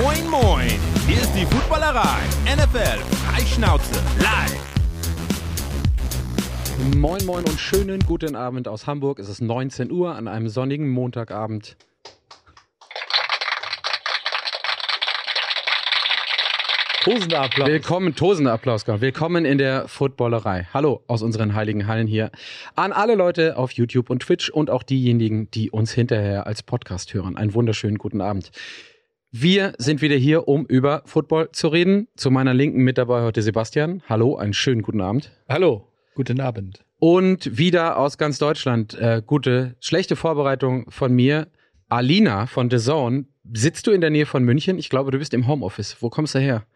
Moin, moin. Hier ist die Footballerei. NFL Freischnauze live. Moin, moin und schönen guten Abend aus Hamburg. Es ist 19 Uhr an einem sonnigen Montagabend. Tosender Applaus. Willkommen, tosender Applaus. Gott. Willkommen in der Footballerei. Hallo aus unseren heiligen Hallen hier. An alle Leute auf YouTube und Twitch und auch diejenigen, die uns hinterher als Podcast hören. Einen wunderschönen guten Abend. Wir sind wieder hier, um über Football zu reden. Zu meiner Linken mit dabei heute Sebastian. Hallo, einen schönen guten Abend. Hallo, guten Abend. Und wieder aus ganz Deutschland, äh, gute, schlechte Vorbereitung von mir. Alina von The Zone. Sitzt du in der Nähe von München? Ich glaube, du bist im Homeoffice. Wo kommst du her?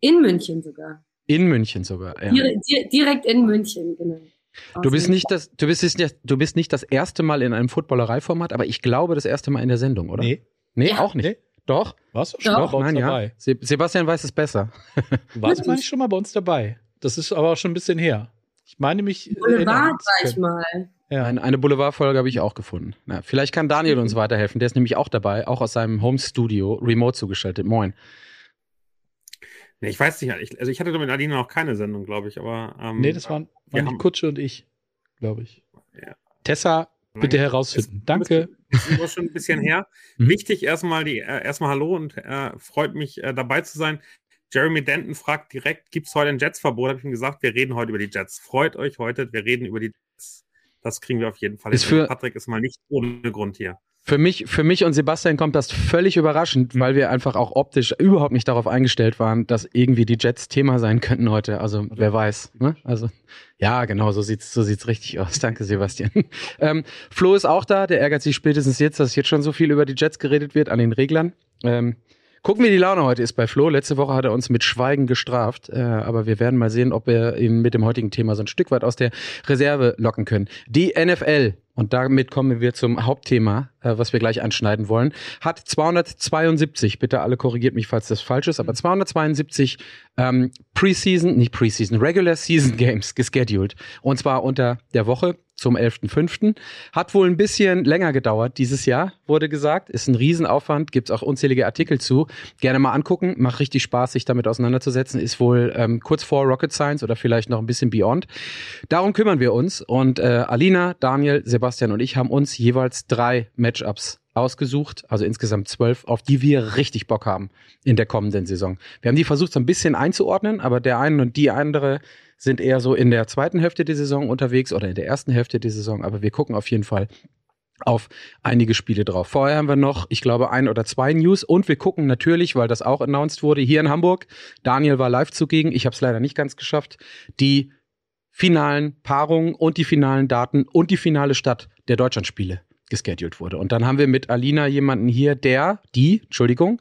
In München sogar. In München sogar, ja. Direkt, direkt in München, genau. Du bist, nicht das, du, bist nicht, du bist nicht das erste Mal in einem Footballerei-Format, aber ich glaube das erste Mal in der Sendung, oder? Nee. Nee, Ja. auch nicht. Nee. Doch? Warst du Doch. schon mal Doch, bei uns nein, ja. dabei? Se Sebastian weiß es besser. Du warst, meine ich, schon mal bei uns dabei. Das ist aber auch schon ein bisschen her. Ich meine mich. Boulevard war ich mal. Ja. Eine, eine Boulevardfolge habe ich auch gefunden. Na, vielleicht kann Daniel uns weiterhelfen. Der ist nämlich auch dabei, auch aus seinem Home-Studio, remote zugeschaltet. Moin. Nee, ich weiß nicht. Ich, also ich hatte mit Nadine noch keine Sendung, glaube ich, aber. Ähm, Nee, das waren, waren Kutsche und ich, glaube ich. Ja. Tessa, bitte herausfinden. Danke. Das ist schon ein bisschen her. Mhm. Wichtig erstmal die äh, erstmal Hallo und äh, freut mich äh, dabei zu sein. Jeremy Denton fragt direkt, gibt es heute ein Jets-Verbot? Habe ich ihm gesagt, wir reden heute über die Jets. Freut euch heute, wir reden über die Jets. Das kriegen wir auf jeden Fall. Ist für- Patrick ist mal nicht ohne Grund hier. Für mich, für mich und Sebastian kommt das völlig überraschend, weil wir einfach auch optisch überhaupt nicht darauf eingestellt waren, dass irgendwie die Jets Thema sein könnten heute. Also wer weiß. Ne? Also ja, genau, so sieht's, so sieht's richtig aus. Danke, Sebastian. ähm, Flo ist auch da. Der ärgert sich spätestens jetzt, dass jetzt schon so viel über die Jets geredet wird an den Reglern. Ähm, Gucken, wie die Laune heute ist bei Flo. Letzte Woche hat er uns mit Schweigen gestraft, äh, aber wir werden mal sehen, ob wir ihn mit dem heutigen Thema so ein Stück weit aus der Reserve locken können. Die NFL, und damit kommen wir zum Hauptthema, äh, was wir gleich anschneiden wollen, hat 272, bitte alle korrigiert mich, falls das falsch ist, aber 272 ähm, Preseason, nicht Preseason, Regular Season Games gescheduled. Und zwar unter der Woche zum 11.05. Hat wohl ein bisschen länger gedauert dieses Jahr, wurde gesagt. Ist ein Riesenaufwand, gibt's auch unzählige Artikel zu. Gerne mal angucken, macht richtig Spaß, sich damit auseinanderzusetzen. Ist wohl ähm, kurz vor Rocket Science oder vielleicht noch ein bisschen beyond. Darum kümmern wir uns. Und äh, Alina, Daniel, Sebastian und ich haben uns jeweils drei Matchups ausgesucht, also insgesamt zwölf, auf die wir richtig Bock haben in der kommenden Saison. Wir haben die versucht, so ein bisschen einzuordnen, aber der eine und die andere sind eher so in der zweiten Hälfte der Saison unterwegs oder in der ersten Hälfte der Saison, aber wir gucken auf jeden Fall auf einige Spiele drauf. Vorher haben wir noch, ich glaube, ein oder zwei News und wir gucken natürlich, weil das auch announced wurde, hier in Hamburg. Daniel war live zugegen, ich habe es leider nicht ganz geschafft. Die finalen Paarungen und die finalen Daten und die finale Stadt der Deutschlandspiele gescheduled wurde. Und dann haben wir mit Alina jemanden hier, der, die, Entschuldigung,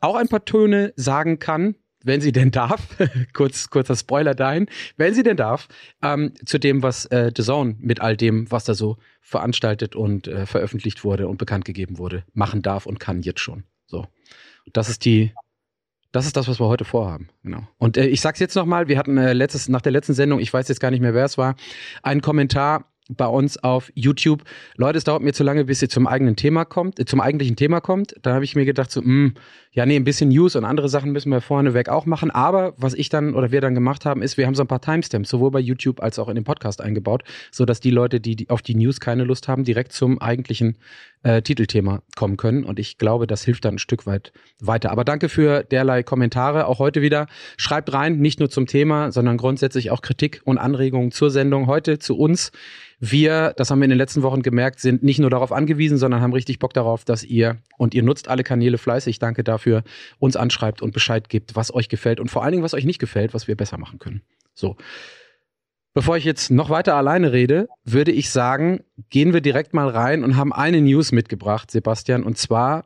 auch ein paar Töne sagen kann, wenn sie denn darf, kurz, kurzer Spoiler dahin, wenn sie denn darf, ähm, zu dem, was äh, The Zone mit all dem, was da so veranstaltet und äh, veröffentlicht wurde und bekannt gegeben wurde, machen darf und kann jetzt schon. So. Das ist die, das ist das, was wir heute vorhaben. Genau. Und äh, ich sag's jetzt nochmal, wir hatten äh, letztes, nach der letzten Sendung, ich weiß jetzt gar nicht mehr, wer es war, einen Kommentar bei uns auf YouTube. Leute, es dauert mir zu lange, bis ihr zum eigenen Thema kommt, äh, zum eigentlichen Thema kommt. Da habe ich mir gedacht, so, mh, ja, nee, ein bisschen News und andere Sachen müssen wir vorneweg auch machen. Aber was ich dann oder wir dann gemacht haben, ist, wir haben so ein paar Timestamps, sowohl bei YouTube als auch in den Podcast eingebaut, so dass die Leute, die, die auf die News keine Lust haben, direkt zum eigentlichen äh, Titelthema kommen können. Und ich glaube, das hilft dann ein Stück weit weiter. Aber danke für derlei Kommentare. Auch heute wieder. Schreibt rein, nicht nur zum Thema, sondern grundsätzlich auch Kritik und Anregungen zur Sendung. Heute zu uns. Wir, das haben wir in den letzten Wochen gemerkt, sind nicht nur darauf angewiesen, sondern haben richtig Bock darauf, dass ihr, und ihr nutzt alle Kanäle fleißig, danke dafür, uns anschreibt und Bescheid gibt, was euch gefällt und vor allen Dingen, was euch nicht gefällt, was wir besser machen können. So. Bevor ich jetzt noch weiter alleine rede, würde ich sagen, gehen wir direkt mal rein und haben eine News mitgebracht, Sebastian, und zwar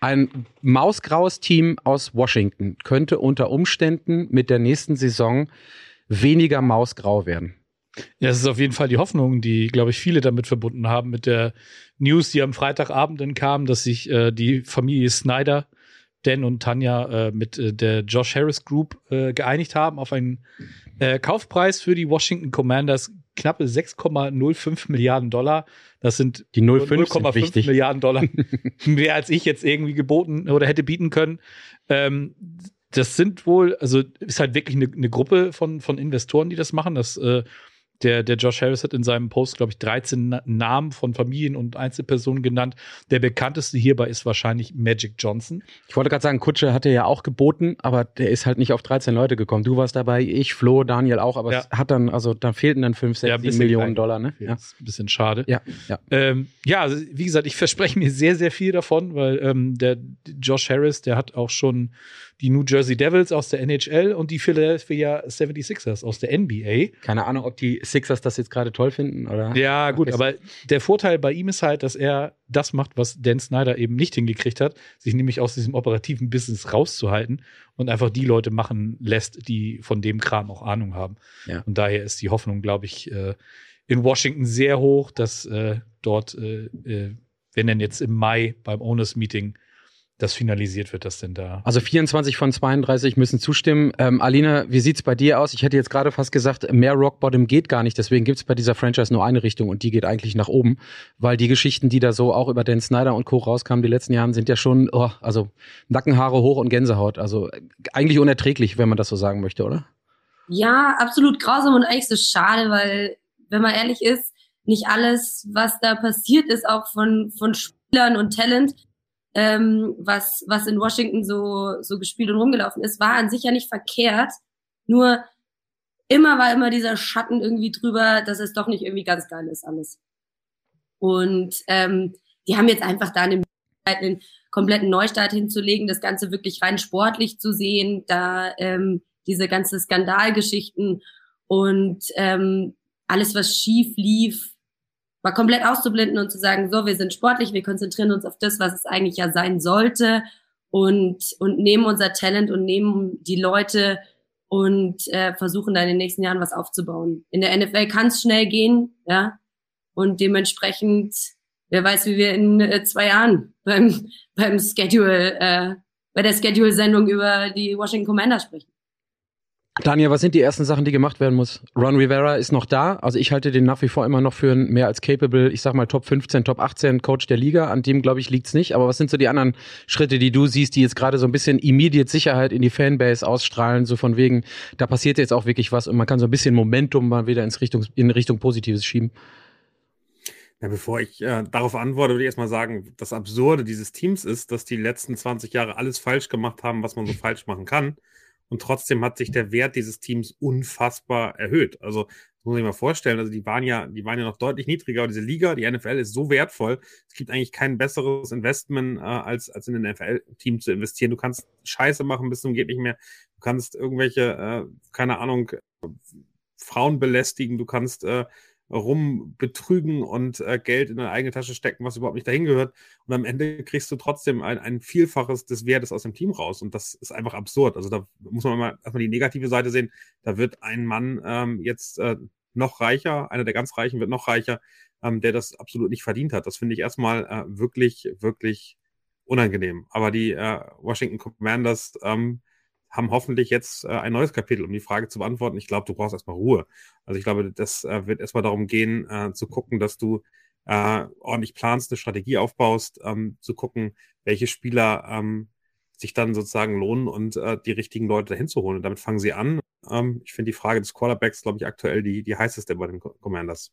ein mausgraues Team aus Washington könnte unter Umständen mit der nächsten Saison weniger mausgrau werden. Ja, es ist auf jeden Fall die Hoffnung, die, glaube ich, viele damit verbunden haben, mit der News, die am Freitagabend dann kam, dass sich äh, die Familie Snyder, Dan und Tanja äh, mit äh, der Josh Harris Group äh, geeinigt haben auf einen äh, Kaufpreis für die Washington Commanders knappe 6,05 Milliarden Dollar. Das sind Die 0,5 sind 0,5 wichtig. Milliarden Dollar. Mehr als ich jetzt irgendwie geboten oder hätte bieten können. Ähm, das sind wohl, also ist halt wirklich eine, eine Gruppe von, von Investoren, die das machen. Das, äh, der, der Josh Harris hat in seinem Post, glaube ich, 13 Na Namen von Familien und Einzelpersonen genannt. Der bekannteste hierbei ist wahrscheinlich Magic Johnson. Ich wollte gerade sagen, Kutsche hatte ja auch geboten, aber der ist halt nicht auf 13 Leute gekommen. Du warst dabei, ich, Flo, Daniel auch, aber Ja. es hat dann, also da fehlten dann 5, 6, Ja, ein 7 bisschen Millionen klein. Dollar, ne? Ja. Ist ein bisschen schade. Ja, ja. Ähm, ja, also, wie gesagt, ich verspreche mir sehr, sehr viel davon, weil ähm, der Josh Harris, der hat auch schon die New Jersey Devils aus der NHL und die Philadelphia 76ers aus der NBA. Keine Ahnung, ob die Sixers das jetzt gerade toll finden oder. Ja, gut, aber der Vorteil bei ihm ist halt, dass er das macht, was Dan Snyder eben nicht hingekriegt hat, sich nämlich aus diesem operativen Business rauszuhalten und einfach die Leute machen lässt, die von dem Kram auch Ahnung haben. Ja. Und daher ist die Hoffnung, glaube ich, äh, in Washington sehr hoch, dass äh, dort, äh, wenn denn jetzt im Mai beim Owners Meeting das finalisiert wird, dass denn da. Also 24 von 32 müssen zustimmen. Ähm, Alina, wie sieht's bei dir aus? Ich hätte jetzt gerade fast gesagt, mehr Rock Bottom geht gar nicht. Deswegen gibt's bei dieser Franchise nur eine Richtung und die geht eigentlich nach oben. Weil die Geschichten, die da so auch über Dan Snyder und Co. rauskamen die letzten Jahren, sind ja schon, oh, also Nackenhaare hoch und Gänsehaut. Also äh, eigentlich unerträglich, wenn man das so sagen möchte, oder? Ja, absolut grausam und eigentlich so schade, weil, wenn man ehrlich ist, nicht alles, was da passiert ist, auch von, von Spielern und Talent, ähm, was, was in Washington so, so gespielt und rumgelaufen ist, war an sich ja nicht verkehrt. Nur immer war immer dieser Schatten irgendwie drüber, dass es doch nicht irgendwie ganz geil ist alles. Und ähm, die haben jetzt einfach da eine Möglichkeit, einen kompletten Neustart hinzulegen, das Ganze wirklich rein sportlich zu sehen, da ähm, diese ganze Skandalgeschichten und ähm, alles, was schief lief, mal komplett auszublenden und zu sagen, so, wir sind sportlich, wir konzentrieren uns auf das, was es eigentlich ja sein sollte und, und nehmen unser Talent und nehmen die Leute und äh, versuchen da in den nächsten Jahren was aufzubauen. In der NFL kann es schnell gehen, ja, und dementsprechend, wer weiß, wie wir in äh, zwei Jahren beim, beim Schedule, äh, bei der Schedule-Sendung über die Washington Commanders sprechen. Daniel, was sind die ersten Sachen, die gemacht werden muss? Ron Rivera ist noch da. Also ich halte den nach wie vor immer noch für einen mehr als capable, ich sag mal Top 15, Top 18 Coach der Liga. An dem, glaube ich, liegt's nicht. Aber was sind so die anderen Schritte, die du siehst, die jetzt gerade so ein bisschen immediate Sicherheit in die Fanbase ausstrahlen? So von wegen, da passiert jetzt auch wirklich was und man kann so ein bisschen Momentum mal wieder ins Richtung, in Richtung Positives schieben. Ja, bevor ich äh, darauf antworte, würde ich erstmal sagen, das Absurde dieses Teams ist, dass die letzten 20 Jahre alles falsch gemacht haben, was man so falsch machen kann. Und trotzdem hat sich der Wert dieses Teams unfassbar erhöht. Also, das muss sich mal vorstellen. Also, die waren ja, die waren ja noch deutlich niedriger. Aber diese Liga, die NFL ist so wertvoll. Es gibt eigentlich kein besseres Investment, äh, als, als in ein NFL-Team zu investieren. Du kannst Scheiße machen bis zum geht nicht mehr. Du kannst irgendwelche, äh, keine Ahnung, Frauen belästigen. Du kannst, äh, rumbetrügen und äh, Geld in deine eigene Tasche stecken, was überhaupt nicht dahin gehört. Und am Ende kriegst du trotzdem ein, ein Vielfaches des Wertes aus dem Team raus. Und das ist einfach absurd. Also da muss man mal erstmal die negative Seite sehen. Da wird ein Mann ähm, jetzt äh, noch reicher, einer der ganz Reichen wird noch reicher, ähm, der das absolut nicht verdient hat. Das finde ich erstmal äh, wirklich, wirklich unangenehm. Aber die äh, Washington Commanders ähm, haben hoffentlich jetzt äh, ein neues Kapitel, um die Frage zu beantworten. Ich glaube, du brauchst erstmal Ruhe. Also ich glaube, das äh, wird erstmal darum gehen, äh, zu gucken, dass du äh, ordentlich planst, eine Strategie aufbaust, ähm, zu gucken, welche Spieler ähm, sich dann sozusagen lohnen und äh, die richtigen Leute dahin zu holen. Und damit fangen sie an. Ähm, ich finde die Frage des Quarterbacks, glaube ich, aktuell die, die heißeste bei den Commanders.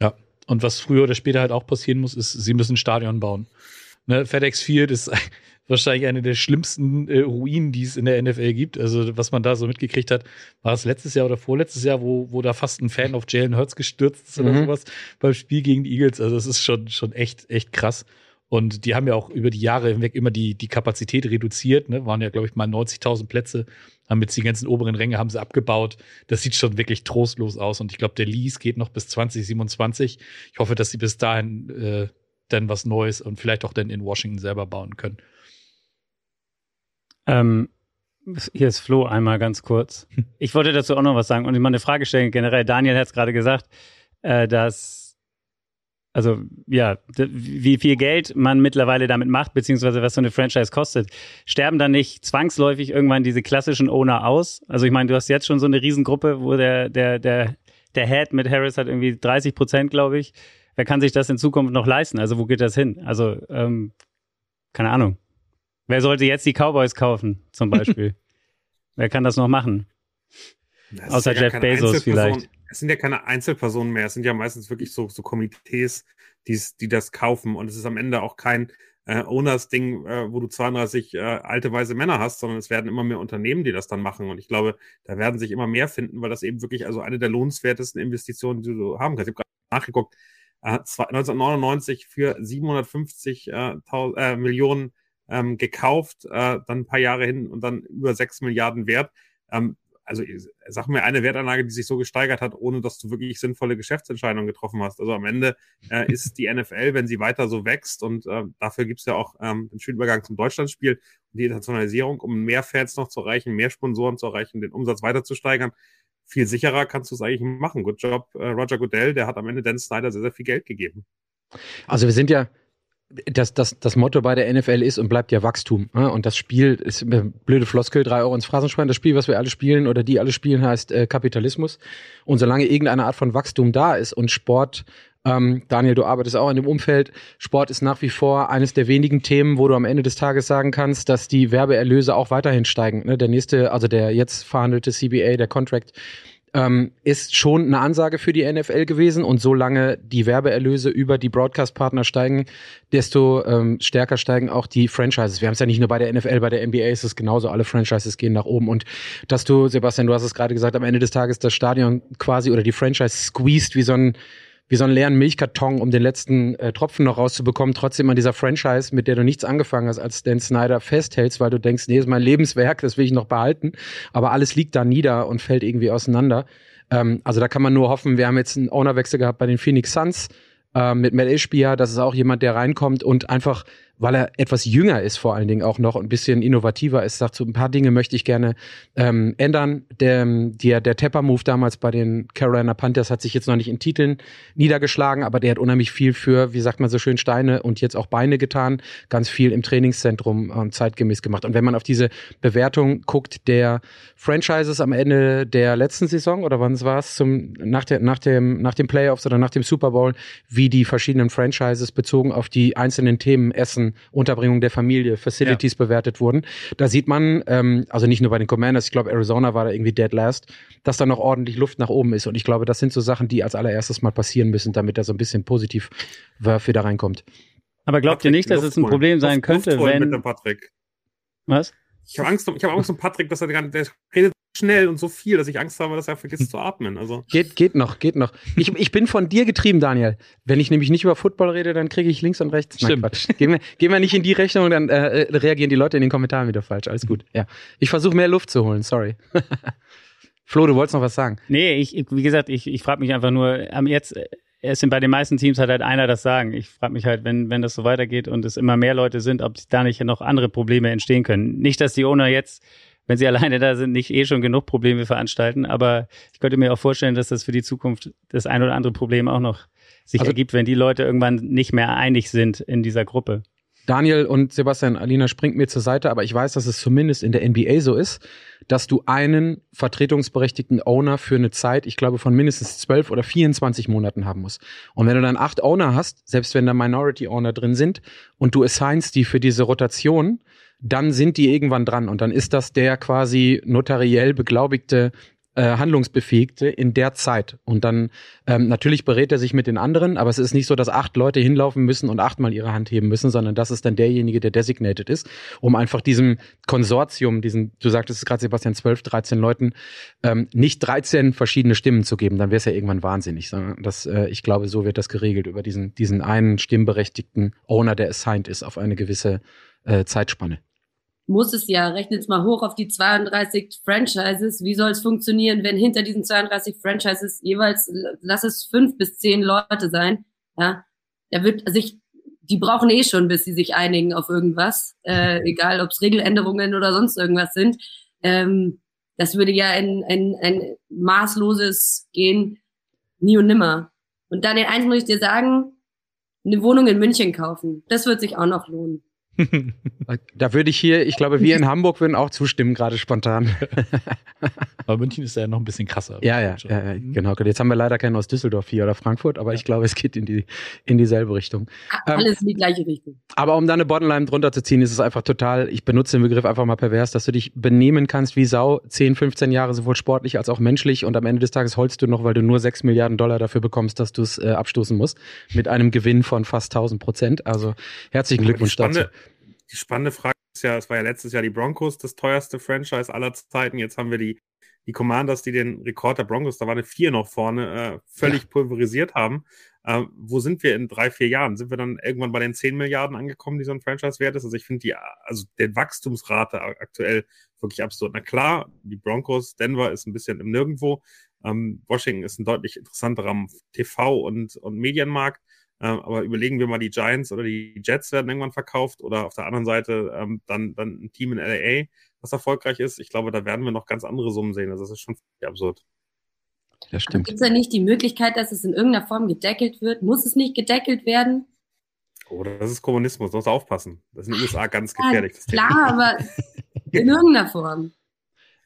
Ja, und was früher oder später halt auch passieren muss, ist, sie müssen ein Stadion bauen. Ne, FedEx Field ist wahrscheinlich eine der schlimmsten äh, Ruinen, die es in der NFL gibt. Also, was man da so mitgekriegt hat, war es letztes Jahr oder vorletztes Jahr, wo, wo da fast ein Fan auf Jalen Hurts gestürzt ist oder Mhm. sowas beim Spiel gegen die Eagles. Also, das ist schon, schon echt, echt krass. Und die haben ja auch über die Jahre hinweg immer die, die Kapazität reduziert, ne? Waren ja, glaube ich, mal 90.000 Plätze, haben jetzt die ganzen oberen Ränge haben sie abgebaut. Das sieht schon wirklich trostlos aus. Und ich glaube, der Lease geht noch bis 2027. Ich hoffe, dass sie bis dahin äh, dann was Neues und vielleicht auch dann in Washington selber bauen können. Ähm, hier ist Flo einmal ganz kurz. Ich wollte dazu auch noch was sagen und mal eine Frage stellen. Generell, Daniel hat es gerade gesagt, äh, dass, also ja, wie viel Geld man mittlerweile damit macht, beziehungsweise was so eine Franchise kostet. Sterben dann nicht zwangsläufig irgendwann diese klassischen Owner aus? Also ich meine, du hast jetzt schon so eine Riesengruppe, wo der, der, der der Head mit Harris hat irgendwie 30 Prozent, glaube ich. Wer kann sich das in Zukunft noch leisten? Also wo geht das hin? Also, ähm, keine Ahnung. Wer sollte jetzt die Cowboys kaufen, zum Beispiel? Wer kann das noch machen? Das Außer ja Jeff Bezos vielleicht. Es sind ja keine Einzelpersonen mehr, es sind ja meistens wirklich so, so Komitees, die's, die das kaufen. Und es ist am Ende auch kein äh, Owners-Ding, äh, wo du 32 äh, alte weise Männer hast, sondern es werden immer mehr Unternehmen, die das dann machen. Und ich glaube, da werden sich immer mehr finden, weil das eben wirklich also eine der lohnenswertesten Investitionen, die du haben kannst. Ich habe gerade nachgeguckt, äh, zwei- 1999 für 750 äh, äh, Millionen ähm, gekauft, äh, dann ein paar Jahre hin und dann über 6 Milliarden wert. Ähm, also sag mir eine Wertanlage, die sich so gesteigert hat, ohne dass du wirklich sinnvolle Geschäftsentscheidungen getroffen hast. Also am Ende äh, ist die NFL, wenn sie weiter so wächst und äh, dafür gibt's ja auch ähm, den schönen Übergang zum Deutschlandspiel und die Internationalisierung, um mehr Fans noch zu erreichen, mehr Sponsoren zu erreichen, den Umsatz weiter zu steigern. Viel sicherer kannst du es eigentlich machen. Good Job, äh, Roger Goodell, der hat am Ende Dan Snyder sehr, sehr viel Geld gegeben. Also wir sind ja, das, das, das Motto bei der NFL ist und bleibt ja Wachstum. ne? Und das Spiel ist eine blöde Floskel, drei Euro ins Phrasenschwein. Das Spiel, was wir alle spielen oder die alle spielen, heißt äh, Kapitalismus. Und solange irgendeine Art von Wachstum da ist und Sport, ähm, Daniel, du arbeitest auch in dem Umfeld, Sport ist nach wie vor eines der wenigen Themen, wo du am Ende des Tages sagen kannst, dass die Werbeerlöse auch weiterhin steigen. Ne? Der nächste, also der jetzt verhandelte CBA, der Contract, ähm, ist schon eine Ansage für die NFL gewesen und solange die Werbeerlöse über die Broadcast-Partner steigen, desto ähm, stärker steigen auch die Franchises. Wir haben es ja nicht nur bei der NFL, bei der NBA ist es genauso, alle Franchises gehen nach oben und dass du, Sebastian, du hast es gerade gesagt, am Ende des Tages das Stadion quasi oder die Franchise squeezed wie so ein wie so einen leeren Milchkarton, um den letzten äh, Tropfen noch rauszubekommen, trotzdem an dieser Franchise, mit der du nichts angefangen hast, als Dan Snyder festhältst, weil du denkst, nee, ist mein Lebenswerk, das will ich noch behalten. Aber alles liegt da nieder und fällt irgendwie auseinander. Ähm, also da kann man nur hoffen, wir haben jetzt einen Ownerwechsel gehabt bei den Phoenix Suns äh, mit Mel Ishbia, das ist auch jemand, der reinkommt und einfach, weil er etwas jünger ist vor allen Dingen auch noch und ein bisschen innovativer ist, sagt so ein paar Dinge möchte ich gerne ähm, ändern. Der, der, der Tepper-Move damals bei den Carolina Panthers hat sich jetzt noch nicht in Titeln niedergeschlagen, aber der hat unheimlich viel für, wie sagt man so schön, Steine und jetzt auch Beine getan, ganz viel im Trainingszentrum ähm, zeitgemäß gemacht. Und wenn man auf diese Bewertung guckt, der Franchises am Ende der letzten Saison oder wann es war es, zum, nach, der, nach, dem, nach dem Playoffs oder nach dem Super Bowl, wie die verschiedenen Franchises bezogen auf die einzelnen Themen Essen, Unterbringung der Familie, Facilities bewertet wurden. Da sieht man, ähm, also nicht nur bei den Commanders, ich glaube Arizona war da irgendwie dead last, dass da noch ordentlich Luft nach oben ist. Und ich glaube, das sind so Sachen, die als allererstes mal passieren müssen, damit da so ein bisschen positiv Werf wieder reinkommt. Aber glaubt ihr nicht, dass es ein Problem sein Luft- könnte, holen mit wenn. dem Patrick. Was? Ich habe Angst, um- ich habe Angst um Patrick, dass er der redet schnell und so viel, dass ich Angst habe, dass er vergisst zu atmen. Also Geht, geht noch, geht noch. Ich, ich bin von dir getrieben, Daniel. Wenn ich nämlich nicht über Football rede, dann kriege ich links und rechts. Stimmt. Quatsch. Gehen wir, gehen wir nicht in die Richtung, dann äh, äh, reagieren die Leute in den Kommentaren wieder falsch. Alles gut. Ja. Ich versuche mehr Luft zu holen, sorry. Flo, du wolltest noch was sagen. Nee, ich, wie gesagt, ich, ich frage mich einfach nur, am jetzt, es sind bei den meisten Teams hat halt einer das Sagen. Ich frage mich halt, wenn, wenn das so weitergeht und es immer mehr Leute sind, ob da nicht noch andere Probleme entstehen können. Nicht, dass die Owner jetzt, wenn sie alleine da sind, nicht eh schon genug Probleme veranstalten, aber ich könnte mir auch vorstellen, dass das für die Zukunft das ein oder andere Problem auch noch sich Also- ergibt, wenn die Leute irgendwann nicht mehr einig sind in dieser Gruppe. Daniel und Sebastian, Alina springt mir zur Seite, aber ich weiß, dass es zumindest in der NBA so ist, dass du einen vertretungsberechtigten Owner für eine Zeit, ich glaube, von mindestens 12 oder 24 Monaten haben musst. Und wenn du dann acht Owner hast, selbst wenn da Minority Owner drin sind und du assignst die für diese Rotation, dann sind die irgendwann dran und dann ist das der quasi notariell beglaubigte äh, Handlungsbefähigte in der Zeit. Und dann ähm, natürlich berät er sich mit den anderen, aber es ist nicht so, dass acht Leute hinlaufen müssen und achtmal ihre Hand heben müssen, sondern das ist dann derjenige, der designated ist, um einfach diesem Konsortium, diesen, du sagtest es gerade, Sebastian, 12, 13 Leuten, ähm, nicht 13 verschiedene Stimmen zu geben, dann wäre es ja irgendwann wahnsinnig. sondern Das, äh, ich glaube, so wird das geregelt über diesen, diesen einen stimmberechtigten Owner, der assigned ist auf eine gewisse äh, Zeitspanne. Muss es ja, rechnet mal hoch auf die 32 Franchises. Wie soll es funktionieren, wenn hinter diesen 32 Franchises jeweils, lass es fünf bis zehn Leute sein, ja, da wird sich, die brauchen eh schon, bis sie sich einigen auf irgendwas, äh, egal ob es Regeländerungen oder sonst irgendwas sind. Ähm, das würde ja ein, ein, ein maßloses Gehen, nie und nimmer. Und dann eins muss ich dir sagen, eine Wohnung in München kaufen. Das wird sich auch noch lohnen. Da würde ich hier, ich glaube, wir in Hamburg würden auch zustimmen, gerade spontan. aber München ist ja noch ein bisschen krasser. Ja, ja, ja, ja, genau. Jetzt haben wir leider keinen aus Düsseldorf hier oder Frankfurt, aber ich glaube, es geht in die in dieselbe Richtung. Alles ähm, in die gleiche Richtung. Aber um da eine Bottomline drunter zu ziehen, ist es einfach total, ich benutze den Begriff einfach mal pervers, dass du dich benehmen kannst wie Sau, 10, 15 Jahre sowohl sportlich als auch menschlich und am Ende des Tages holst du noch, weil du nur 6 Milliarden Dollar dafür bekommst, dass du es äh, abstoßen musst, mit einem Gewinn von fast 1000 Prozent. Also herzlichen Glückwunsch dazu. Die spannende Frage ist ja, es war ja letztes Jahr die Broncos, das teuerste Franchise aller Zeiten. Jetzt haben wir die, die Commanders, die den Rekord der Broncos, da war eine vier noch vorne, äh, völlig ja. pulverisiert haben. Äh, wo sind wir in drei, vier Jahren? Sind wir dann irgendwann bei den 10 Milliarden angekommen, die so ein Franchise wert ist? Also ich finde die, also der Wachstumsrate aktuell wirklich absurd. Na klar, die Broncos, Denver ist ein bisschen im Nirgendwo. Ähm, Washington ist ein deutlich interessanterer TV- und, und Medienmarkt. Ähm, aber überlegen wir mal, die Giants oder die Jets werden irgendwann verkauft oder auf der anderen Seite ähm, dann, dann ein Team in LA, was erfolgreich ist. Ich glaube, da werden wir noch ganz andere Summen sehen. Also das ist schon absurd. Das stimmt. Gibt es ja nicht die Möglichkeit, dass es in irgendeiner Form gedeckelt wird? Muss es nicht gedeckelt werden? Oh, das ist Kommunismus, muss aufpassen. Das ist in den USA ganz gefährlich. Ja, klar, aber in irgendeiner Form.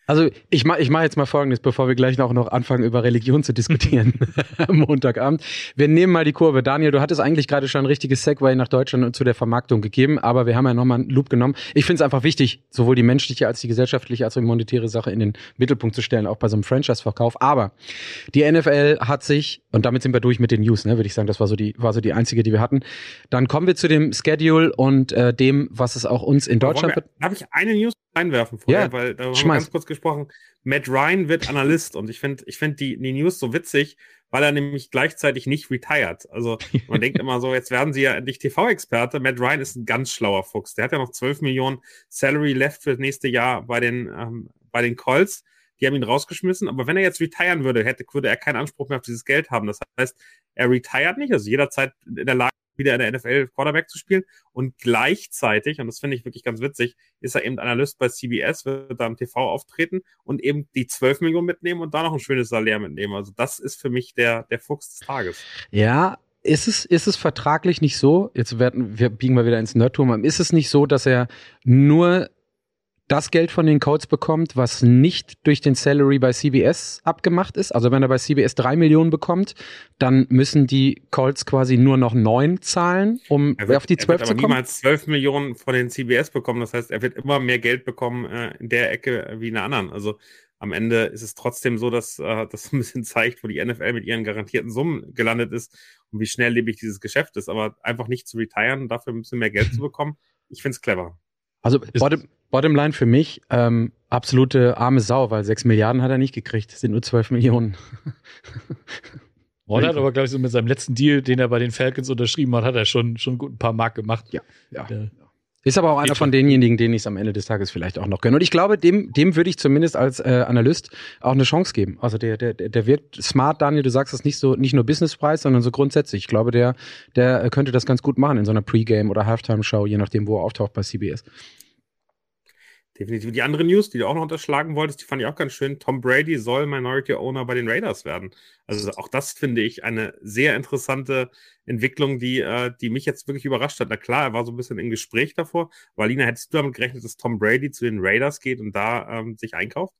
Also ich mache ich mach jetzt mal Folgendes, bevor wir gleich auch noch anfangen, über Religion zu diskutieren am Montagabend. Wir nehmen mal die Kurve. Daniel, du hattest eigentlich gerade schon ein richtiges Segway nach Deutschland und zu der Vermarktung gegeben, aber wir haben ja nochmal einen Loop genommen. Ich finde es einfach wichtig, sowohl die menschliche als die gesellschaftliche als auch die monetäre Sache in den Mittelpunkt zu stellen, auch bei so einem Franchise-Verkauf. Aber die NFL hat sich, und damit sind wir durch mit den News, ne, würde ich sagen, das war so die, war so die einzige, die wir hatten. Dann kommen wir zu dem Schedule und äh, dem, was es auch uns in Deutschland... Darf ich eine News einwerfen vorher, ja, weil da haben wir ganz kurz gesprochen. Matt Ryan wird Analyst und ich finde ich finde die, die News so witzig, weil er nämlich gleichzeitig nicht retired. Also man denkt immer so, jetzt werden sie ja endlich TV-Experte. Matt Ryan ist ein ganz schlauer Fuchs. Der hat ja noch 12 Millionen Salary left für das nächste Jahr bei den, ähm, bei den Colts. Die haben ihn rausgeschmissen, aber wenn er jetzt retiren würde, hätte, würde er keinen Anspruch mehr auf dieses Geld haben. Das heißt, er retired nicht, also jederzeit in der Lage, wieder in der NFL Quarterback zu spielen. Und gleichzeitig, und das finde ich wirklich ganz witzig, ist er eben Analyst bei CBS, wird da im TV auftreten und eben die 12 Millionen mitnehmen und da noch ein schönes Salär mitnehmen. Also das ist für mich der, der Fuchs des Tages. Ja, ist es, ist es vertraglich nicht so, jetzt werden wir biegen wir wieder ins Nerdtum, ist es nicht so, dass er nur das Geld von den Codes bekommt, was nicht durch den Salary bei CBS abgemacht ist. Also wenn er bei CBS drei Millionen bekommt, dann müssen die Colts quasi nur noch neun zahlen, um wird, auf die zwölf zu kommen. Er wird niemals zwölf Millionen von den CBS bekommen. Das heißt, er wird immer mehr Geld bekommen äh, in der Ecke wie in der anderen. Also am Ende ist es trotzdem so, dass äh, das ein bisschen zeigt, wo die NFL mit ihren garantierten Summen gelandet ist und wie schnelllebig dieses Geschäft ist. Aber einfach nicht zu retiren, dafür ein bisschen mehr Geld zu bekommen, ich finde es clever. Also bottom, Bottomline für mich, ähm, absolute arme Sau, weil 6 Milliarden hat er nicht gekriegt. Das sind nur 12 Millionen. Ron hat aber, glaube ich, so mit seinem letzten Deal, den er bei den Falcons unterschrieben hat, hat er schon, schon gut ein paar Mark gemacht. Ja, ja. Der, ist aber auch einer von denjenigen, denen ich es am Ende des Tages vielleicht auch noch gönne. Und ich glaube, dem, dem würde ich zumindest als äh, Analyst auch eine Chance geben. Also der, der, der wird smart, Daniel, du sagst das nicht so, nicht nur Businesspreis, sondern so grundsätzlich. Ich glaube, der, der könnte das ganz gut machen in so einer Pre-Game oder Halftime-Show, je nachdem, wo er auftaucht bei CBS. Definitiv. Die andere News, die du auch noch unterschlagen wolltest, die fand ich auch ganz schön. Tom Brady soll Minority Owner bei den Raiders werden. Also auch das finde ich eine sehr interessante Entwicklung, die, äh, die mich jetzt wirklich überrascht hat. Na klar, er war so ein bisschen im Gespräch davor. Walina, hättest du damit gerechnet, dass Tom Brady zu den Raiders geht und da ähm, sich einkauft?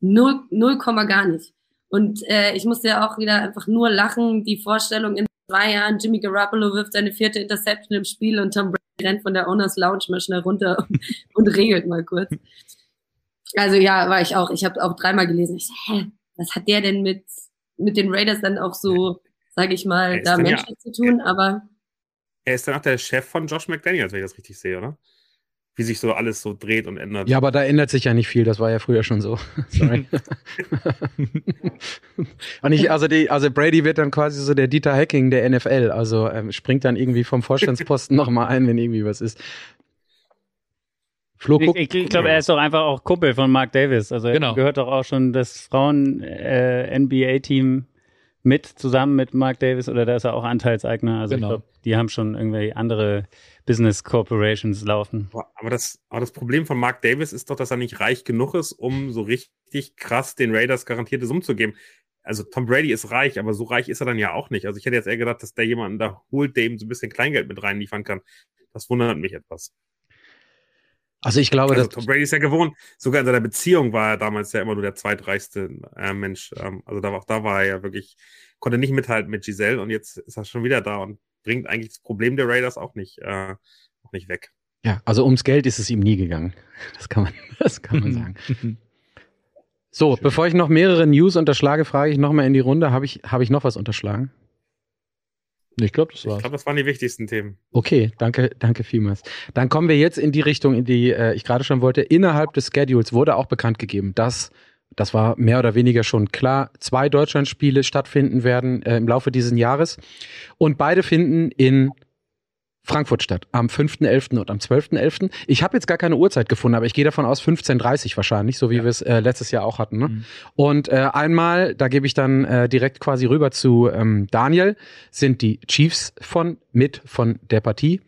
Null, null Komma gar nicht. Und äh, ich musste ja auch wieder einfach nur lachen, die Vorstellung in zwei Jahren, Jimmy Garoppolo wirft seine vierte Interception im Spiel und Tom Brady rennt von der Owners Lounge mal schnell runter und regelt mal kurz. Also ja, war ich auch. Ich habe auch dreimal gelesen. Ich so, hä, was hat der denn mit, mit den Raiders dann auch so, sage ich mal, da menschlich ja, zu tun? Aber er ist dann auch der Chef von Josh McDaniels, wenn ich das richtig sehe, oder? Wie sich so alles so dreht und ändert. Ja, aber da ändert sich ja nicht viel, das war ja früher schon so. Sorry. und ich, also die, also Brady wird dann quasi so der Dieter Hacking der NFL, also ähm, springt dann irgendwie vom Vorstandsposten nochmal ein, wenn irgendwie was ist. Flo, guck, ich, ich, ich glaube, er ist doch einfach auch Kumpel von Mark Davis. Also genau. er gehört doch auch schon das Frauen-NBA-Team äh, mit, zusammen mit Mark Davis, oder da ist er auch Anteilseigner. Also genau. ich glaube, die haben schon irgendwie andere Business Corporations laufen. Aber das, aber das Problem von Mark Davis ist doch, dass er nicht reich genug ist, um so richtig krass den Raiders garantierte Summen zu geben. Also Tom Brady ist reich, aber so reich ist er dann ja auch nicht. Also ich hätte jetzt eher gedacht, dass der jemanden da holt, der ihm so ein bisschen Kleingeld mit reinliefern kann. Das wundert mich etwas. Also ich glaube, Also dass Tom Brady ist ja gewohnt, sogar in seiner Beziehung war er damals ja immer nur der zweitreichste äh, Mensch. Ähm, also da, war- da war er ja wirklich, konnte nicht mithalten mit Giselle und jetzt ist er schon wieder da und bringt eigentlich das Problem der Raiders auch nicht, äh, auch nicht weg. ja, also ums Geld ist es ihm nie gegangen. Das kann man, das kann man sagen. So, bevor ich noch mehrere News unterschlage, frage ich noch mal in die Runde, habe ich, habe ich noch was unterschlagen? ich glaube, das Ich war's. glaube, das waren die wichtigsten Themen. Okay, danke, danke vielmals. Dann kommen wir jetzt in die Richtung, in die äh, ich gerade schon wollte. Innerhalb des Schedules wurde auch bekannt gegeben, dass, das war mehr oder weniger schon klar, zwei Deutschlandspiele stattfinden werden äh, im Laufe dieses Jahres. Und beide finden in Frankfurt statt, am 5.11. und am 12.11. Ich habe jetzt gar keine Uhrzeit gefunden, aber ich gehe davon aus 15.30 wahrscheinlich, so wie wir es äh, letztes Jahr auch hatten. Ne? Mhm. Und äh, einmal, da gebe ich dann äh, direkt quasi rüber zu ähm, Daniel, sind die Chiefs von mit von der Partie.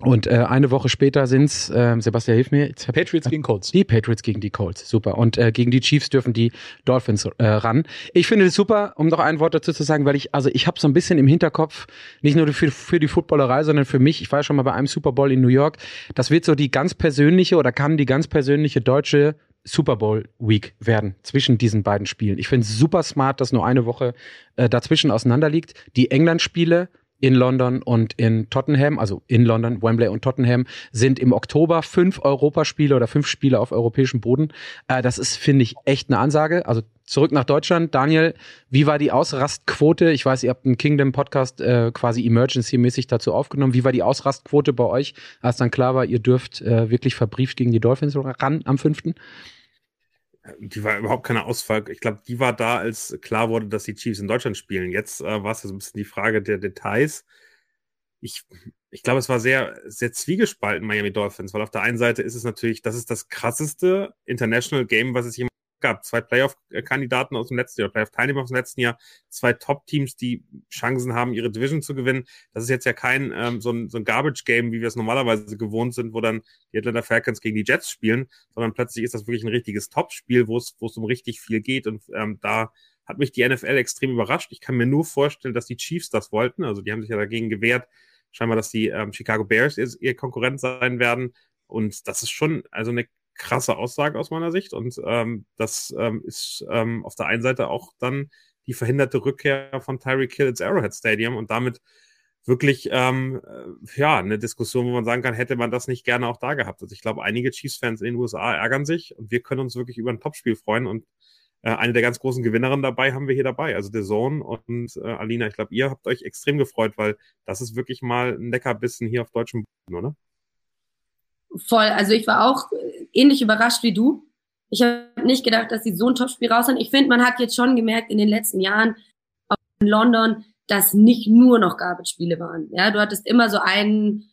Und äh, eine Woche später sind's, äh, Sebastian, hilf mir. Jetzt Patriots gegen Colts. die Patriots gegen die Colts, super. Und äh, gegen die Chiefs dürfen die Dolphins äh, ran. Ich finde es super, um noch ein Wort dazu zu sagen, weil ich, also ich habe so ein bisschen im Hinterkopf, nicht nur für, für die Footballerei, sondern für mich, ich war ja schon mal bei einem Super Bowl in New York, das wird so die ganz persönliche oder kann die ganz persönliche deutsche Super Bowl Week werden zwischen diesen beiden Spielen. Ich finde es super smart, dass nur eine Woche äh, dazwischen auseinander liegt. Die England-Spiele in London und in Tottenham, also in London, Wembley und Tottenham, sind im Oktober fünf Europaspiele oder fünf Spiele auf europäischem Boden. Äh, das ist, finde ich, echt eine Ansage. Also zurück nach Deutschland. Daniel, wie war die Ausrastquote? Ich weiß, ihr habt einen Kingdom-Podcast äh, quasi emergency-mäßig dazu aufgenommen. Wie war die Ausrastquote bei euch, als dann klar war, ihr dürft äh, wirklich verbrieft gegen die Dolphins ran am fünften? Die war überhaupt keine Ausfall. Ich glaube, die war da, als klar wurde, dass die Chiefs in Deutschland spielen. Jetzt äh, war es ja so ein bisschen die Frage der Details. Ich, ich glaube, es war sehr, sehr zwiegespalten, Miami Dolphins, weil auf der einen Seite ist es natürlich, das ist das krasseste International Game, was es jemals gab. Zwei Playoff-Kandidaten aus dem letzten Jahr, Playoff-Teilnehmer aus dem letzten Jahr, zwei Top-Teams, die Chancen haben, ihre Division zu gewinnen. Das ist jetzt ja kein ähm, so ein, so ein Garbage-Game, wie wir es normalerweise gewohnt sind, wo dann die Atlanta Falcons gegen die Jets spielen, sondern plötzlich ist das wirklich ein richtiges Top-Spiel, wo es wo es um richtig viel geht. Und ähm, da hat mich die NFL extrem überrascht. Ich kann mir nur vorstellen, dass die Chiefs das wollten. Also die haben sich ja dagegen gewehrt, scheinbar, dass die ähm, Chicago Bears ihr, ihr Konkurrent sein werden. Und das ist schon also eine krasse Aussage aus meiner Sicht. Und ähm, das ähm, ist ähm, auf der einen Seite auch dann die verhinderte Rückkehr von Tyreek Hill ins Arrowhead Stadium und damit wirklich ähm, äh, ja eine Diskussion, wo man sagen kann, hätte man das nicht gerne auch da gehabt. Also ich glaube, einige Chiefs-Fans in den USA ärgern sich und wir können uns wirklich über ein Topspiel freuen und äh, eine der ganz großen Gewinnerinnen dabei haben wir hier dabei, also The Zone und äh, Alina. Ich glaube, ihr habt euch extrem gefreut, weil das ist wirklich mal ein Leckerbissen hier auf deutschem Boden, oder? Voll. Also ich war auch ähnlich überrascht wie du. Ich habe nicht gedacht, dass sie so ein Topspiel raus sind. Ich finde, man hat jetzt schon gemerkt in den letzten Jahren auch in London, dass nicht nur noch Garbage-Spiele waren. Ja, du hattest immer so einen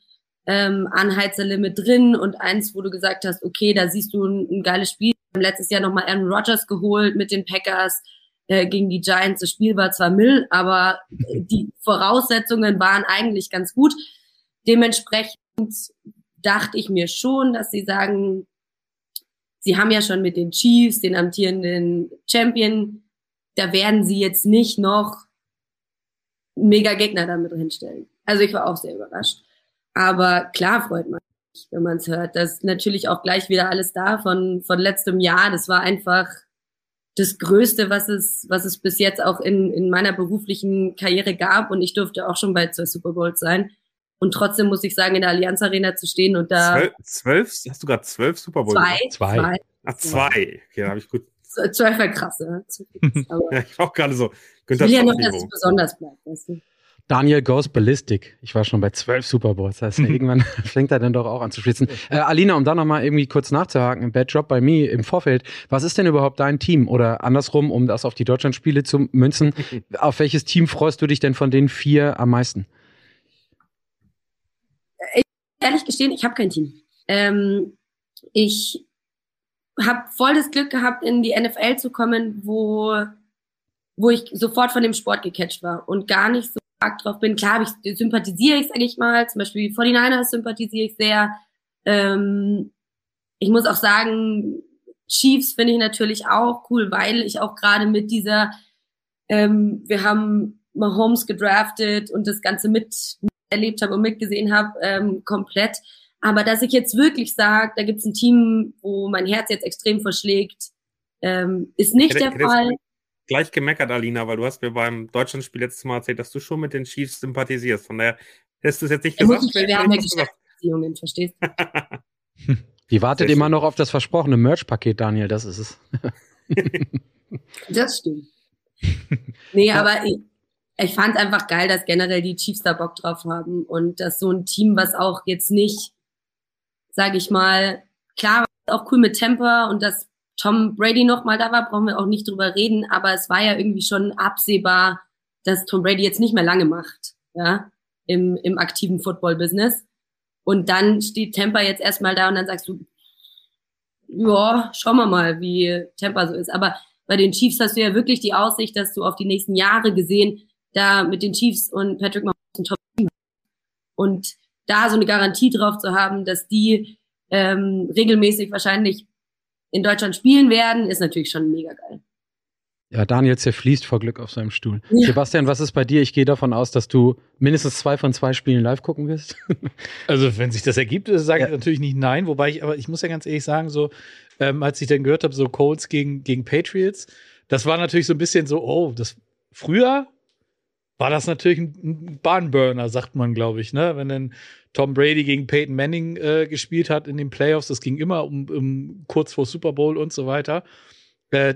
ähm, Anheizerlimit drin und eins, wo du gesagt hast, okay, da siehst du ein, ein geiles Spiel. Haben letztes Jahr nochmal Aaron Rodgers geholt mit den Packers äh, gegen die Giants. Das Spiel war zwar Müll, aber äh, die Voraussetzungen waren eigentlich ganz gut. Dementsprechend dachte ich mir schon, dass sie sagen, sie haben ja schon mit den Chiefs, den amtierenden Champion, da werden sie jetzt nicht noch mega Gegner damit hinstellen. Also ich war auch sehr überrascht. Aber klar freut man sich, wenn man es hört. Das ist natürlich auch gleich wieder alles da von, von letztem Jahr. Das war einfach das Größte, was es, was es bis jetzt auch in, in meiner beruflichen Karriere gab. Und ich durfte auch schon bei zwei Super Bowls sein. Und trotzdem muss ich sagen, in der Allianz Arena zu stehen und da Zwölf, zwölf hast du gerade zwölf Super Bowl? zwei, Zwei. zwei, Ach, zwei. Okay, da habe ich gut. zwölf war krass, ja. Aber Ja, ich war auch gerade so. ich Günther will ja noch, dass es besonders bleibt, weißt du. Daniel goes ballistic. Ich war schon bei zwölf Super Bowls. Das heißt, irgendwann fängt er dann doch auch an zu schwitzen. Äh, Alina, um da nochmal irgendwie kurz nachzuhaken, Bad Job bei mir im Vorfeld. Was ist denn überhaupt dein Team? Oder andersrum, um das auf die Deutschlandspiele zu münzen, auf welches Team freust du dich denn von den vier am meisten? Ehrlich gestehen, ich habe kein Team. Ähm, ich habe voll das Glück gehabt, in die NFL zu kommen, wo, wo ich sofort von dem Sport gecatcht war und gar nicht so arg drauf bin. Klar ich, sympathisiere ich, sage ich mal, zum Beispiel die 49ers sympathisiere ich sehr. Ähm, ich muss auch sagen, Chiefs finde ich natürlich auch cool, weil ich auch gerade mit dieser, ähm, wir haben Mahomes gedraftet und das Ganze mit erlebt habe und mitgesehen habe, ähm, komplett. Aber dass ich jetzt wirklich sage, da gibt es ein Team, wo mein Herz jetzt extrem verschlägt, ähm, ist nicht Hätte- der Fall. Gleich gemeckert, Alina, weil du hast mir beim Deutschlandspiel letztes Mal erzählt, dass du schon mit den Chiefs sympathisierst. Von daher hättest du es jetzt nicht Ja, gesagt. ich, hätte wir haben ja. Geschäftsbeziehungen, verstehst du? Die wartet Sehr immer noch auf das versprochene Merch-Paket, Daniel, das ist es. Das stimmt. Nee, aber ich, fand einfach geil, dass generell die Chiefs da Bock drauf haben und dass so ein Team, was auch jetzt nicht, sage ich mal, klar, auch cool mit Temper und dass Tom Brady noch mal da war, brauchen wir auch nicht drüber reden, aber es war ja irgendwie schon absehbar, dass Tom Brady jetzt nicht mehr lange macht, ja, im, im aktiven Football-Business. Und dann steht Temper jetzt erstmal da und dann sagst du, ja, schauen wir mal, wie Temper so ist. Aber bei den Chiefs hast du ja wirklich die Aussicht, dass du auf die nächsten Jahre gesehen da mit den Chiefs und Patrick Mahomes ein Top-Team. Und da so eine Garantie drauf zu haben, dass die ähm, regelmäßig wahrscheinlich in Deutschland spielen werden, ist natürlich schon mega geil. Ja, Daniel zerfließt vor Glück auf seinem Stuhl. Ja. Sebastian, was ist bei dir? Ich gehe davon aus, dass du mindestens zwei von zwei Spielen live gucken wirst. Also, wenn sich das ergibt, sage ich Ja. natürlich nicht nein. Wobei ich, aber ich muss ja ganz ehrlich sagen, so, ähm, als ich dann gehört habe, so Colts gegen, gegen Patriots, das war natürlich so ein bisschen so, oh, das früher war das natürlich ein, Bahnburner, sagt man, glaube ich, ne? Wenn dann Tom Brady gegen Peyton Manning äh, gespielt hat in den Playoffs, das ging immer um, um kurz vor Super Bowl und so weiter. Äh,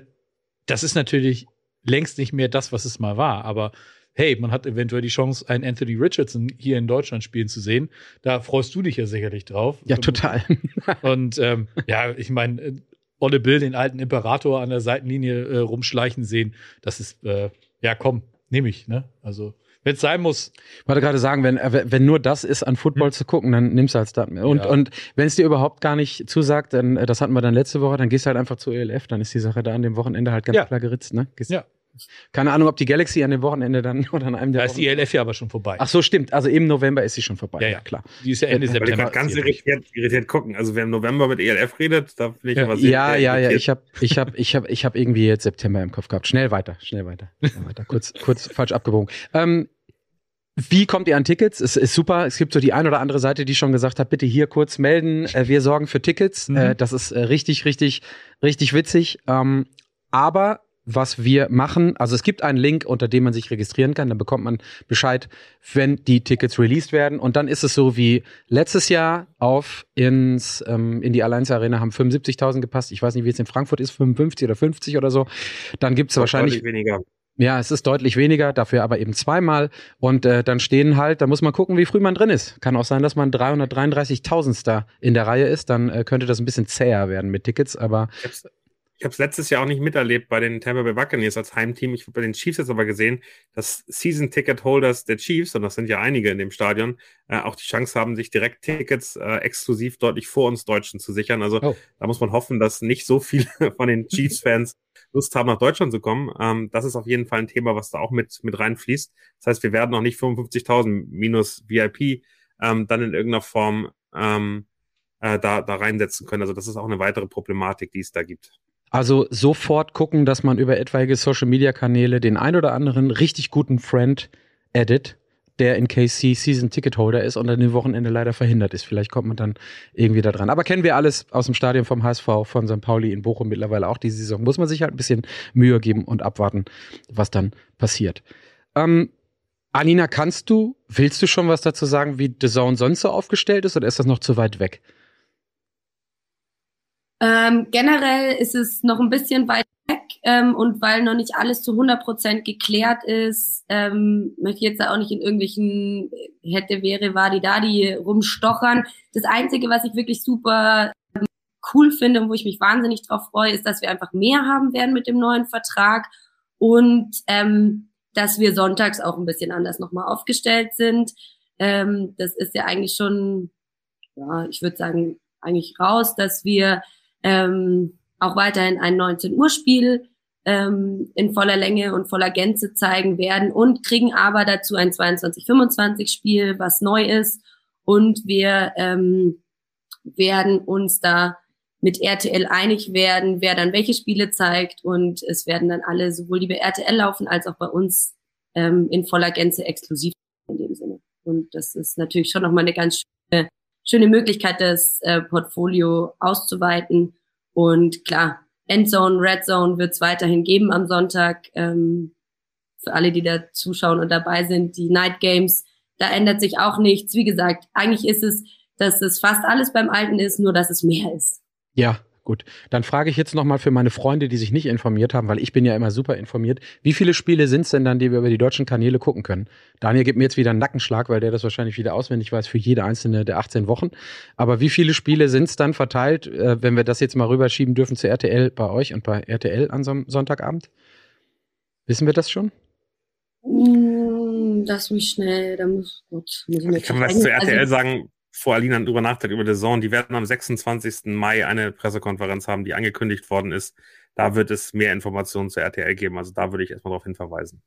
das ist natürlich längst nicht mehr das, was es mal war, aber hey, man hat eventuell die Chance, einen Anthony Richardson hier in Deutschland spielen zu sehen. Da freust du dich ja sicherlich drauf. Ja, total. Und ähm, ja, ich meine, äh, Olle Bill, den alten Imperator an der Seitenlinie äh, rumschleichen sehen, das ist, äh, ja, komm, nehme ich, ne? Also, wenn es sein muss, Ich wollte gerade sagen, wenn, äh, wenn nur das ist, an Football zu gucken, dann nimmst du halt Start. Und, Ja. und wenn es dir überhaupt gar nicht zusagt, dann, äh, das hatten wir dann letzte Woche, dann gehst du halt einfach zu ELF, dann ist die Sache da an dem Wochenende halt ganz Ja. klar geritzt, ne? Gehst, Ja. Keine Ahnung, ob die Galaxy an dem Wochenende dann oder an einem der da ist die ELF ja aber schon vorbei. Ach so, stimmt. Also im November ist sie schon vorbei. Ja, Ja, klar. die ist ja Ende Weil ich September. gerade ganz irritiert, irritiert gucken. Also wer im November mit ELF redet, da finde ich Ja. immer sehr, Ja, ja, ja. Ich habe ich hab, ich hab, ich hab irgendwie jetzt September im Kopf gehabt. Schnell weiter, schnell weiter. Schnell weiter. Kurz, kurz falsch abgebogen. Ähm, wie kommt ihr an Tickets? Es ist super. Es gibt so die ein oder andere Seite, die schon gesagt hat, bitte hier kurz melden. Äh, wir sorgen für Tickets. Mhm. Äh, das ist äh, richtig, richtig, richtig witzig. Ähm, aber was wir machen, also es gibt einen Link, unter dem man sich registrieren kann. Dann bekommt man Bescheid, wenn die Tickets released werden. Und dann ist es so wie letztes Jahr auf ins ähm, in die Allianz Arena haben 75.000 gepasst. Ich weiß nicht, wie es in Frankfurt ist, 55 oder 50 oder so. Dann gibt's wahrscheinlich Deutlich weniger. ja, es ist deutlich weniger, dafür aber eben zweimal. Und äh, dann stehen halt, da muss man gucken, wie früh man drin ist. Kann auch sein, dass man 333.000. in der Reihe ist. Dann äh, könnte das ein bisschen zäher werden mit Tickets. Aber Ich ich hab's letztes Jahr auch nicht miterlebt bei den Tampa Bay Buccaneers als Heimteam. Ich habe bei den Chiefs jetzt aber gesehen, dass Season-Ticket-Holders der Chiefs, und das sind ja einige in dem Stadion, äh, auch die Chance haben, sich direkt Tickets äh, exklusiv deutlich vor uns Deutschen zu sichern. Also Oh. da muss man hoffen, dass nicht so viele von den Chiefs-Fans Lust haben, nach Deutschland zu kommen. Ähm, das ist auf jeden Fall ein Thema, was da auch mit, mit reinfließt. Das heißt, wir werden noch nicht 55.000 minus VIP ähm, dann in irgendeiner Form ähm, äh, da, da reinsetzen können. Also das ist auch eine weitere Problematik, die es da gibt. Also sofort gucken, dass man über etwaige Social Media Kanäle den ein oder anderen richtig guten Friend edit, der in KC Season Ticket Holder ist und an dem Wochenende leider verhindert ist. Vielleicht kommt man dann irgendwie da dran. Aber kennen wir alles aus dem Stadion vom HSV, von St. Pauli in Bochum mittlerweile auch diese Saison. Muss man sich halt ein bisschen Mühe geben und abwarten, was dann passiert. Ähm, Alina, kannst du, willst du schon was dazu sagen, wie The Zone sonst so aufgestellt ist oder ist das noch zu weit weg? Ähm, generell ist es noch ein bisschen weit weg ähm, und weil noch nicht alles zu 100 Prozent geklärt ist, ähm, möchte ich jetzt auch nicht in irgendwelchen äh, hätte, wäre, war die da, die rumstochern. Das Einzige, was ich wirklich super ähm, cool finde und wo ich mich wahnsinnig drauf freue, ist, dass wir einfach mehr haben werden mit dem neuen Vertrag und ähm, dass wir sonntags auch ein bisschen anders nochmal aufgestellt sind. Ähm, das ist ja eigentlich schon, ja, ich würde sagen, eigentlich raus, dass wir ähm, auch weiterhin ein 19 Uhr Spiel ähm, in voller Länge und voller Gänze zeigen werden und kriegen aber dazu ein 22-25 Spiel, was neu ist und wir ähm, werden uns da mit RTL einig werden, wer dann welche Spiele zeigt und es werden dann alle sowohl die bei RTL laufen als auch bei uns ähm, in voller Gänze exklusiv in dem Sinne. Und das ist natürlich schon nochmal eine ganz schöne, schöne Möglichkeit, das äh, Portfolio auszuweiten. Und klar, Endzone, Red Zone wird es weiterhin geben am Sonntag. Ähm, für alle, die da zuschauen und dabei sind, die Night Games, da ändert sich auch nichts. Wie gesagt, eigentlich ist es, dass es fast alles beim Alten ist, nur dass es mehr ist. Ja, Gut, dann frage ich jetzt nochmal für meine Freunde, die sich nicht informiert haben, weil ich bin ja immer super informiert. Wie viele Spiele sind es denn dann, die wir über die deutschen Kanäle gucken können? Daniel gibt mir jetzt wieder einen Nackenschlag, weil der das wahrscheinlich wieder auswendig weiß für jede einzelne der 18 Wochen. Aber wie viele Spiele sind es dann verteilt, äh, wenn wir das jetzt mal rüberschieben dürfen zu RTL bei euch und bei RTL an so einem Sonntagabend? Wissen wir das schon? Mm, Lass mich schnell, da muss, gut, muss ich, ich kann was zu RTL also, sagen, vor Alina drüber nachdenkt über der Zone. Die werden am 26. Mai eine Pressekonferenz haben, die angekündigt worden ist. Da wird es mehr Informationen zu RTL geben. Also da würde ich erstmal darauf hinverweisen.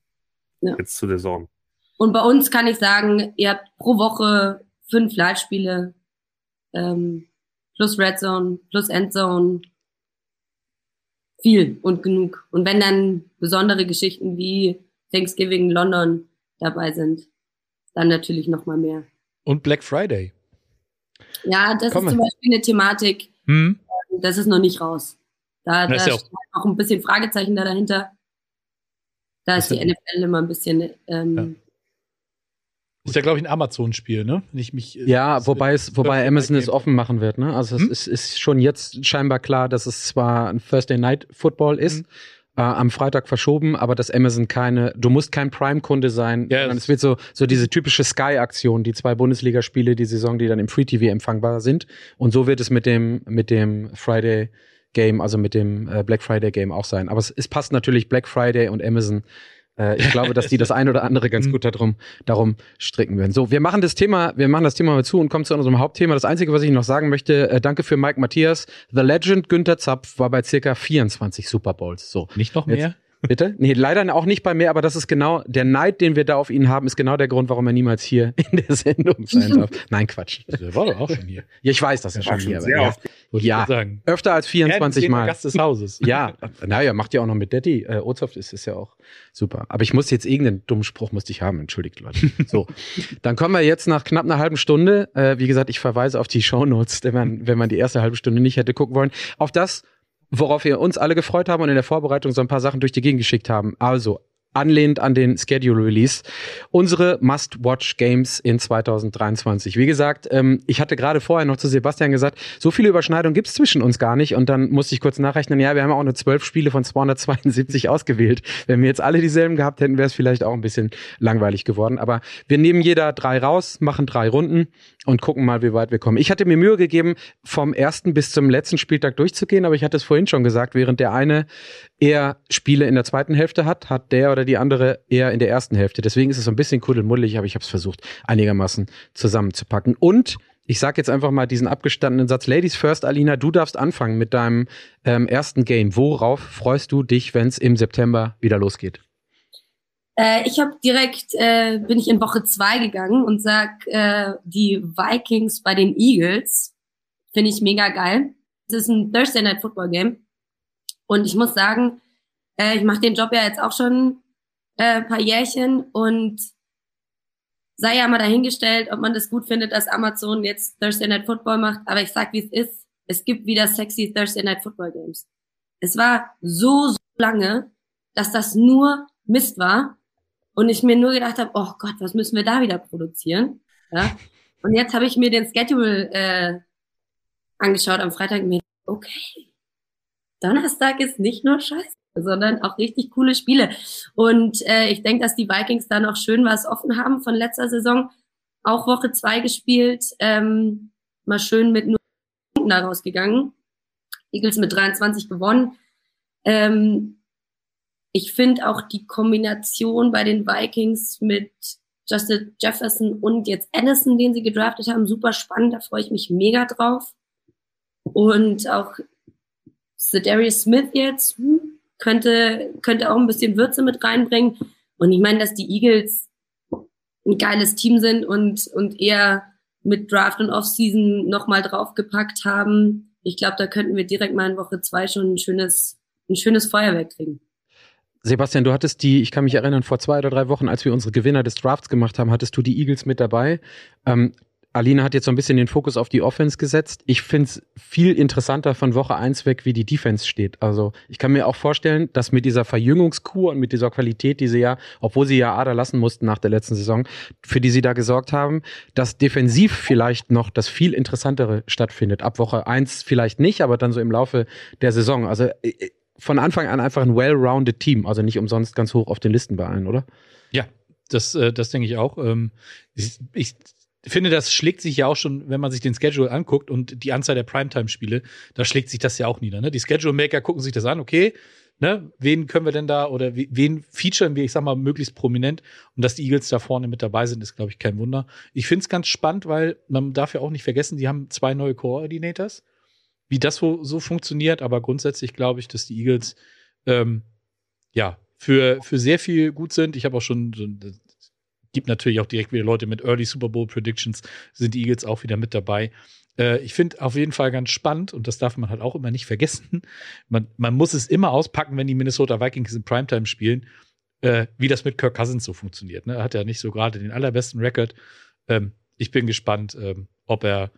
Ja. Jetzt zu der Zone. Und bei uns kann ich sagen, ihr habt pro Woche fünf Live-Spiele, ähm, plus Red Zone, plus Endzone. Viel und genug. Und wenn dann besondere Geschichten wie Thanksgiving London dabei sind, dann natürlich noch mal mehr. Und Black Friday. Ja, das Komm ist zum Beispiel eine Thematik, hm? das ist noch nicht raus. Da, da steht auch ein bisschen Fragezeichen da dahinter. Da ist die NFL immer ein bisschen. Ähm, ja. Ist ja, glaube ich, ein Amazon-Spiel, ne? Wenn ich mich, äh, ja, wobei es, wobei Amazon es offen machen wird, ne? Also hm? es ist, ist, schon jetzt scheinbar klar, dass es zwar ein Thursday Night Football ist, hm äh, am Freitag verschoben, aber dass Amazon keine, du musst kein Prime-Kunde sein, yes. sondern es wird so, so diese typische Sky-Aktion, die zwei Bundesligaspiele die Saison, die dann im Free TV empfangbar sind. Und so wird es mit dem, mit dem Friday Game, also mit dem äh, Black Friday Game auch sein. Aber es, es passt natürlich Black Friday und Amazon äh, ich glaube, dass die das ein oder andere ganz mhm. gut darum, darum stricken werden. So, wir machen das Thema, wir machen das Thema mal zu und kommen zu unserem Hauptthema. Das Einzige, was ich noch sagen möchte, äh, danke für Mike Matthias. The Legend Günther Zapf war bei circa 24 Super Bowls. So. Nicht noch mehr? Jetzt, Bitte? Nee, leider auch nicht bei mir, aber das ist genau, der Neid, den wir da auf ihn haben, ist genau der Grund, warum er niemals hier in der Sendung sein darf. Nein, Quatsch. Der war doch auch schon hier. Ja, ich weiß, dass er schon hier war. Ja, oft. ja sagen. öfter als 24 Mal. Gast des Hauses. Ja, naja, macht ja auch noch mit Daddy. Äh, Ozhoff ist, ist ja auch super. Aber ich muss jetzt irgendeinen dummen Spruch musste ich haben, entschuldigt Leute. So, dann kommen wir jetzt nach knapp einer halben Stunde. Äh, wie gesagt, ich verweise auf die Show Notes, wenn man, wenn man die erste halbe Stunde nicht hätte gucken wollen. Auf das, worauf wir uns alle gefreut haben und in der Vorbereitung so ein paar Sachen durch die Gegend geschickt haben. Also anlehnt an den Schedule Release. Unsere Must-Watch-Games in 2023. Wie gesagt, ähm, ich hatte gerade vorher noch zu Sebastian gesagt, so viele Überschneidungen gibt's zwischen uns gar nicht. Und dann musste ich kurz nachrechnen, ja, wir haben auch nur zwölf Spiele von 272 ausgewählt. Wenn wir jetzt alle dieselben gehabt hätten, wäre es vielleicht auch ein bisschen langweilig geworden. Aber wir nehmen jeder drei raus, machen drei Runden und gucken mal, wie weit wir kommen. Ich hatte mir Mühe gegeben, vom ersten bis zum letzten Spieltag durchzugehen, aber ich hatte es vorhin schon gesagt, während der eine eher Spiele in der zweiten Hälfte hat, hat der oder die andere eher in der ersten Hälfte. Deswegen ist es so ein bisschen kuddelmuddelig, aber ich habe es versucht, einigermaßen zusammenzupacken. Und ich sage jetzt einfach mal diesen abgestandenen Satz. Ladies first, Alina, du darfst anfangen mit deinem ähm, ersten Game. Worauf freust du dich, wenn es im September wieder losgeht? Äh, ich habe direkt, äh, bin ich in Woche zwei gegangen und sag, äh, die Vikings bei den Eagles finde ich mega geil. Das ist ein Thursday Night Football Game. Und ich muss sagen, äh, ich mache den Job ja jetzt auch schon äh, paar Jährchen und sei ja mal dahingestellt, ob man das gut findet, dass Amazon jetzt Thursday Night Football macht. Aber ich sag, wie es ist. Es gibt wieder sexy Thursday Night Football Games. Es war so, so lange, dass das nur Mist war. Und ich mir nur gedacht habe, oh Gott, was müssen wir da wieder produzieren? Ja? Und jetzt habe ich mir den Schedule äh, angeschaut am Freitag und mir, okay, Donnerstag ist nicht nur scheiße, sondern auch richtig coole Spiele. Und äh, ich denke, dass die Vikings da noch schön was offen haben von letzter Saison. Auch Woche zwei gespielt, ähm, mal schön mit nur Punkten da rausgegangen. Eagles mit 23 gewonnen. Ähm, ich finde auch die Kombination bei den Vikings mit Justin Jefferson und jetzt Anderson, den sie gedraftet haben, super spannend. Da freue ich mich mega drauf. Und auch Darius Smith jetzt hm, könnte, könnte auch ein bisschen Würze mit reinbringen. Und ich meine, dass die Eagles ein geiles Team sind und, und eher mit Draft und Offseason nochmal draufgepackt haben. Ich glaube, da könnten wir direkt mal in Woche zwei schon ein schönes, ein schönes Feuerwerk kriegen. Sebastian, du hattest die, ich kann mich erinnern, vor zwei oder drei Wochen, als wir unsere Gewinner des Drafts gemacht haben, hattest du die Eagles mit dabei. Ähm, Alina hat jetzt so ein bisschen den Fokus auf die Offense gesetzt. Ich finde es viel interessanter von Woche eins weg, wie die Defense steht. Also ich kann mir auch vorstellen, dass mit dieser Verjüngungskur und mit dieser Qualität, die sie ja, obwohl sie ja Ader lassen mussten nach der letzten Saison, für die sie da gesorgt haben, dass defensiv vielleicht noch das viel interessantere stattfindet. Ab Woche eins vielleicht nicht, aber dann so im Laufe der Saison. Also äh, von Anfang an einfach ein well-rounded Team, also nicht umsonst ganz hoch auf den Listen bei allen, oder? Ja, das, äh, das denke ich auch. Ähm, ich, ich finde, das schlägt sich ja auch schon, wenn man sich den Schedule anguckt und die Anzahl der Primetime-Spiele, da schlägt sich das ja auch nieder. Ne? Die Schedule-Maker gucken sich das an, okay, ne, wen können wir denn da oder wen featuren wir, ich sag mal, möglichst prominent und dass die Eagles da vorne mit dabei sind, ist, glaube ich, kein Wunder. Ich finde es ganz spannend, weil man darf ja auch nicht vergessen, die haben zwei neue Coordinators. Wie das so, so funktioniert, aber grundsätzlich glaube ich, dass die Eagles ähm, ja für, für sehr viel gut sind. Ich habe auch schon gibt natürlich auch direkt wieder Leute mit Early Super Bowl Predictions, sind die Eagles auch wieder mit dabei. Äh, ich finde auf jeden Fall ganz spannend und das darf man halt auch immer nicht vergessen. Man, man muss es immer auspacken, wenn die Minnesota Vikings in Primetime spielen, äh, wie das mit Kirk Cousins so funktioniert. Ne? Er hat ja nicht so gerade den allerbesten Rekord. Ähm, ich bin gespannt, ähm, ob er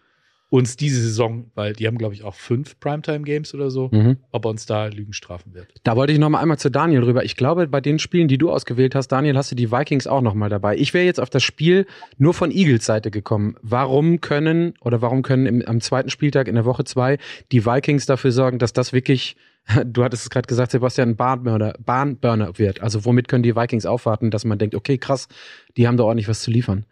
uns diese Saison, weil die haben, glaube ich, auch fünf Primetime-Games oder so, mhm. ob er uns da Lügen strafen wird. Da wollte ich noch mal einmal zu Daniel rüber. Ich glaube, bei den Spielen, die du ausgewählt hast, Daniel, hast du die Vikings auch noch mal dabei. Ich wäre jetzt auf das Spiel nur von Eagles Seite gekommen. Warum können oder warum können im, am zweiten Spieltag in der Woche zwei die Vikings dafür sorgen, dass das wirklich Du hattest es gerade gesagt, Sebastian, ein Bahnburner, Bahnburner wird. Also womit können die Vikings aufwarten, dass man denkt, okay, krass, die haben da ordentlich was zu liefern.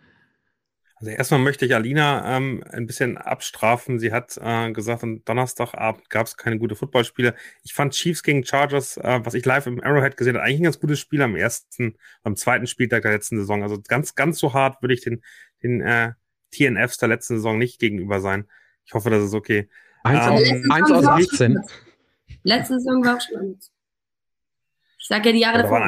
Also erstmal möchte ich Alina ähm, ein bisschen abstrafen. Sie hat äh, gesagt, am Donnerstagabend gab es keine gute Footballspiele. Ich fand Chiefs gegen Chargers, äh, was ich live im Arrowhead gesehen habe, eigentlich ein ganz gutes Spiel am ersten, am zweiten Spieltag der letzten Saison. Also ganz, ganz so hart würde ich den, den äh, TNFs der letzten Saison nicht gegenüber sein. Ich hoffe, das ist okay. Eins, ähm, eins aus 18. Letzte Saison war auch schon. Ich sage ja die Jahre davor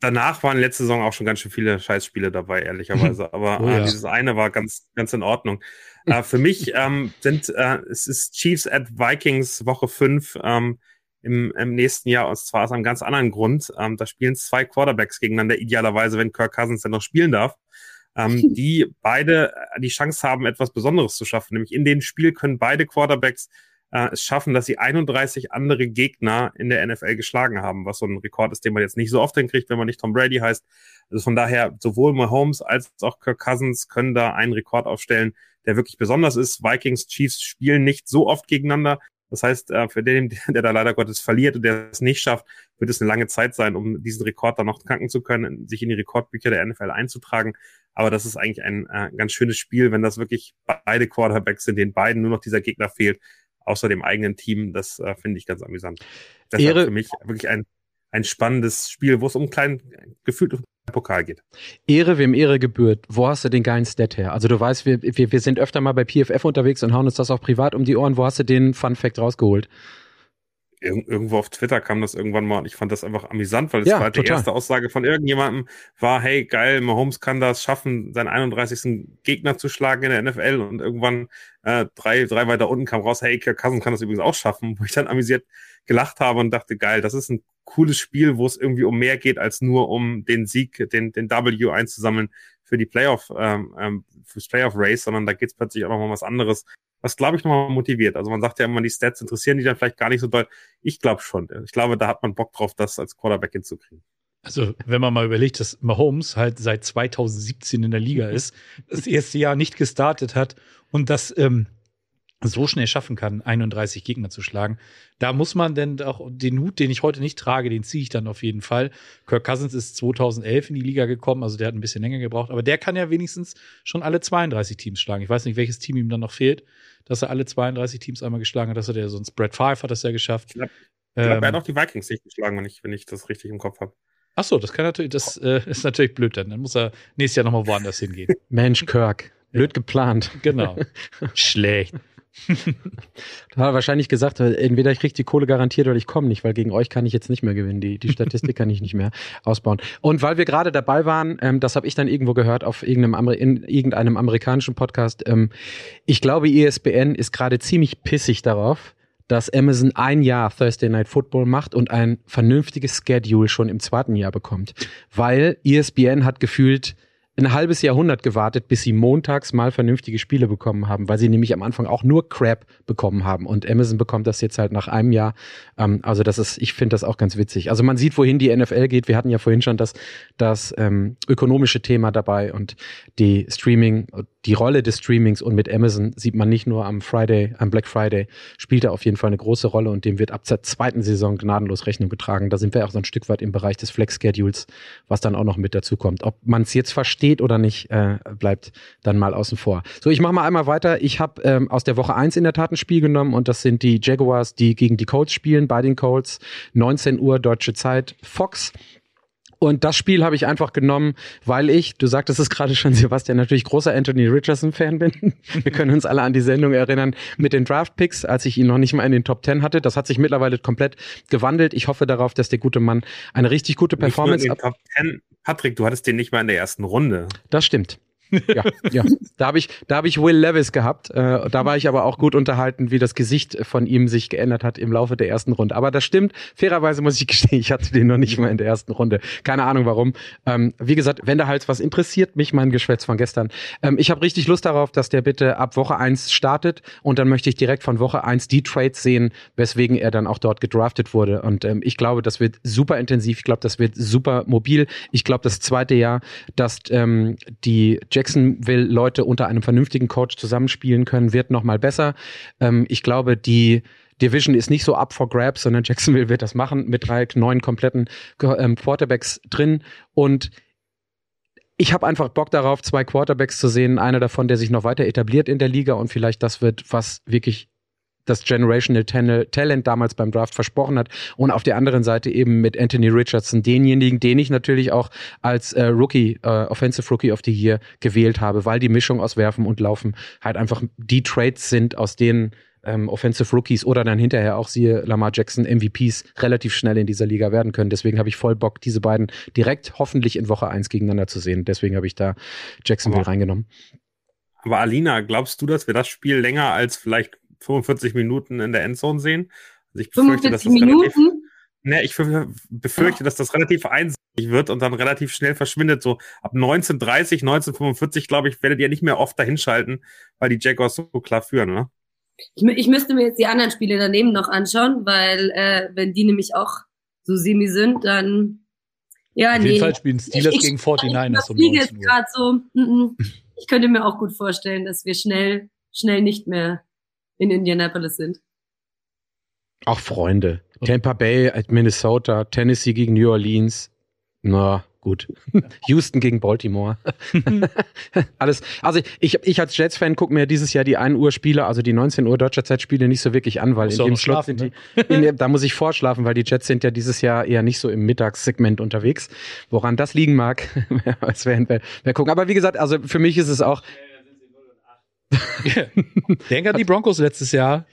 danach waren letzte Saison auch schon ganz schön viele Scheißspiele dabei, ehrlicherweise. Aber oh, ja. äh, dieses eine war ganz, ganz in Ordnung. äh, für mich ähm, sind äh, es ist Chiefs at Vikings Woche 5 ähm, im, im nächsten Jahr, und zwar aus einem ganz anderen Grund. Ähm, da spielen zwei Quarterbacks gegeneinander, idealerweise, wenn Kirk Cousins dann noch spielen darf. Ähm, die beide die Chance haben, etwas Besonderes zu schaffen. Nämlich in dem Spiel können beide Quarterbacks äh, es schaffen, dass sie 31 andere Gegner in der NFL geschlagen haben, was so ein Rekord ist, den man jetzt nicht so oft hinkriegt, wenn man nicht Tom Brady heißt. Also von daher, sowohl Mahomes als auch Kirk Cousins können da einen Rekord aufstellen, der wirklich besonders ist. Vikings, Chiefs spielen nicht so oft gegeneinander. Das heißt, äh, für den, der da leider Gottes verliert und der es nicht schafft, wird es eine lange Zeit sein, um diesen Rekord dann noch knacken zu können, sich in die Rekordbücher der NFL einzutragen. Aber das ist eigentlich ein äh, ganz schönes Spiel, wenn das wirklich beide Quarterbacks sind, denen beiden nur noch dieser Gegner fehlt außer dem eigenen Team. Das äh, finde ich ganz amüsant. Das ist für mich wirklich ein, ein spannendes Spiel, wo es um einen kleinen, gefühlt Pokal geht. Ehre, wem Ehre gebührt. Wo hast du den geilen Stat her? Also du weißt, wir, wir, wir sind öfter mal bei PFF unterwegs und hauen uns das auch privat um die Ohren. Wo hast du den Fun Fact rausgeholt? Ir irgendwo auf Twitter kam das irgendwann mal und ich fand das einfach amüsant, weil es ja, war die erste Aussage von irgendjemandem war, hey, geil, Mahomes kann das schaffen, seinen 31. Gegner zu schlagen in der NFL und irgendwann äh, drei, drei weiter unten kam raus, hey, Kirk Cousins kann das übrigens auch schaffen, wo ich dann amüsiert gelacht habe und dachte, geil, das ist ein cooles Spiel, wo es irgendwie um mehr geht als nur um den Sieg, den, den W einzusammeln für die Playoff, ähm, ähm, fürs Playoff Race, sondern da geht es plötzlich auch noch mal was anderes was glaube ich nochmal motiviert. Also man sagt ja immer, die Stats interessieren die dann vielleicht gar nicht so doll. Ich glaube schon. Ich glaube, da hat man Bock drauf, das als Quarterback hinzukriegen. Also, wenn man mal überlegt, dass Mahomes halt seit 2017 in der Liga ist, das erste Jahr nicht gestartet hat und das ähm, so schnell schaffen kann, 31 Gegner zu schlagen. Da muss man denn auch den Hut, den ich heute nicht trage, den ziehe ich dann auf jeden Fall. Kirk Cousins ist 2011 in die Liga gekommen, also der hat ein bisschen länger gebraucht, aber der kann ja wenigstens schon alle 32 Teams schlagen. Ich weiß nicht, welches Team ihm dann noch fehlt, dass er alle 32 Teams einmal geschlagen hat. Das hat er sonst Brad Five hat das ja geschafft. Ich glaube, glaub, ähm, er hat auch die Vikings nicht geschlagen, wenn ich, wenn ich das richtig im Kopf habe. Ach so, das kann natürlich, das äh, ist natürlich blöd dann. Dann muss er nächstes Jahr nochmal woanders hingehen. Mensch, Kirk. Blöd geplant. Genau. Schlecht. du hast wahrscheinlich gesagt, entweder ich kriege die Kohle garantiert oder ich komme nicht, weil gegen euch kann ich jetzt nicht mehr gewinnen. Die, die Statistik kann ich nicht mehr ausbauen. Und weil wir gerade dabei waren, ähm, das habe ich dann irgendwo gehört auf irgendeinem, in irgendeinem amerikanischen Podcast. Ähm, ich glaube, ESPN ist gerade ziemlich pissig darauf, dass Amazon ein Jahr Thursday Night Football macht und ein vernünftiges Schedule schon im zweiten Jahr bekommt. Weil ESPN hat gefühlt ein halbes Jahrhundert gewartet, bis sie montags mal vernünftige Spiele bekommen haben, weil sie nämlich am Anfang auch nur Crap bekommen haben. Und Amazon bekommt das jetzt halt nach einem Jahr. Ähm, also das ist, ich finde das auch ganz witzig. Also man sieht, wohin die NFL geht. Wir hatten ja vorhin schon das, das ähm, ökonomische Thema dabei und die Streaming, die Rolle des Streamings und mit Amazon sieht man nicht nur am Friday, am Black Friday, spielt er auf jeden Fall eine große Rolle und dem wird ab der zweiten Saison gnadenlos Rechnung getragen. Da sind wir auch so ein Stück weit im Bereich des Flex-Schedules, was dann auch noch mit dazu kommt. Ob man es jetzt versteht oder nicht, äh, bleibt dann mal außen vor. So, ich mache mal einmal weiter. Ich habe ähm, aus der Woche eins in der Tat ein Spiel genommen und das sind die Jaguars, die gegen die Colts spielen, bei den Colts. 19 Uhr deutsche Zeit, Fox. Und das Spiel habe ich einfach genommen, weil ich, du sagtest es gerade schon, Sebastian, natürlich großer Anthony Richardson-Fan bin. Wir können uns alle an die Sendung erinnern mit den Draft-Picks, als ich ihn noch nicht mal in den Top Ten hatte. Das hat sich mittlerweile komplett gewandelt. Ich hoffe darauf, dass der gute Mann eine richtig gute Performance hat. Top 10. Patrick, du hattest den nicht mal in der ersten Runde. Das stimmt ja, ja. Da habe ich, da habe ich Will Levis gehabt. Äh, da war ich aber auch gut unterhalten, wie das Gesicht von ihm sich geändert hat im Laufe der ersten Runde. Aber das stimmt. Fairerweise muss ich gestehen, ich hatte den noch nicht mal in der ersten Runde. Keine Ahnung warum. Ähm, wie gesagt, wenn da halt was interessiert, mich mein Geschwätz von gestern. Ähm, ich habe richtig Lust darauf, dass der bitte ab Woche eins startet und dann möchte ich direkt von Woche eins die Trades sehen, weswegen er dann auch dort gedraftet wurde. Und ähm, ich glaube, das wird super intensiv. Ich glaube, das wird super mobil. Ich glaube, das zweite Jahr, dass ähm, die Jacksonville Leute unter einem vernünftigen Coach zusammenspielen können, wird noch mal besser. Ähm, ich glaube, die Division ist nicht so up for grabs, sondern Jacksonville wird das machen mit drei neuen kompletten ähm, Quarterbacks drin und ich habe einfach Bock darauf, zwei Quarterbacks zu sehen. Einer davon, der sich noch weiter etabliert in der Liga und vielleicht das wird, was wirklich das Generational Talent damals beim Draft versprochen hat. Und auf der anderen Seite eben mit Anthony Richardson, denjenigen, den ich natürlich auch als äh, Rookie, äh, Offensive Rookie of the Year gewählt habe, weil die Mischung aus Werfen und Laufen halt einfach die Trades sind, aus denen ähm, Offensive Rookies oder dann hinterher auch siehe Lamar Jackson MVPs relativ schnell in dieser Liga werden können. Deswegen habe ich voll Bock, diese beiden direkt hoffentlich in Woche eins gegeneinander zu sehen. Deswegen habe ich da Jacksonville aber, reingenommen. Aber Alina, glaubst du, dass wir das Spiel länger als vielleicht 45 Minuten in der Endzone sehen. Also ich befürchte, dass das Minuten? relativ, ne, ich befürchte, dass das relativ einseitig wird und dann relativ schnell verschwindet. So ab 1930, 1945, glaube ich, werdet ihr nicht mehr oft dahinschalten, weil die Jaguars so klar führen, ne? Ich, ich müsste mir jetzt die anderen Spiele daneben noch anschauen, weil äh, wenn die nämlich auch so semi sind, dann ja, Auf nee. jeden Fall spielen Steelers ich, gegen 49ers um 19 Uhr. So, mm, mm. ich könnte mir auch gut vorstellen, dass wir schnell, schnell nicht mehr in Indianapolis sind. Auch Freunde. Tampa Bay, Minnesota, Tennessee gegen New Orleans. Na, gut. Houston gegen Baltimore. Alles. Also ich, ich als Jets-Fan gucke mir dieses Jahr die 1 Uhr Spiele, also die 19 Uhr deutscher Zeitspiele nicht so wirklich an, weil in dem Slot sind die, ne? in, da muss ich vorschlafen, weil die Jets sind ja dieses Jahr eher nicht so im Mittagssegment unterwegs. Woran das liegen mag, das werden wir, wir gucken. Aber wie gesagt, also für mich ist es auch, Denk an die Broncos letztes Jahr.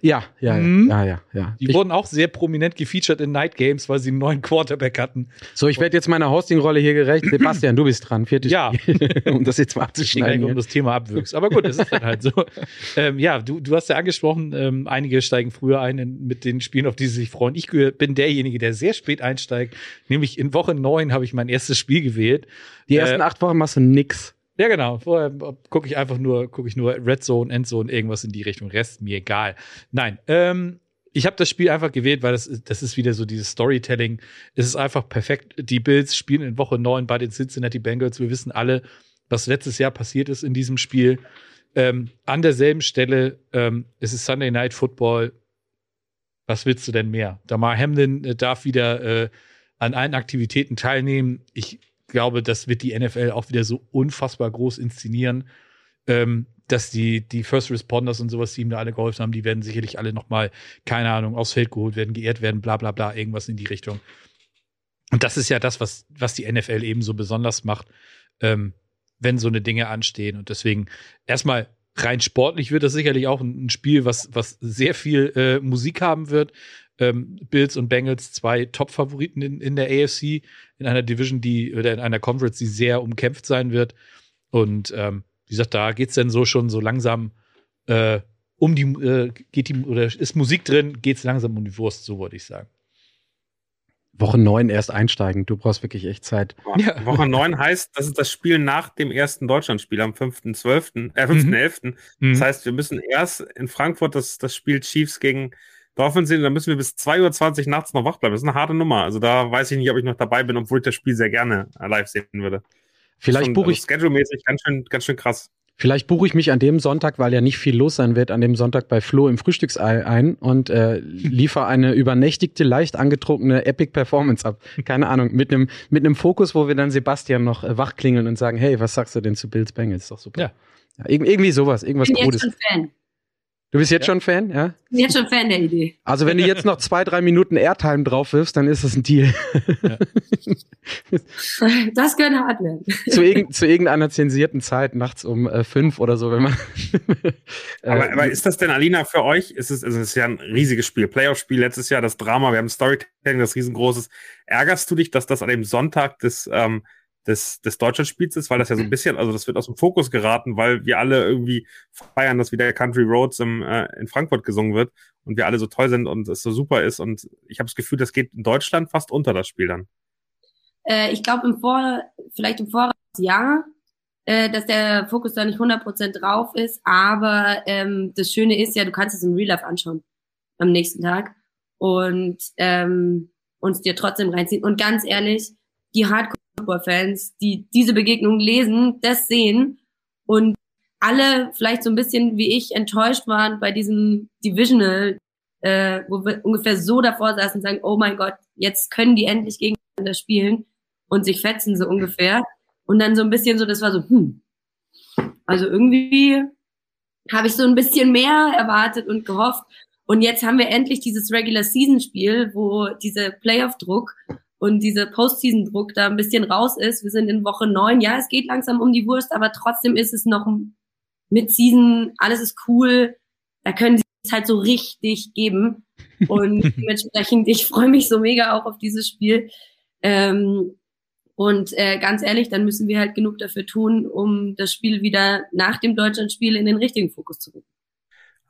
Ja, ja, mhm. ja, ja, ja. Die ich, wurden auch sehr prominent gefeatured in Night Games, weil sie einen neuen Quarterback hatten. So, ich werde jetzt meiner Hosting-Rolle hier gerecht. Sebastian, du bist dran. Viertes ja. um das jetzt mal abzuschneiden. um das Thema abwüchst. Aber gut, das ist dann halt so. ähm, ja, du, du hast ja angesprochen, ähm, einige steigen früher ein in, mit den Spielen, auf die sie sich freuen. Ich bin derjenige, der sehr spät einsteigt. Nämlich in Woche neun habe ich mein erstes Spiel gewählt. Die ersten äh, acht Wochen machst du nix. Ja, genau. Vorher gucke ich einfach nur, gucke ich nur Red Zone, Endzone, irgendwas in die Richtung. Rest mir egal. Nein, ähm, ich habe das Spiel einfach gewählt, weil das, das ist wieder so dieses Storytelling. Es ist einfach perfekt. Die Bills spielen in Woche 9 bei den Cincinnati Bengals. Wir wissen alle, was letztes Jahr passiert ist in diesem Spiel. Ähm, an derselben Stelle, ähm, es ist Sunday Night Football. Was willst du denn mehr? Damar Hamlin äh, darf wieder äh, an allen Aktivitäten teilnehmen. Ich glaube, das wird die NFL auch wieder so unfassbar groß inszenieren, ähm, dass die, die First Responders und sowas, die ihm da alle geholfen haben, die werden sicherlich alle nochmal, keine Ahnung, aufs Feld geholt werden, geehrt werden, bla bla bla, irgendwas in die Richtung. Und das ist ja das, was, was die NFL eben so besonders macht, ähm, wenn so eine Dinge anstehen. Und deswegen erstmal rein sportlich wird das sicherlich auch ein, Spiel, was, was sehr viel äh, Musik haben wird ähm, Bills und Bengals zwei Top-Favoriten in, in der AFC, in einer Division, die, oder in einer Conference, die sehr umkämpft sein wird. Und ähm, wie gesagt, da geht's dann so schon so langsam äh, um die, äh, geht die, oder ist Musik drin, geht's langsam um die Wurst, so würde ich sagen. Woche 9 erst einsteigen. Du brauchst wirklich echt Zeit. Ja. Woche 9 heißt, das ist das Spiel nach dem ersten Deutschlandspiel am 5.12., äh, 5.11. Mhm. Das heißt, wir müssen erst in Frankfurt das, das Spiel Chiefs gegen Dolphins sehen, dann müssen wir bis 2.20 Uhr nachts noch wach bleiben. Das ist eine harte Nummer. Also da weiß ich nicht, ob ich noch dabei bin, obwohl ich das Spiel sehr gerne live sehen würde. Vielleicht buche ich. Also Schedule-mäßig ganz schön, ganz schön krass. Vielleicht buche ich mich an dem Sonntag, weil ja nicht viel los sein wird, an dem Sonntag bei Flo im Frühstücksei ein und äh, liefere eine übernächtigte, leicht angetrunkene Epic Performance ab. Keine Ahnung, mit einem mit einem Fokus, wo wir dann Sebastian noch äh, wachklingeln und sagen, hey, was sagst du denn zu Bills Bengals? Ist doch super. Ja. ja irgendwie sowas, irgendwas Ich bin Gutes. jetzt schon Fan. Du bist jetzt Ja. schon Fan, ja? Ich bin jetzt schon Fan der Idee. Also wenn du jetzt noch zwei, drei Minuten Airtime drauf wirfst, dann ist es ein Deal. Das könnte hart werden. zu, irgend, zu irgendeiner zensierten Zeit, nachts um äh, fünf oder so, wenn man. äh, Aber, aber ist das denn, Alina, für euch? Ist es, also es ist ja ein riesiges Spiel. Playoff-Spiel letztes Jahr, das Drama, wir haben Storytelling, das riesengroßes. Ärgerst du dich, dass das an dem Sonntag des, ähm, des, des Deutschlandspiels ist? Weil das ja so ein bisschen, also das wird aus dem Fokus geraten, weil wir alle irgendwie feiern, dass wieder Country Roads im, äh, in Frankfurt gesungen wird und wir alle so toll sind und es so super ist. Und ich habe das Gefühl, das geht in Deutschland fast unter das Spiel dann. Äh, ich glaube im Vor, vielleicht im Voraus ja, äh, dass der Fokus da nicht 100% drauf ist, aber ähm, das Schöne ist ja, du kannst es im Real Life anschauen am nächsten Tag und ähm, uns dir trotzdem reinziehen. Und ganz ehrlich, die Hardcore-Fans, die diese Begegnung lesen, das sehen und alle vielleicht so ein bisschen wie ich enttäuscht waren bei diesem Divisional, äh, wo wir ungefähr so davor saßen und sagen, oh mein Gott, jetzt können die endlich gegeneinander spielen und sich fetzen so ungefähr. Und dann so ein bisschen so, das war so, hm. Also irgendwie habe ich so ein bisschen mehr erwartet und gehofft. Und jetzt haben wir endlich dieses Regular Season Spiel, wo dieser Playoff-Druck und dieser Postseason-Druck da ein bisschen raus ist. Wir sind in Woche neun. Ja, es geht langsam um die Wurst, aber trotzdem ist es noch mit Season, alles ist cool. Da können sie es halt so richtig geben. Und dementsprechend, ich freue mich so mega auch auf dieses Spiel. Ähm, und äh, ganz ehrlich, dann müssen wir halt genug dafür tun, um das Spiel wieder nach dem Deutschlandspiel in den richtigen Fokus zu rücken.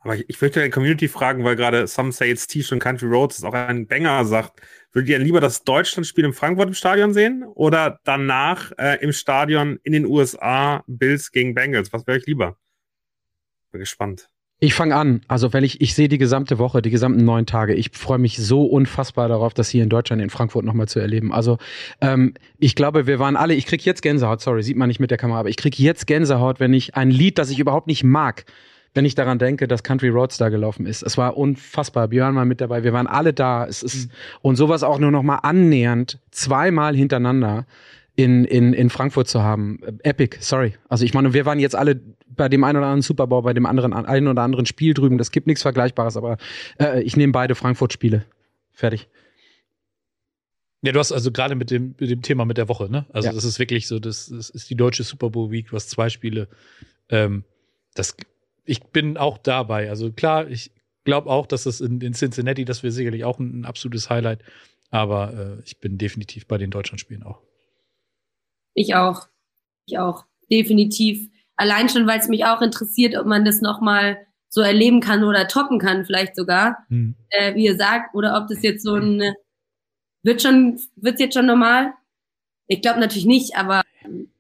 Aber ich, ich möchte die Community fragen, weil gerade Some Say It's T schon Country Roads ist auch ein Banger sagt. Würdet ihr lieber das Deutschlandspiel in Frankfurt im Stadion sehen oder danach äh, im Stadion in den USA Bills gegen Bengals? Was wäre euch lieber? Bin gespannt. Ich fange an. Also, wenn ich, ich sehe die gesamte Woche, die gesamten neun Tage. Ich freue mich so unfassbar darauf, das hier in Deutschland, in Frankfurt nochmal zu erleben. Also, ähm, ich glaube, wir waren alle, ich krieg jetzt Gänsehaut, sorry, sieht man nicht mit der Kamera, aber ich krieg jetzt Gänsehaut, wenn ich ein Lied, das ich überhaupt nicht mag, wenn ich daran denke, dass Country Roads da gelaufen ist. Es war unfassbar. Björn war mit dabei. Wir waren alle da. Es ist, und sowas auch nur noch mal annähernd zweimal hintereinander in, in, in Frankfurt zu haben. Epic, sorry. Also ich meine, wir waren jetzt alle bei dem einen oder anderen Super Bowl, bei dem anderen, einen oder anderen Spiel drüben. Das gibt nichts Vergleichbares, aber äh, ich nehme beide Frankfurt-Spiele. Fertig. Ja, du hast also gerade mit dem, mit dem Thema mit der Woche, ne? Also Ja. das ist wirklich so, das, das ist die deutsche Super Bowl Week, du hast zwei Spiele. Ähm, das, ich bin auch dabei. Also klar, ich glaube auch, dass das in, in Cincinnati, das wäre sicherlich auch ein, ein absolutes Highlight. Aber äh, ich bin definitiv bei den Deutschlandspielen auch. Ich auch. Ich auch. Definitiv. Allein schon, weil es mich auch interessiert, ob man das nochmal so erleben kann oder toppen kann, vielleicht sogar, Hm. äh, wie ihr sagt, oder ob das jetzt so ein, wird schon, wird's jetzt schon normal? Ich glaube natürlich nicht, aber ähm,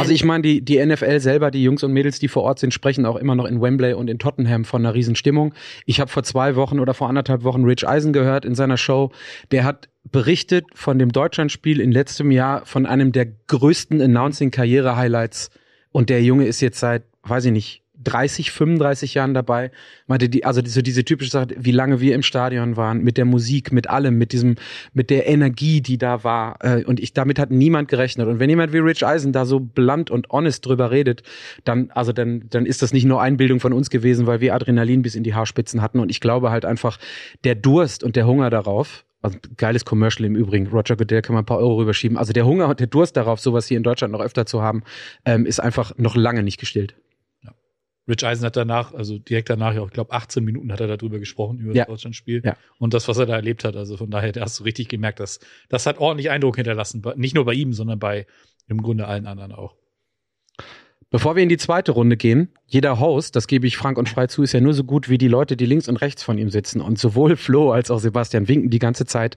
Also ich meine, die, die NFL selber, die Jungs und Mädels, die vor Ort sind, sprechen auch immer noch in Wembley und in Tottenham von einer Riesenstimmung. Ich habe vor zwei Wochen oder vor anderthalb Wochen Rich Eisen gehört in seiner Show. Der hat berichtet von dem Deutschlandspiel in letztem Jahr von einem der größten Announcing-Karriere-Highlights. Und der Junge ist jetzt seit, weiß ich nicht, 30, 35 Jahren dabei. Meinte die, also so diese typische Sache, wie lange wir im Stadion waren, mit der Musik, mit allem, mit diesem, mit der Energie, die da war. Äh, Und ich, damit hat niemand gerechnet. Und wenn jemand wie Rich Eisen da so blunt und honest drüber redet, dann, also dann, dann ist das nicht nur Einbildung von uns gewesen, weil wir Adrenalin bis in die Haarspitzen hatten. Und ich glaube halt einfach, der Durst und der Hunger darauf, also geiles Commercial im Übrigen. Roger Goodell kann man ein paar Euro rüberschieben. Also der Hunger und der Durst darauf, sowas hier in Deutschland noch öfter zu haben, ähm, ist einfach noch lange nicht gestillt. Rich Eisen hat danach, also direkt danach, ja, ich glaube, 18 Minuten hat er darüber gesprochen, über Ja. das Deutschlandspiel. Ja. Und das, was er da erlebt hat. Also von daher, da hast du richtig gemerkt, dass das hat ordentlich Eindruck hinterlassen. Nicht nur bei ihm, sondern bei im Grunde allen anderen auch. Bevor wir in die zweite Runde gehen, jeder Host, das gebe ich frank und frei zu, ist ja nur so gut wie die Leute, die links und rechts von ihm sitzen. Und sowohl Flo als auch Sebastian winken die ganze Zeit.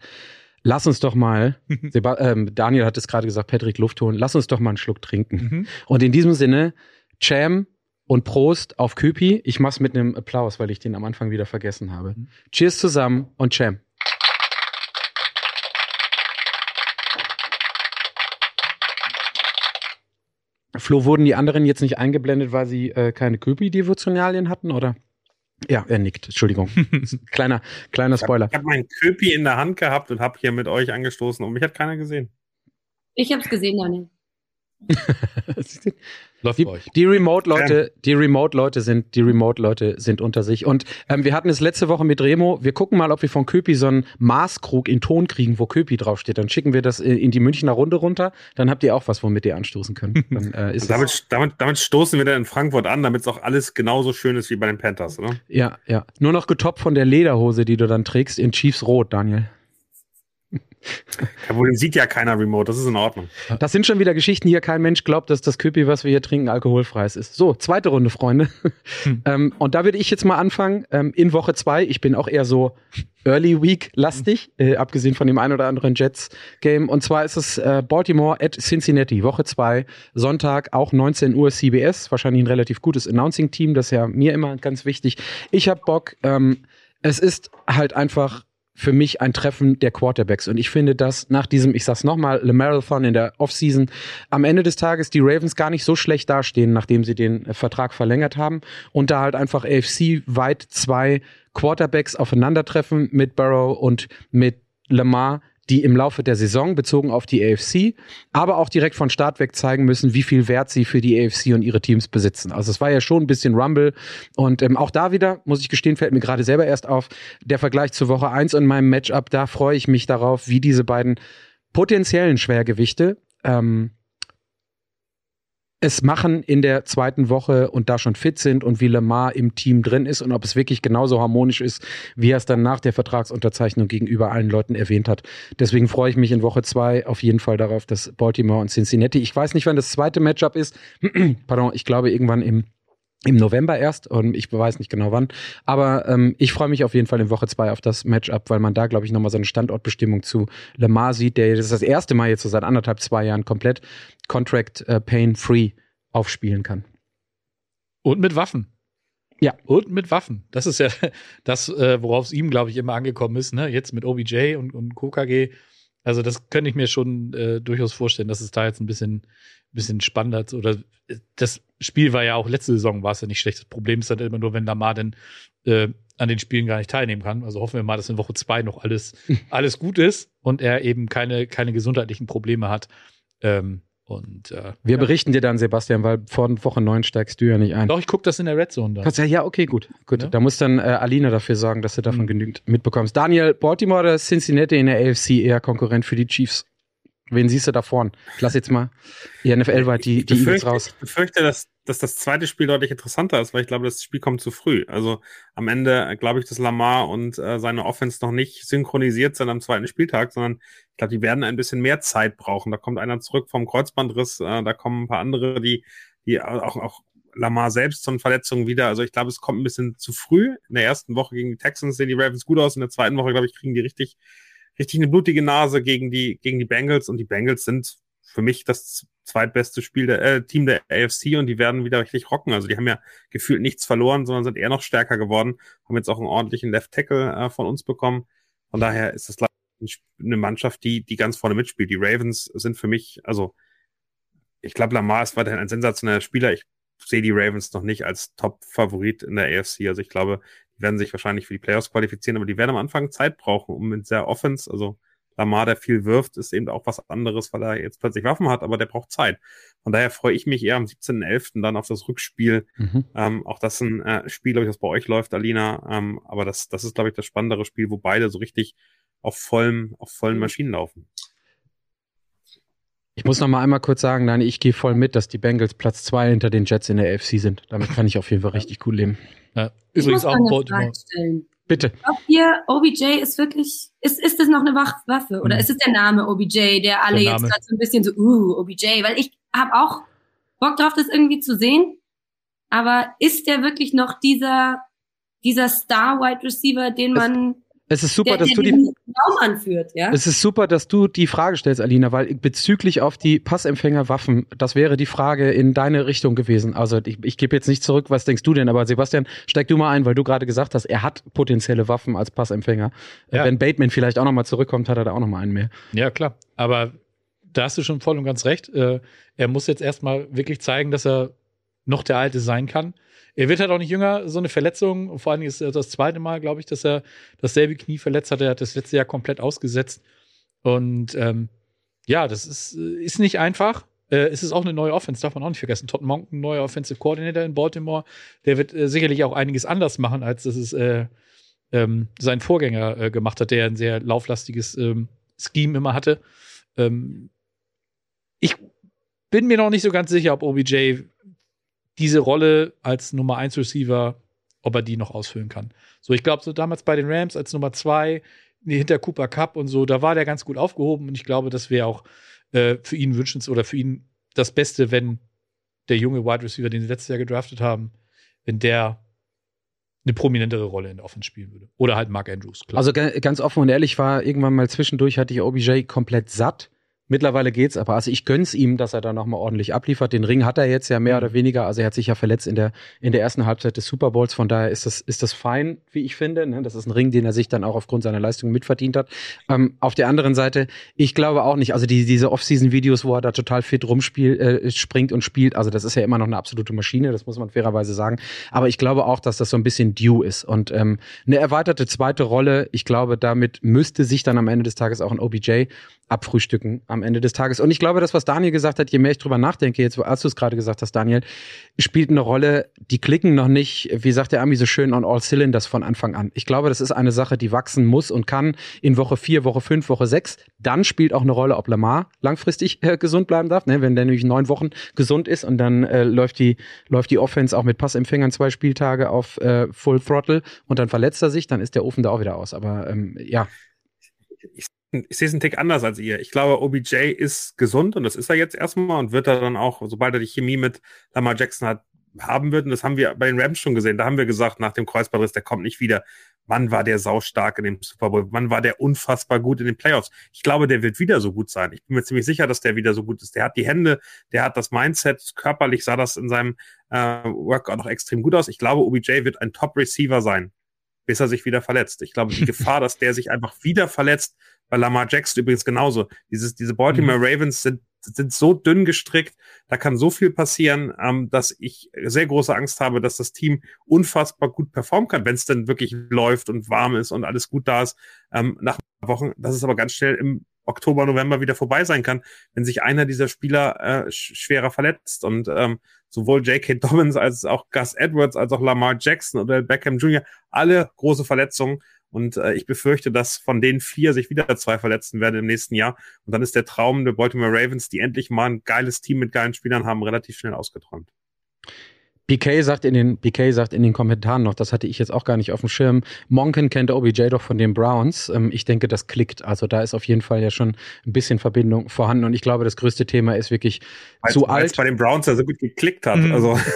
lass uns doch mal, Seba ähm, Daniel hat es gerade gesagt, Patrick Luft holen, lass uns doch mal einen Schluck trinken. Mhm. Und in diesem Sinne, Cham und Prost auf Köpi. Ich mach's mit einem Applaus, weil ich den am Anfang wieder vergessen habe. Mhm. Cheers zusammen und Cham. Flo, wurden die anderen jetzt nicht eingeblendet, weil sie äh, keine Köpi-Devotionalien hatten, oder? Ja, er nickt, Entschuldigung. kleiner, kleiner Spoiler. Ich habe meinen Köpi in der Hand gehabt und habe hier mit euch angestoßen und mich hat keiner gesehen. Ich habe es gesehen, Daniel. Läuft Die, bei euch. die Remote-Leute, die Remote-Leute sind, die Remote-Leute sind unter sich. Und ähm, wir hatten es letzte Woche mit Remo. Wir gucken mal, ob wir von Köpi so einen Maßkrug in Ton kriegen, wo Köpi draufsteht. Dann schicken wir das äh, in die Münchner Runde runter. Dann habt ihr auch was, womit ihr anstoßen könnt. Dann, äh, damit, damit, damit stoßen wir dann in Frankfurt an, damit es auch alles genauso schön ist wie bei den Panthers, oder? ja, ja. Nur noch getoppt von der Lederhose, die du dann trägst in Chiefs Rot, Daniel. Kein Problem, sieht ja keiner remote, das ist in Ordnung. Das sind schon wieder Geschichten, hier kein Mensch glaubt, dass das Köpi, was wir hier trinken, alkoholfreies ist. So, zweite Runde, Freunde. ähm, und da würde ich jetzt mal anfangen, ähm, in Woche zwei. Ich bin auch eher so Early Week lastig, äh, abgesehen von dem ein oder anderen Jets-Game. Und zwar ist es äh, Baltimore at Cincinnati, Woche zwei, Sonntag, auch 19 Uhr CBS. Wahrscheinlich ein relativ gutes Announcing-Team, das ist ja mir immer ganz wichtig. Ich habe Bock. Ähm, es ist halt einfach für mich ein Treffen der Quarterbacks. Und ich finde, dass nach diesem, ich sag's nochmal, Le Marathon in der Offseason am Ende des Tages die Ravens gar nicht so schlecht dastehen, nachdem sie den äh, Vertrag verlängert haben. Und da halt einfach AFC weit zwei Quarterbacks aufeinandertreffen mit Burrow und mit Lamar, die im Laufe der Saison bezogen auf die AFC, aber auch direkt von Start weg zeigen müssen, wie viel Wert sie für die AFC und ihre Teams besitzen. Also es war ja schon ein bisschen Rumble und ähm, auch da wieder, muss ich gestehen, fällt mir gerade selber erst auf, der Vergleich zur Woche eins in meinem Matchup, da freue ich mich darauf, wie diese beiden potenziellen Schwergewichte ähm, es machen in der zweiten Woche und da schon fit sind und wie Lamar im Team drin ist und ob es wirklich genauso harmonisch ist, wie er es dann nach der Vertragsunterzeichnung gegenüber allen Leuten erwähnt hat. Deswegen freue ich mich in Woche zwei auf jeden Fall darauf, dass Baltimore und Cincinnati, ich weiß nicht, wann das zweite Matchup ist, pardon, ich glaube irgendwann im im November erst und ich weiß nicht genau wann. Aber ähm, ich freue mich auf jeden Fall in Woche zwei auf das Matchup, weil man da, glaube ich, nochmal so eine Standortbestimmung zu Lamar sieht, der das, ist das erste Mal jetzt so seit anderthalb, zwei Jahren komplett Contract äh, Pain Free aufspielen kann. Und mit Waffen. Ja. Und mit Waffen. Das ist ja das, äh, worauf es ihm, glaube ich, immer angekommen ist. Ne? Jetzt mit OBJ und, und KKG. Also das könnte ich mir schon äh, durchaus vorstellen, dass es da jetzt ein bisschen, bisschen spannender oder äh, das Spiel war ja auch letzte Saison war es ja nicht schlecht. Das Problem ist dann immer nur, wenn Lamar dann äh, an den Spielen gar nicht teilnehmen kann. Also hoffen wir mal, dass in Woche zwei noch alles, alles gut ist und er eben keine, keine gesundheitlichen Probleme hat. Ähm, und äh, Wir ja. berichten dir dann, Sebastian, weil vor Woche neun steigst du ja nicht ein. Doch, ich gucke das in der Red Zone dann. Kannst ja, ja, okay, gut. Gut, Ja. da muss dann äh, Alina dafür sorgen, dass du davon Mhm. genügend mitbekommst. Daniel, Baltimore oder Cincinnati in der AFC eher Konkurrent für die Chiefs? Wen siehst du da vorn? Ich lass jetzt mal die NFL weit die, die Eagles raus. ich befürchte, dass, dass das zweite Spiel deutlich interessanter ist, weil ich glaube, das Spiel kommt zu früh. Also am Ende äh, glaube ich, dass Lamar und äh, seine Offense noch nicht synchronisiert sind am zweiten Spieltag, sondern ich glaube, die werden ein bisschen mehr Zeit brauchen. Da kommt einer zurück vom Kreuzbandriss, äh, da kommen ein paar andere, die, die auch, auch Lamar selbst von Verletzungen wieder. Also ich glaube, es kommt ein bisschen zu früh. In der ersten Woche gegen die Texans sehen die Ravens gut aus. In der zweiten Woche, glaube ich, kriegen die richtig, richtig eine blutige Nase gegen die, gegen die Bengals. Und die Bengals sind für mich das zweitbeste Spiel der, äh, Team der AFC und die werden wieder richtig rocken. Also die haben ja gefühlt nichts verloren, sondern sind eher noch stärker geworden. Haben jetzt auch einen ordentlichen Left Tackle äh, von uns bekommen. Von daher ist das eine Mannschaft, die, die ganz vorne mitspielt. Die Ravens sind für mich, also ich glaube, Lamar ist weiterhin ein sensationeller Spieler. Ich sehe die Ravens noch nicht als Top-Favorit in der AFC. Also ich glaube, werden sich wahrscheinlich für die Playoffs qualifizieren, aber die werden am Anfang Zeit brauchen, um mit der Offense, also Lamar, der viel wirft, ist eben auch was anderes, weil er jetzt plötzlich Waffen hat, aber der braucht Zeit. Von daher freue ich mich eher am 17.11. dann auf das Rückspiel. Mhm. Ähm, auch das ist ein äh, Spiel, glaube ich, das bei euch läuft, Alina. Ähm, aber das, das ist, glaube ich, das spannendere Spiel, wo beide so richtig auf vollem, auf vollen Maschinen laufen. Ich muss noch mal einmal kurz sagen, Dani, ich gehe voll mit, dass die Bengals Platz zwei hinter den Jets in der AFC sind. Damit kann ich auf jeden Fall richtig gut leben. Ja. Ich Übrigens muss auch Baltimore. Frage stellen. Bitte. Glaubt ihr, OBJ ist wirklich, ist, ist das noch eine Waffe? Oder Mhm. ist es der Name OBJ, der alle Der jetzt gerade so ein bisschen so, uh, OBJ? Weil ich habe auch Bock drauf, das irgendwie zu sehen. Aber ist der wirklich noch dieser, dieser Star-Wide Receiver, den Es- man, Es ist super, der, dass der du die. Raum anführt, ja. Es ist super, dass du die Frage stellst, Alina, weil bezüglich auf die Passempfängerwaffen, das wäre die Frage in deine Richtung gewesen. Also ich, ich gebe jetzt nicht zurück, was denkst du denn? Aber Sebastian, steig du mal ein, weil du gerade gesagt hast, er hat potenzielle Waffen als Passempfänger. Ja. Wenn Bateman vielleicht auch nochmal zurückkommt, hat er da auch nochmal einen mehr. Ja, klar. Aber da hast du schon voll und ganz recht. Äh, er muss jetzt erstmal wirklich zeigen, dass er noch der Alte sein kann. Er wird halt auch nicht jünger, so eine Verletzung. Vor allen Dingen ist das zweite Mal, glaube ich, dass er dasselbe Knie verletzt hat. Er hat das letzte Jahr komplett ausgesetzt. Und ähm, ja, das ist, ist nicht einfach. Äh, es ist auch eine neue Offense, darf man auch nicht vergessen. Todd Monken, neuer Offensive Coordinator in Baltimore. Der wird äh, sicherlich auch einiges anders machen, als das es äh, ähm, sein Vorgänger äh, gemacht hat, der ein sehr lauflastiges ähm, Scheme immer hatte. Ähm, ich bin mir noch nicht so ganz sicher, ob OBJ diese Rolle als Nummer 1 Receiver, ob er die noch ausfüllen kann. So, ich glaube, so damals bei den Rams als Nummer 2, hinter Cooper Cup und so, da war der ganz gut aufgehoben und ich glaube, das wäre auch äh, für ihn wünschenswert oder für ihn das Beste, wenn der junge Wide Receiver, den sie letztes Jahr gedraftet haben, wenn der eine prominentere Rolle in der Offense spielen würde. Oder halt Mark Andrews, klar. Also ga- ganz offen und ehrlich war irgendwann mal zwischendurch hatte ich OBJ komplett satt. Mittlerweile geht's aber. Also ich gönn's ihm, dass er da nochmal ordentlich abliefert. Den Ring hat er jetzt ja mehr oder weniger. Also er hat sich ja verletzt in der, in der ersten Halbzeit des Super Bowls. Von daher ist das, ist das fein, wie ich finde. Ne? Das ist ein Ring, den er sich dann auch aufgrund seiner Leistung mitverdient hat. Ähm, auf der anderen Seite, ich glaube auch nicht, also die, diese Off-Season-Videos, wo er da total fit rumspielt, äh, springt und spielt, also das ist ja immer noch eine absolute Maschine, das muss man fairerweise sagen. Aber ich glaube auch, dass das so ein bisschen due ist. Und ähm, eine erweiterte zweite Rolle, ich glaube, damit müsste sich dann am Ende des Tages auch ein OBJ abfrühstücken am Ende des Tages. Und ich glaube, das, was Daniel gesagt hat, je mehr ich drüber nachdenke, jetzt, als du es gerade gesagt hast, Daniel, spielt eine Rolle, die klicken noch nicht, wie sagt der Ami so schön, on all cylinders von Anfang an. Ich glaube, das ist eine Sache, die wachsen muss und kann in Woche vier, Woche fünf, Woche sechs. Dann spielt auch eine Rolle, ob Lamar langfristig äh, gesund bleiben darf, ne? wenn der nämlich neun Wochen gesund ist und dann äh, läuft die läuft die Offense auch mit Passempfängern zwei Spieltage auf äh, Full Throttle und dann verletzt er sich, dann ist der Ofen da auch wieder aus. Aber ähm, ja, ich sehe es einen Tick anders als ihr. Ich glaube, OBJ ist gesund und das ist er jetzt erstmal und wird er dann auch, sobald er die Chemie mit Lamar Jackson hat, haben wird. Und das haben wir bei den Rams schon gesehen. Da haben wir gesagt, nach dem Kreuzbandriss, der kommt nicht wieder. Mann, war der saustark in dem Super Bowl. Mann, war der unfassbar gut in den Playoffs. Ich glaube, der wird wieder so gut sein. Ich bin mir ziemlich sicher, dass der wieder so gut ist. Der hat die Hände, der hat das Mindset. Körperlich sah das in seinem äh, Workout noch extrem gut aus. Ich glaube, OBJ wird ein Top-Receiver sein, bis er sich wieder verletzt. Ich glaube, die Gefahr, dass der sich einfach wieder verletzt, bei Lamar Jackson übrigens genauso. Dieses, diese Baltimore Mhm. Ravens sind, sind so dünn gestrickt, da kann so viel passieren, ähm, dass ich sehr große Angst habe, dass das Team unfassbar gut performen kann, wenn es denn wirklich läuft und warm ist und alles gut da ist. Ähm, nach Wochen, dass es aber ganz schnell im Oktober, November wieder vorbei sein kann, wenn sich einer dieser Spieler äh, sch schwerer verletzt. Und ähm, sowohl J.K. Dobbins als auch Gus Edwards, als auch Lamar Jackson oder Beckham Jr., alle große Verletzungen. Und äh, ich befürchte, dass von den vier sich wieder zwei verletzen werden im nächsten Jahr. Und dann ist der Traum der Baltimore Ravens, die endlich mal ein geiles Team mit geilen Spielern haben, relativ schnell ausgeträumt. PK sagt in den PK sagt in den Kommentaren noch, das hatte ich jetzt auch gar nicht auf dem Schirm. Monken kennt OBJ doch von den Browns. Ähm, ich denke, das klickt. Also da ist auf jeden Fall ja schon ein bisschen Verbindung vorhanden. Und ich glaube, das größte Thema ist wirklich Weil's- zu alt. bei den Browns ja so gut geklickt hat. Mhm. Also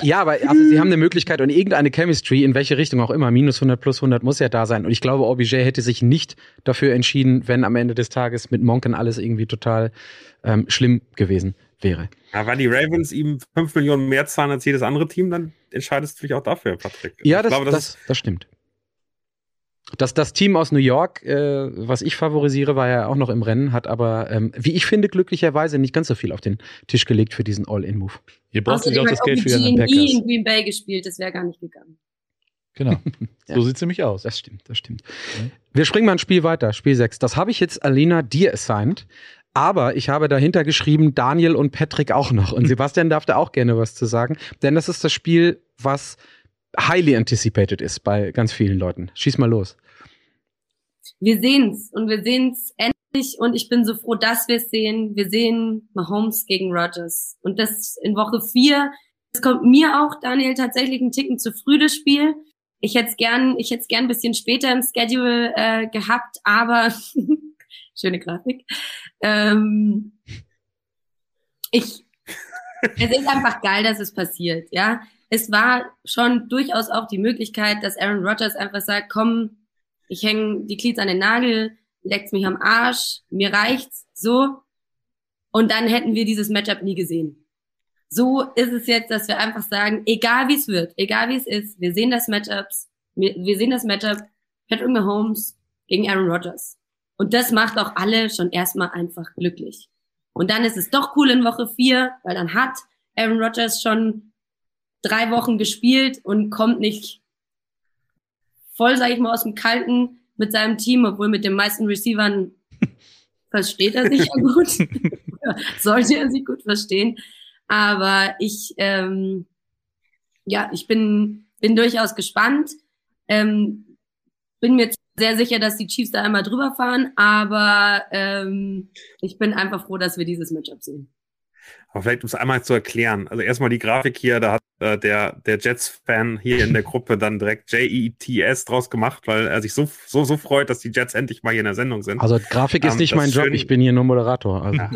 Ja, aber also sie haben eine Möglichkeit und irgendeine Chemistry, in welche Richtung auch immer, minus 100 plus 100 muss ja da sein. Und ich glaube, OBJ hätte sich nicht dafür entschieden, wenn am Ende des Tages mit Monken alles irgendwie total ähm, schlimm gewesen wäre. ja, wenn die Ravens ihm fünf Millionen mehr zahlen als jedes andere Team, dann entscheidest du dich auch dafür, Patrick. Ja, das, glaube, das, das, das, stimmt. Das, das Team aus New York, äh, was ich favorisiere, war ja auch noch im Rennen, hat aber, ähm, wie ich finde, glücklicherweise nicht ganz so viel auf den Tisch gelegt für diesen All-In-Move. Ihr braucht Außerdem auch das Geld für ihren nie Packers. in Green Bay gespielt, das wäre gar nicht gegangen. Genau. Ja. So sieht's nämlich aus. Das stimmt, das stimmt. Mhm. Wir springen mal ein Spiel weiter, Spiel 6. Das habe ich jetzt Alina dir assigned, aber ich habe dahinter geschrieben Daniel und Patrick auch noch. Und Sebastian darf da auch gerne was zu sagen, denn das ist das Spiel, was highly anticipated ist bei ganz vielen Leuten. Schieß mal los. Wir sehen's und wir sehen's endlich und ich bin so froh, dass wir es sehen. Wir sehen Mahomes gegen Rodgers und das in Woche vier. Das kommt mir auch, Daniel, tatsächlich ein Ticken zu früh, das Spiel. Ich hätte es gern, ich hätte es gern ein bisschen später im Schedule äh, gehabt, aber schöne Grafik. Ähm, ich, es ist einfach geil, dass es passiert, ja. Es war schon durchaus auch die Möglichkeit, dass Aaron Rodgers einfach sagt, komm, ich hänge die Glieds an den Nagel, leckt's mich am Arsch, mir reicht's, so. Und dann hätten wir dieses Matchup nie gesehen. So ist es jetzt, dass wir einfach sagen, egal wie es wird, egal wie es ist, wir sehen das Matchups, wir, wir sehen das Matchup Patrick Mahomes gegen Aaron Rodgers. Und das macht auch alle schon erstmal einfach glücklich. Und dann ist es doch cool in Woche vier, weil dann hat Aaron Rodgers schon drei Wochen gespielt und kommt nicht voll, sag ich mal, aus dem Kalten mit seinem Team, obwohl mit den meisten Receivern versteht er sich ja gut. Sollte er sich gut verstehen. Aber ich, ähm, ja, ich bin, bin durchaus gespannt. Ähm, bin mir sehr sicher, dass die Chiefs da einmal drüber fahren, aber ähm, ich bin einfach froh, dass wir dieses Matchup sehen. Aber vielleicht, um es einmal zu erklären. Also erstmal die Grafik hier, da hat äh, der, der Jets-Fan hier in der Gruppe dann direkt J-E-T-S draus gemacht, weil er sich so, so, so freut, dass die Jets endlich mal hier in der Sendung sind. Also Grafik ist ähm, nicht mein Job, ich bin hier nur Moderator. Also. Ja,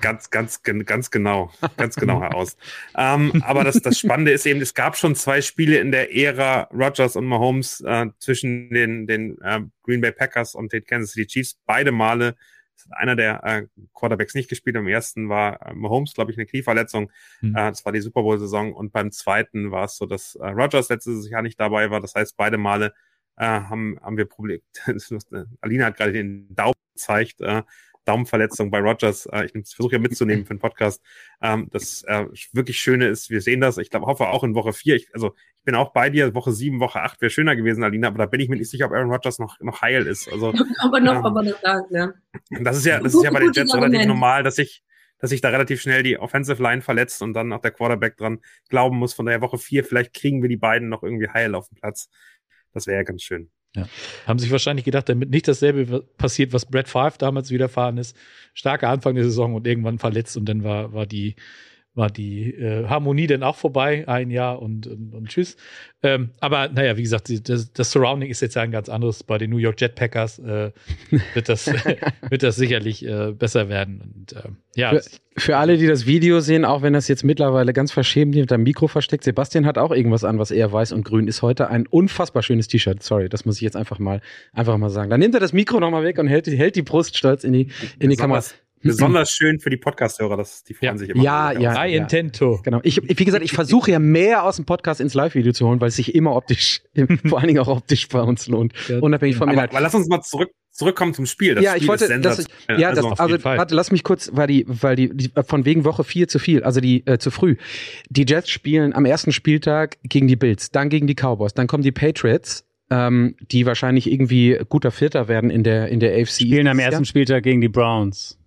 ganz, ganz, ganz genau, ganz genau heraus. ähm, aber das, das Spannende ist eben, es gab schon zwei Spiele in der Ära Rogers und Mahomes äh, zwischen den, den äh, Green Bay Packers und den Kansas City Chiefs. Beide Male es hat einer der äh, Quarterbacks nicht gespielt. Am ersten war äh, Mahomes, glaube ich, eine Knieverletzung. Mhm. Äh, das war die Super Bowl-Saison. Und beim zweiten war es so, dass äh, Rogers letztes Jahr nicht dabei war. Das heißt, beide Male äh, haben, haben wir Probleme. Alina hat gerade den Daumen gezeigt. Äh, Daumenverletzung bei Rogers. Äh, ich versuche ja mitzunehmen für den Podcast. Ähm, das äh, wirklich Schöne ist, wir sehen das. Ich glaube, hoffe auch in Woche vier. Ich, also ich bin auch bei dir. Woche sieben, Woche acht wäre schöner gewesen, Alina, aber da bin ich mir nicht sicher, ob Aaron Rodgers noch, noch heil ist. Also, aber noch, ähm, aber noch da, ja. Das ist ja, das ist ja bei den Jets relativ normal, dass ich, dass sich da relativ schnell die Offensive Line verletzt und dann auch der Quarterback dran glauben muss. Von der Woche vier, vielleicht kriegen wir die beiden noch irgendwie heil auf den Platz. Das wäre ja ganz schön. Ja. Haben sich wahrscheinlich gedacht, damit nicht dasselbe passiert, was Brett Favre damals widerfahren ist. Starker Anfang der Saison und irgendwann verletzt und dann war, war die, war die äh, Harmonie dann auch vorbei, ein Jahr und, und, und tschüss. Ähm, aber naja, wie gesagt, das, das, Surrounding ist jetzt ja ein ganz anderes. Bei den New York Jetpackers äh, wird, das, wird das sicherlich äh, besser werden. Und, äh, ja. Für, für, alle, die das Video sehen, auch wenn das jetzt mittlerweile ganz verschämt hinter dem Mikro versteckt, Sebastian hat auch irgendwas an, was eher weiß und grün ist heute. Ein unfassbar schönes T-Shirt. Sorry, das muss ich jetzt einfach mal, einfach mal sagen. Dann nimmt er das Mikro nochmal weg und hält, hält die Brust stolz in die, in die Kamera. Besonders schön für die Podcast-Hörer, das die freuen ja. sich immer. Ja, ja. I intento. Genau. Ich, wie gesagt, ich versuche ja mehr aus dem Podcast ins Live-Video zu holen, weil es sich immer optisch, vor allen Dingen auch optisch bei uns lohnt. Ja. Unabhängig vom Inhalt. Aber, aber lass uns mal zurück zurückkommen zum Spiel. Das ja, Spiel ich wollte, das, ich, ja, also, das, also warte, lass mich kurz, weil die, weil die, die von wegen Woche vier zu viel, also die äh, zu früh. Die Jets spielen am ersten Spieltag gegen die Bills, dann gegen die Cowboys, dann kommen die Patriots, ähm, die wahrscheinlich irgendwie guter Vierter werden in der in der AFC. Spielen am ersten Spieltag gegen die Browns.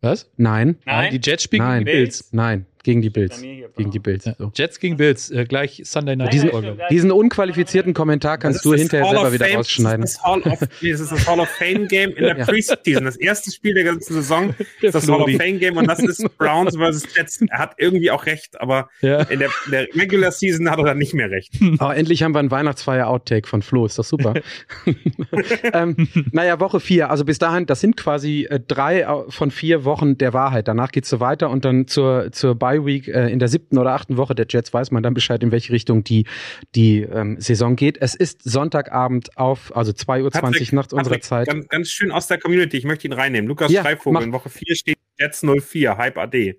Was? Nein. Nein. Die Jets spielen Nein. gegen die Bills. Nein, gegen die Bills. Gegen die Bills. So. Jets gegen Bills, äh, gleich Sunday Night. Diesen, diesen unqualifizierten Kommentar kannst du hinterher Hall selber wieder Fame, rausschneiden. Das ist, das, Hall of, das ist das Hall of Fame Game in der ja. Preseason. Das erste Spiel der ganzen Saison ist das Hall of Fame Game und das ist Browns versus Jets. Er hat irgendwie auch recht, aber ja. in, der, in, der, Regular Season hat er dann nicht mehr recht. Aber endlich haben wir einen Weihnachtsfeier-Outtake von Flo. Ist das super? ähm, naja, Woche vier. Also bis dahin, das sind quasi äh, drei von vier Wochen der Wahrheit. Danach geht's so weiter und dann zur, zur Bye-Week äh, in der siebten oder achten Woche der Jets weiß man dann Bescheid, in welche Richtung die, die ähm, Saison geht. Es ist Sonntagabend auf, also 2.20 Uhr Patrick, nachts unserer Patrick, Zeit. Ganz, ganz schön aus der Community, ich möchte ihn reinnehmen. Lukas ja, Freivogel, in Woche 4 steht Jets 04, Hype AD.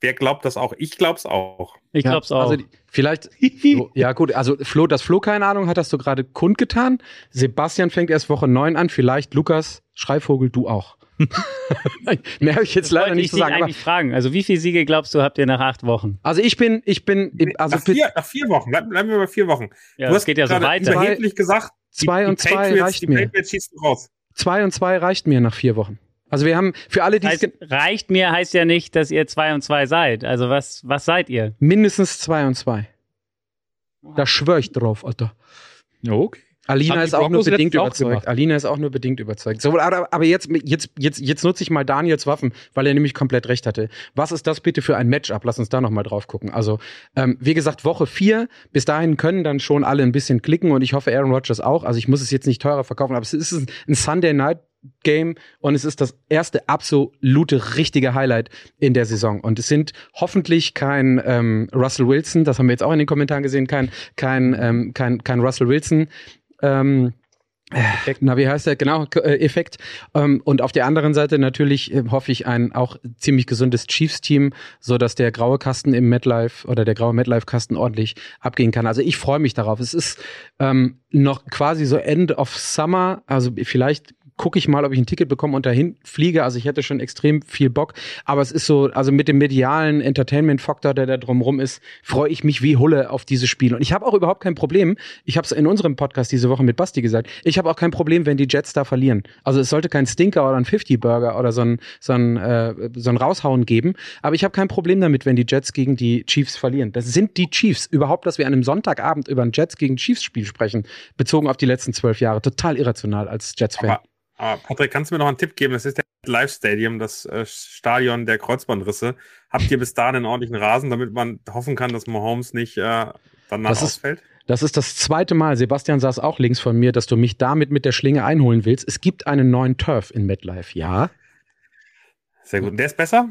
Wer glaubt das auch? Ich glaub's auch. Ich glaub's ja, auch. Also vielleicht, ja gut, also Flo, dass Flo keine Ahnung hat, hast du gerade kundgetan. Sebastian fängt erst Woche 9 an, vielleicht Lukas Schreivogel, du auch. Mehr habe ich jetzt das leider nicht zu sagen. Ich eigentlich fragen. Also wie viele Siege glaubst du habt ihr nach acht Wochen? Also ich bin, ich bin, also nach, vier, nach vier Wochen. Bleiben, bleiben wir bei vier Wochen. Ja, du hast geht ja so weiter. überheblich gesagt, zwei die, und die zwei Patriots, reicht mir. Zwei und zwei reicht mir nach vier Wochen. Also wir haben für alle, die heißt, reicht mir heißt ja nicht, dass ihr zwei und zwei seid. Also was, was seid ihr? Mindestens zwei und zwei. Da schwöre ich drauf, Alter. Okay. Alina ist auch nur bedingt überzeugt. Alina ist auch nur bedingt überzeugt. So, aber, aber jetzt, jetzt, jetzt, jetzt nutze ich mal Daniels Waffen, weil er nämlich komplett recht hatte. Was ist das bitte für ein Matchup? Lass uns da nochmal drauf gucken. Also, ähm, wie gesagt, Woche vier. Bis dahin können dann schon alle ein bisschen klicken und ich hoffe Aaron Rodgers auch. Also ich muss es jetzt nicht teurer verkaufen, aber es ist ein Sunday Night Game und es ist das erste absolute richtige Highlight in der Saison. Und es sind hoffentlich kein ähm, Russell Wilson, das haben wir jetzt auch in den Kommentaren gesehen, kein, kein, ähm, kein, kein Russell Wilson Ähm, Effekt. Na, wie heißt der? Genau, äh, Effekt. Ähm, und auf der anderen Seite natürlich äh, hoffe ich ein auch ziemlich gesundes Chiefs-Team, so dass der graue Kasten im MetLife oder der graue MetLife-Kasten ordentlich abgehen kann. Also ich freue mich darauf. Es ist ähm, noch quasi so End of Summer. Also vielleicht gucke ich mal, ob ich ein Ticket bekomme und dahin fliege. Also ich hätte schon extrem viel Bock. Aber es ist so, also mit dem medialen Entertainment-Faktor, der da drumrum ist, freue ich mich wie Hulle auf dieses Spiel. Und ich habe auch überhaupt kein Problem. Ich habe es in unserem Podcast diese Woche mit Basti gesagt. Ich habe auch kein Problem, wenn die Jets da verlieren. Also es sollte kein Stinker oder ein 50-Burger oder so ein, so ein, äh, so ein Raushauen geben. Aber ich habe kein Problem damit, wenn die Jets gegen die Chiefs verlieren. Das sind die Chiefs. Überhaupt, dass wir an einem Sonntagabend über ein Jets gegen Chiefs-Spiel sprechen, bezogen auf die letzten zwölf Jahre. Total irrational als Jets-Fan. Aber Patrick, kannst du mir noch einen Tipp geben? Das ist der Live Stadium, das äh, Stadion der Kreuzbandrisse. Habt ihr bis dahin einen ordentlichen Rasen, damit man hoffen kann, dass Mahomes nicht äh, danach Das ist- ausfällt? Das ist das zweite Mal, Sebastian saß auch links von mir, dass du mich damit mit der Schlinge einholen willst. Es gibt einen neuen Turf in MetLife, ja. Sehr gut. Und der ist besser?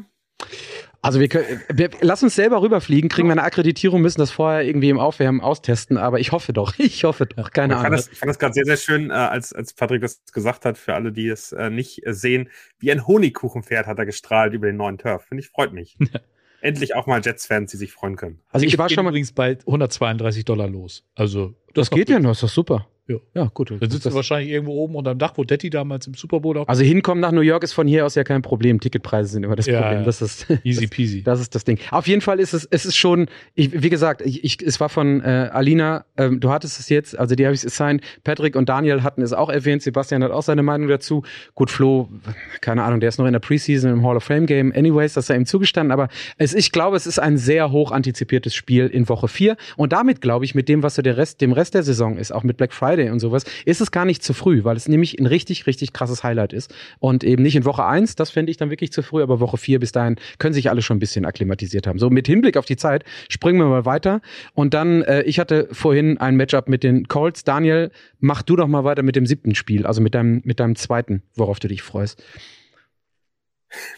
Also wir können, wir, lass uns selber rüberfliegen, kriegen wir eine Akkreditierung, müssen das vorher irgendwie im Aufwärmen austesten, aber ich hoffe doch, ich hoffe doch, keine Ich fand Ahnung. das, ich fand das gerade sehr, sehr schön, äh, als, als Patrick das gesagt hat, für alle, die es äh, nicht äh, sehen. Wie ein Honigkuchenpferd hat er gestrahlt über den neuen Turf. Finde ich, freut mich. Endlich auch mal Jets-Fans, die sich freuen können. Also ich war geht schon mal, übrigens bei 132 Dollar los. Also das geht ja noch, ist doch super. Ja. ja gut. Dann sitzt Das- du wahrscheinlich irgendwo oben unterm Dach, wo Detti damals im Super Bowl auch. Also hinkommen nach New York ist von hier aus ja kein Problem. Ticketpreise sind immer das Ja, Problem. Das ist easy peasy. Das ist das Ding. Auf jeden Fall ist es, es ist schon, ich, wie gesagt, ich, ich, es war von äh, Alina, ähm, du hattest es jetzt, also die habe ich es assigned. Patrick und Daniel hatten es auch erwähnt. Sebastian hat auch seine Meinung dazu. Gut, Flo, keine Ahnung, der ist noch in der Preseason im Hall of Fame Game. Anyways, das sei ihm zugestanden. Aber es, ich glaube, es ist ein sehr hoch antizipiertes Spiel in Woche 4. Und damit, glaube ich, mit dem, was so der Rest, dem Rest der Saison ist, auch mit Black Friday und sowas, ist es gar nicht zu früh, weil es nämlich ein richtig, richtig krasses Highlight ist. Und eben nicht in Woche 1, das fände ich dann wirklich zu früh, aber Woche 4 bis dahin können sich alle schon ein bisschen akklimatisiert haben. So, mit Hinblick auf die Zeit springen wir mal weiter. Und dann, äh, ich hatte vorhin ein Matchup mit den Colts. Daniel, mach du doch mal weiter mit dem siebten Spiel, also mit deinem, mit deinem zweiten, worauf du dich freust.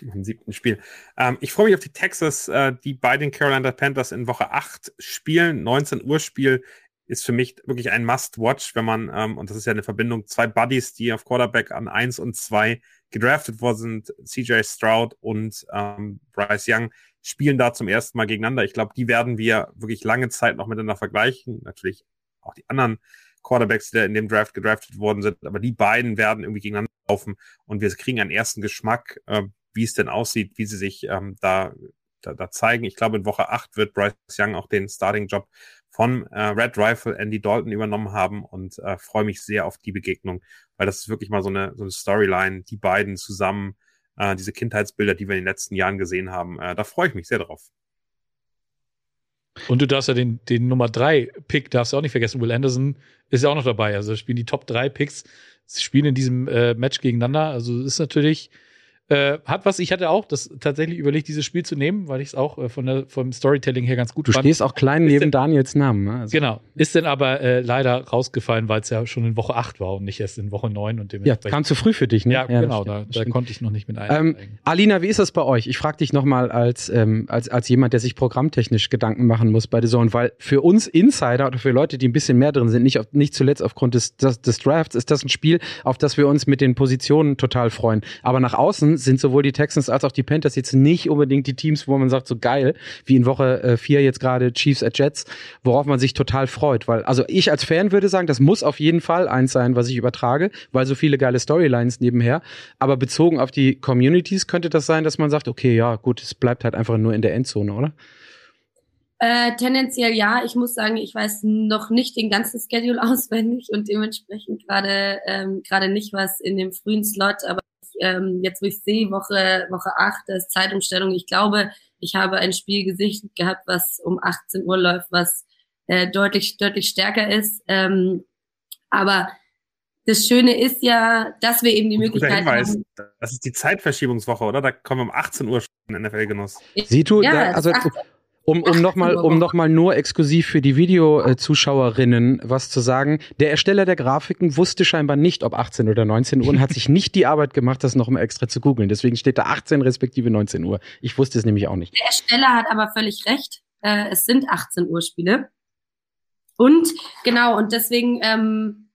im siebten Spiel. Ähm, ich freue mich auf die Texas, äh, die bei den Carolina Panthers in Woche 8 spielen. 19 Uhr Spiel ist für mich wirklich ein Must-Watch, wenn man, ähm, und das ist ja eine Verbindung, zwei Buddies, die auf Quarterback an 1 und 2 gedraftet worden sind, CJ Stroud und ähm, Bryce Young, spielen da zum ersten Mal gegeneinander. Ich glaube, die werden wir wirklich lange Zeit noch miteinander vergleichen. Natürlich auch die anderen Quarterbacks, die da in dem Draft gedraftet worden sind, aber die beiden werden irgendwie gegeneinander laufen und wir kriegen einen ersten Geschmack, äh, wie es denn aussieht, wie sie sich ähm, da, da, da zeigen. Ich glaube, in Woche 8 wird Bryce Young auch den Starting-Job von äh, Red Rifle Andy Dalton übernommen haben und äh, freue mich sehr auf die Begegnung, weil das ist wirklich mal so eine, so eine Storyline, die beiden zusammen, äh, diese Kindheitsbilder, die wir in den letzten Jahren gesehen haben. Äh, da freue ich mich sehr drauf. Und du darfst ja den, den Nummer 3 Pick, darfst du auch nicht vergessen. Will Anderson ist ja auch noch dabei. Also spielen die Top 3 Picks, spielen in diesem äh, Match gegeneinander. Also ist natürlich, äh, hat was, ich hatte auch das tatsächlich überlegt, dieses Spiel zu nehmen, weil ich es auch äh, von der, vom Storytelling her ganz gut Du fand. stehst auch klein Ist neben denn- Daniels Namen. Ne? Also, Genau. Ist denn aber äh, leider rausgefallen, weil es ja schon in Woche 8 war und nicht erst in Woche 9 und Ja, dementsprechend. kam zu früh für dich, ne? ja, das genau, stimmt, da, da konnte ich noch nicht mit Ähm, einsteigen. Alina, wie ist das bei euch? Ich frage dich nochmal als, ähm, als, als jemand, der sich programmtechnisch Gedanken machen muss bei The Zone, weil für uns Insider oder für Leute, die ein bisschen mehr drin sind, nicht, auf, nicht zuletzt aufgrund des, des, des Drafts, ist das ein Spiel, auf das wir uns mit den Positionen total freuen. Aber nach außen sind sowohl die Texans als auch die Panthers jetzt nicht unbedingt die Teams, wo man sagt, so geil, wie in Woche 4 jetzt gerade Chiefs at Jets, worauf man sich total freut. Weil, also ich als Fan würde sagen, das muss auf jeden Fall eins sein, was ich übertrage, weil so viele geile Storylines nebenher. Aber bezogen auf die Communities könnte das sein, dass man sagt, okay, ja, gut, es bleibt halt einfach nur in der Endzone, oder? Äh, tendenziell ja. Ich muss sagen, ich weiß noch nicht den ganzen Schedule auswendig und dementsprechend gerade ähm, gerade nicht was in dem frühen Slot. Aber ähm, jetzt, wo ich sehe, Woche Woche 8, das ist Zeitumstellung. Ich glaube, ich habe ein Spiel gesichtet gehabt, was um 18 Uhr läuft, was äh, deutlich deutlich stärker ist. Ähm, aber das Schöne ist ja, dass wir eben die Guter Möglichkeit Hinweis, haben. das ist die Zeitverschiebungswoche, oder? Da kommen wir um 18 Uhr schon in NFL-Genuss. Sieh du, Ja, da, also ist acht- um, um 18 nochmal um noch mal nur exklusiv für die Videozuschauerinnen was zu sagen. Der Ersteller der Grafiken wusste scheinbar nicht, ob 18 oder 19 Uhr und hat sich nicht die Arbeit gemacht, das noch mal extra zu googeln. Deswegen steht da 18 respektive 19 Uhr. Ich wusste es nämlich auch nicht. Der Ersteller hat aber völlig recht. Äh, es sind 18 Uhr Spiele. Und genau, und deswegen ähm,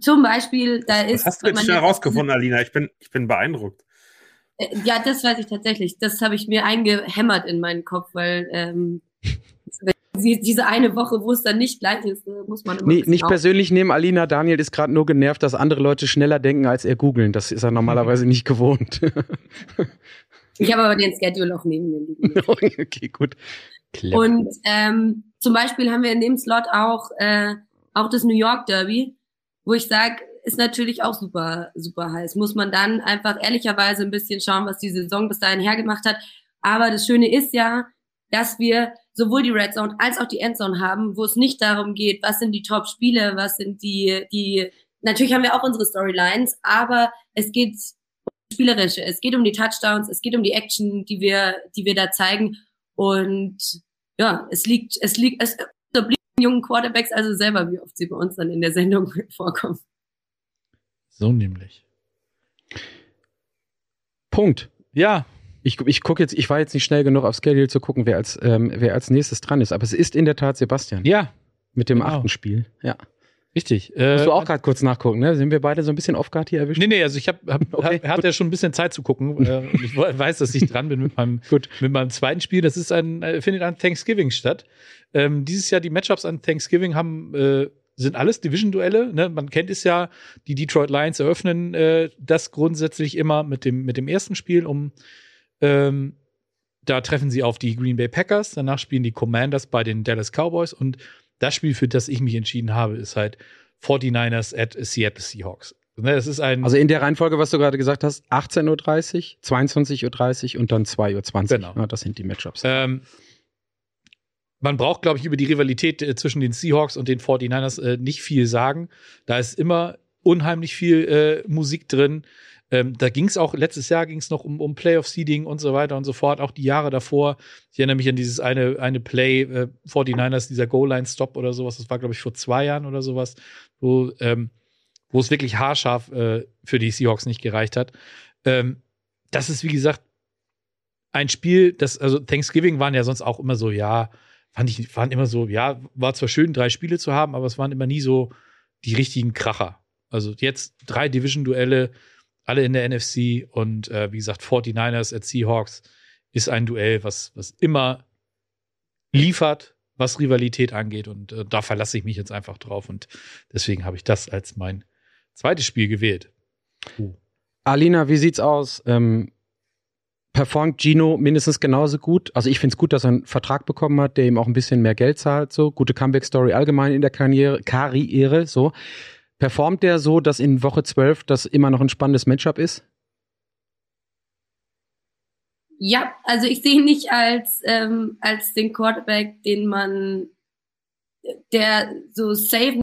zum Beispiel, da ist. Was hast du jetzt schnell rausgefunden, Alina? Ich bin, ich bin beeindruckt. Äh, ja, das weiß ich tatsächlich. Das habe ich mir eingehämmert in meinen Kopf, weil ähm, diese eine Woche, wo es dann nicht gleich ist, muss man immer. Nee, nicht auf. persönlich nehmen, Alina. Daniel ist gerade nur genervt, dass andere Leute schneller denken, als er googeln. Das ist er normalerweise nicht gewohnt. ich habe aber den Schedule auch neben mir liegen. okay, gut. Clever. Und ähm, zum Beispiel haben wir in dem Slot auch, äh, auch das New York Derby, wo ich sage, ist natürlich auch super, super heiß. Muss man dann einfach ehrlicherweise ein bisschen schauen, was die Saison bis dahin hergemacht hat. Aber das Schöne ist ja, dass wir sowohl die Red Zone als auch die Endzone haben, wo es nicht darum geht, was sind die Top-Spiele, was sind die, die, natürlich haben wir auch unsere Storylines, aber es geht um Spielerische, es geht um die Touchdowns, es geht um die Action, die wir, die wir da zeigen. Und ja, es liegt, es liegt, es obliegt jungen Quarterbacks also selber, wie oft sie bei uns dann in der Sendung vorkommen. So nämlich. Punkt. Ja. Ich, ich gucke jetzt, ich war jetzt nicht schnell genug auf Schedule zu gucken, wer als, ähm, wer als nächstes dran ist. Aber es ist in der Tat Sebastian. Ja. Mit dem genau. achten Spiel. Ja. Richtig. Äh, Musst du auch gerade kurz nachgucken, ne? Sind wir beide so ein bisschen off-guard hier erwischt? Nee, nee, also ich hab, hab, okay, hab, hatte ja schon ein bisschen Zeit zu gucken. äh, ich weiß, dass ich dran bin mit meinem, gut. mit meinem zweiten Spiel. Das ist ein, äh, findet an Thanksgiving statt. Ähm, dieses Jahr die Matchups an Thanksgiving haben äh, sind alles Division-Duelle. Ne? Man kennt es ja, die Detroit Lions eröffnen äh, das grundsätzlich immer mit dem, mit dem ersten Spiel, um ähm, da treffen sie auf die Green Bay Packers, danach spielen die Commanders bei den Dallas Cowboys und das Spiel, für das ich mich entschieden habe, ist halt 49ers at Seattle Seahawks. Ne, das ist ein also in der Reihenfolge, was du gerade gesagt hast, 18.30 Uhr, 22.30 Uhr und dann 2.20 Uhr. Genau. Ja, das sind die Matchups. Ähm, man braucht, glaube ich, über die Rivalität äh, zwischen den Seahawks und den 49ers äh, nicht viel sagen. Da ist immer unheimlich viel äh, Musik drin. Ähm, da ging es auch, letztes Jahr ging es noch um, um Playoff-Seeding und so weiter und so fort, auch die Jahre davor. Ich erinnere mich an dieses eine, eine Play, äh, 49ers, dieser Goal-Line-Stop oder sowas, das war, glaube ich, vor zwei Jahren oder sowas, wo, ähm, wo es wirklich haarscharf äh, für die Seahawks nicht gereicht hat. Ähm, das ist, wie gesagt, ein Spiel, das, also Thanksgiving waren ja sonst auch immer so, ja, fand ich, waren immer so, ja, war zwar schön, drei Spiele zu haben, aber es waren immer nie so die richtigen Kracher. Also jetzt drei Division-Duelle, alle in der NFC und äh, wie gesagt, 49ers at Seahawks ist ein Duell, was, was immer liefert, was Rivalität angeht und äh, da verlasse ich mich jetzt einfach drauf und deswegen habe ich das als mein zweites Spiel gewählt. Uh. Alina, wie sieht's aus? Ähm, performt Gino mindestens genauso gut. Also ich finde es gut, dass er einen Vertrag bekommen hat, der ihm auch ein bisschen mehr Geld zahlt. So gute Comeback-Story allgemein in der Karriere, Karriere. So performt der so, dass in Woche 12 das immer noch ein spannendes Matchup ist? Ja, also ich sehe ihn nicht als ähm, als den Quarterback, den man der so safe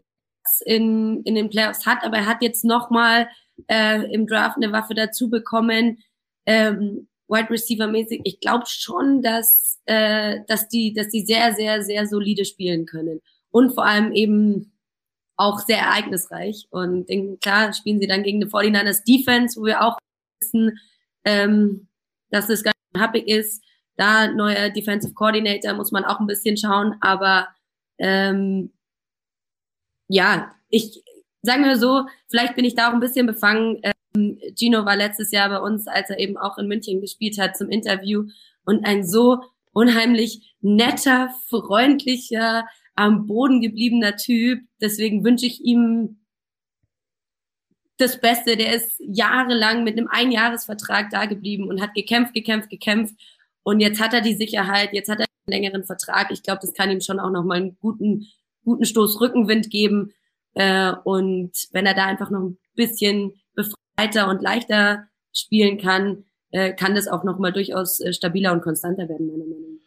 in in den Playoffs hat, aber er hat jetzt noch mal äh, im Draft eine Waffe dazu bekommen. Ähm, Wide Receiver mäßig, ich glaube schon, dass, äh, dass, die, dass die sehr, sehr, sehr solide spielen können. Und vor allem eben auch sehr ereignisreich. Und in, klar spielen sie dann gegen eine 49ers Defense, wo wir auch wissen, ähm, dass es ganz happig ist. Da neuer Defensive Coordinator muss man auch ein bisschen schauen. Aber ähm, ja, ich sagen wir so, vielleicht bin ich da auch ein bisschen befangen. Äh, Gino war letztes Jahr bei uns, als er eben auch in München gespielt hat, zum Interview und ein so unheimlich netter, freundlicher, am Boden gebliebener Typ. Deswegen wünsche ich ihm das Beste. Der ist jahrelang mit einem Einjahresvertrag da geblieben und hat gekämpft, gekämpft, gekämpft. Und jetzt hat er die Sicherheit, jetzt hat er einen längeren Vertrag. Ich glaube, das kann ihm schon auch nochmal einen guten, guten Stoß Rückenwind geben. Äh, und wenn er da einfach noch ein bisschen breiter und leichter spielen kann, äh, kann das auch nochmal durchaus äh, stabiler und konstanter werden, meiner Meinung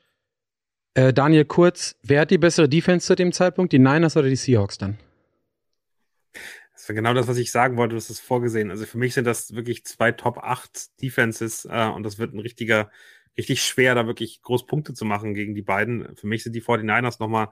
nach. Äh, Daniel Kurz, wer hat die bessere Defense zu dem Zeitpunkt? Die Niners oder die Seahawks dann? Das war genau das, was ich sagen wollte, du hast es vorgesehen. Also für mich sind das wirklich zwei Top 8 Defenses äh, und das wird ein richtiger, richtig schwer, da wirklich groß Punkte zu machen gegen die beiden. Für mich sind die 49ers nochmal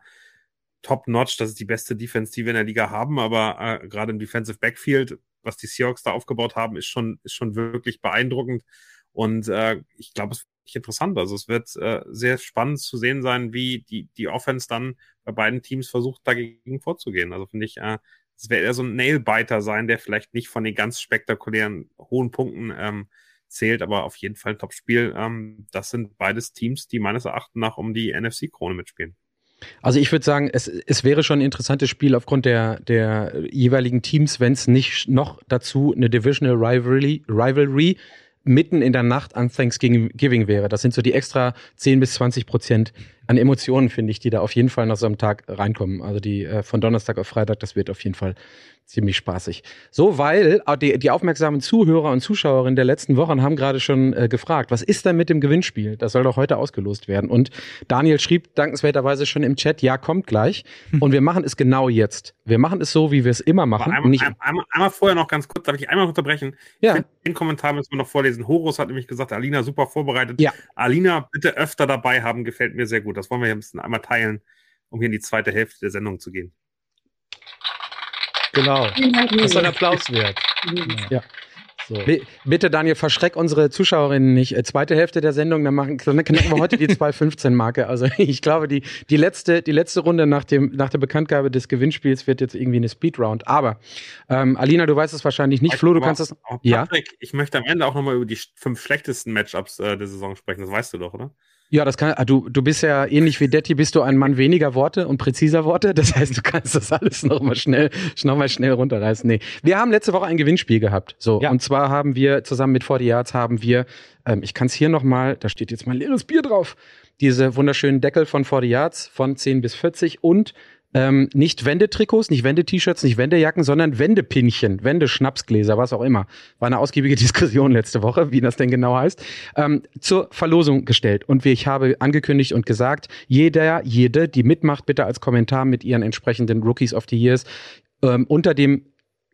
top-notch. Das ist die beste Defense, die wir in der Liga haben, aber äh, gerade im Defensive Backfield was die Seahawks da aufgebaut haben, ist schon, ist schon wirklich beeindruckend. Und äh, ich glaube, es wird interessant. Also es wird äh, sehr spannend zu sehen sein, wie die, die Offense dann bei beiden Teams versucht, dagegen vorzugehen. Also finde ich äh, Es wird eher so ein Nailbiter sein, der vielleicht nicht von den ganz spektakulären hohen Punkten ähm, zählt, aber auf jeden Fall ein Top-Spiel. Ähm, das sind beides Teams, die meines Erachtens nach um die NFC-Krone mitspielen. Also ich würde sagen, es, es wäre schon ein interessantes Spiel aufgrund der, der jeweiligen Teams, wenn es nicht noch dazu eine Divisional Rivalry, Rivalry mitten in der Nacht an Thanksgiving wäre. Das sind so die extra 10 bis 20 Prozent an Emotionen, finde ich, die da auf jeden Fall nach so einem Tag reinkommen. Also die äh, von Donnerstag auf Freitag, das wird auf jeden Fall ziemlich spaßig. So, weil äh, die, die aufmerksamen Zuhörer und Zuschauerinnen der letzten Wochen haben gerade schon äh, gefragt, was ist denn mit dem Gewinnspiel? Das soll doch heute ausgelost werden. Und Daniel schrieb dankenswerterweise schon im Chat, ja, kommt gleich. Und wir machen es genau jetzt. Wir machen es so, wie wir es immer machen. Einmal, nicht einmal, einmal, vorher noch ganz kurz, darf ich einmal unterbrechen? Ja. Den Kommentar müssen wir noch vorlesen. Horus hat nämlich gesagt, Alina super vorbereitet. Ja. Alina bitte öfter dabei haben, gefällt mir sehr gut. Das wollen wir hier ein bisschen einmal teilen, um hier in die zweite Hälfte der Sendung zu gehen. Genau. Das ist ein Applaus wert. Ja. So. Bitte, Daniel, verschreck unsere Zuschauerinnen nicht. Äh, zweite Hälfte der Sendung, dann, machen, dann knacken wir heute die 2.15-Marke. Also ich glaube, die, die, letzte, die letzte Runde nach, dem, nach der Bekanntgabe des Gewinnspiels wird jetzt irgendwie eine Speedround. Aber ähm, Alina, du weißt es wahrscheinlich nicht. Flo, du kannst es. Ja. Patrick, ich möchte am Ende auch nochmal über die fünf schlechtesten Matchups äh, der Saison sprechen. Das weißt du doch, oder? Ja, das kann, ah, du, du bist ja ähnlich wie Detti, bist du ein Mann weniger Worte und präziser Worte. Das heißt, du kannst das alles nochmal schnell, noch mal schnell runterreißen. Nee. Wir haben letzte Woche ein Gewinnspiel gehabt. So. Ja. Und zwar haben wir zusammen mit 40 Yards haben wir, ähm, ich kann es hier nochmal, da steht jetzt mein leeres Bier drauf, diese wunderschönen Deckel von 40 Yards von 10 bis 40 und ähm, nicht Wendetrikots, nicht Wende-T-Shirts, nicht Wendejacken, sondern Wendepinchen, Wendeschnapsgläser, was auch immer. War eine ausgiebige Diskussion letzte Woche, wie das denn genau heißt, ähm, zur Verlosung gestellt. Und wie ich habe angekündigt und gesagt, jeder, jede, die mitmacht, bitte als Kommentar mit ihren entsprechenden Rookies of the Years ähm, unter dem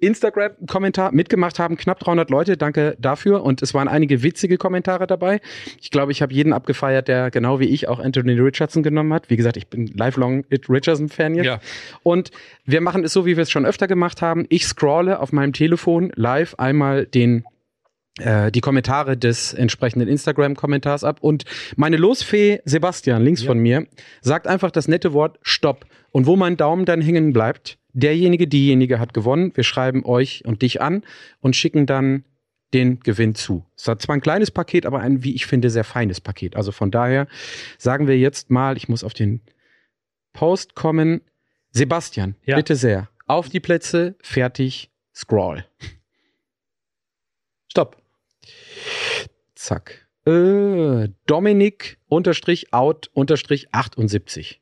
Instagram-Kommentar mitgemacht haben, knapp 300 Leute, danke dafür. Und es waren einige witzige Kommentare dabei. Ich glaube, ich habe jeden abgefeiert, der genau wie ich auch Anthony Richardson genommen hat. Wie gesagt, ich bin lifelong Richardson-Fan jetzt. Ja. Und wir machen es so, wie wir es schon öfter gemacht haben. Ich scrolle auf meinem Telefon live einmal den äh, die Kommentare des entsprechenden Instagram-Kommentars ab. Und meine Losfee Sebastian, links ja. von mir, sagt einfach das nette Wort Stopp. Und wo mein Daumen dann hängen bleibt, derjenige, diejenige hat gewonnen. Wir schreiben euch und dich an und schicken dann den Gewinn zu. Es hat zwar ein kleines Paket, aber ein, wie ich finde, sehr feines Paket. Also von daher sagen wir jetzt mal, ich muss auf den Post kommen. Sebastian, ja. bitte sehr. Auf die Plätze, fertig, scroll. Stopp. Zack. Äh, Dominik unterstrich out unterstrich 78.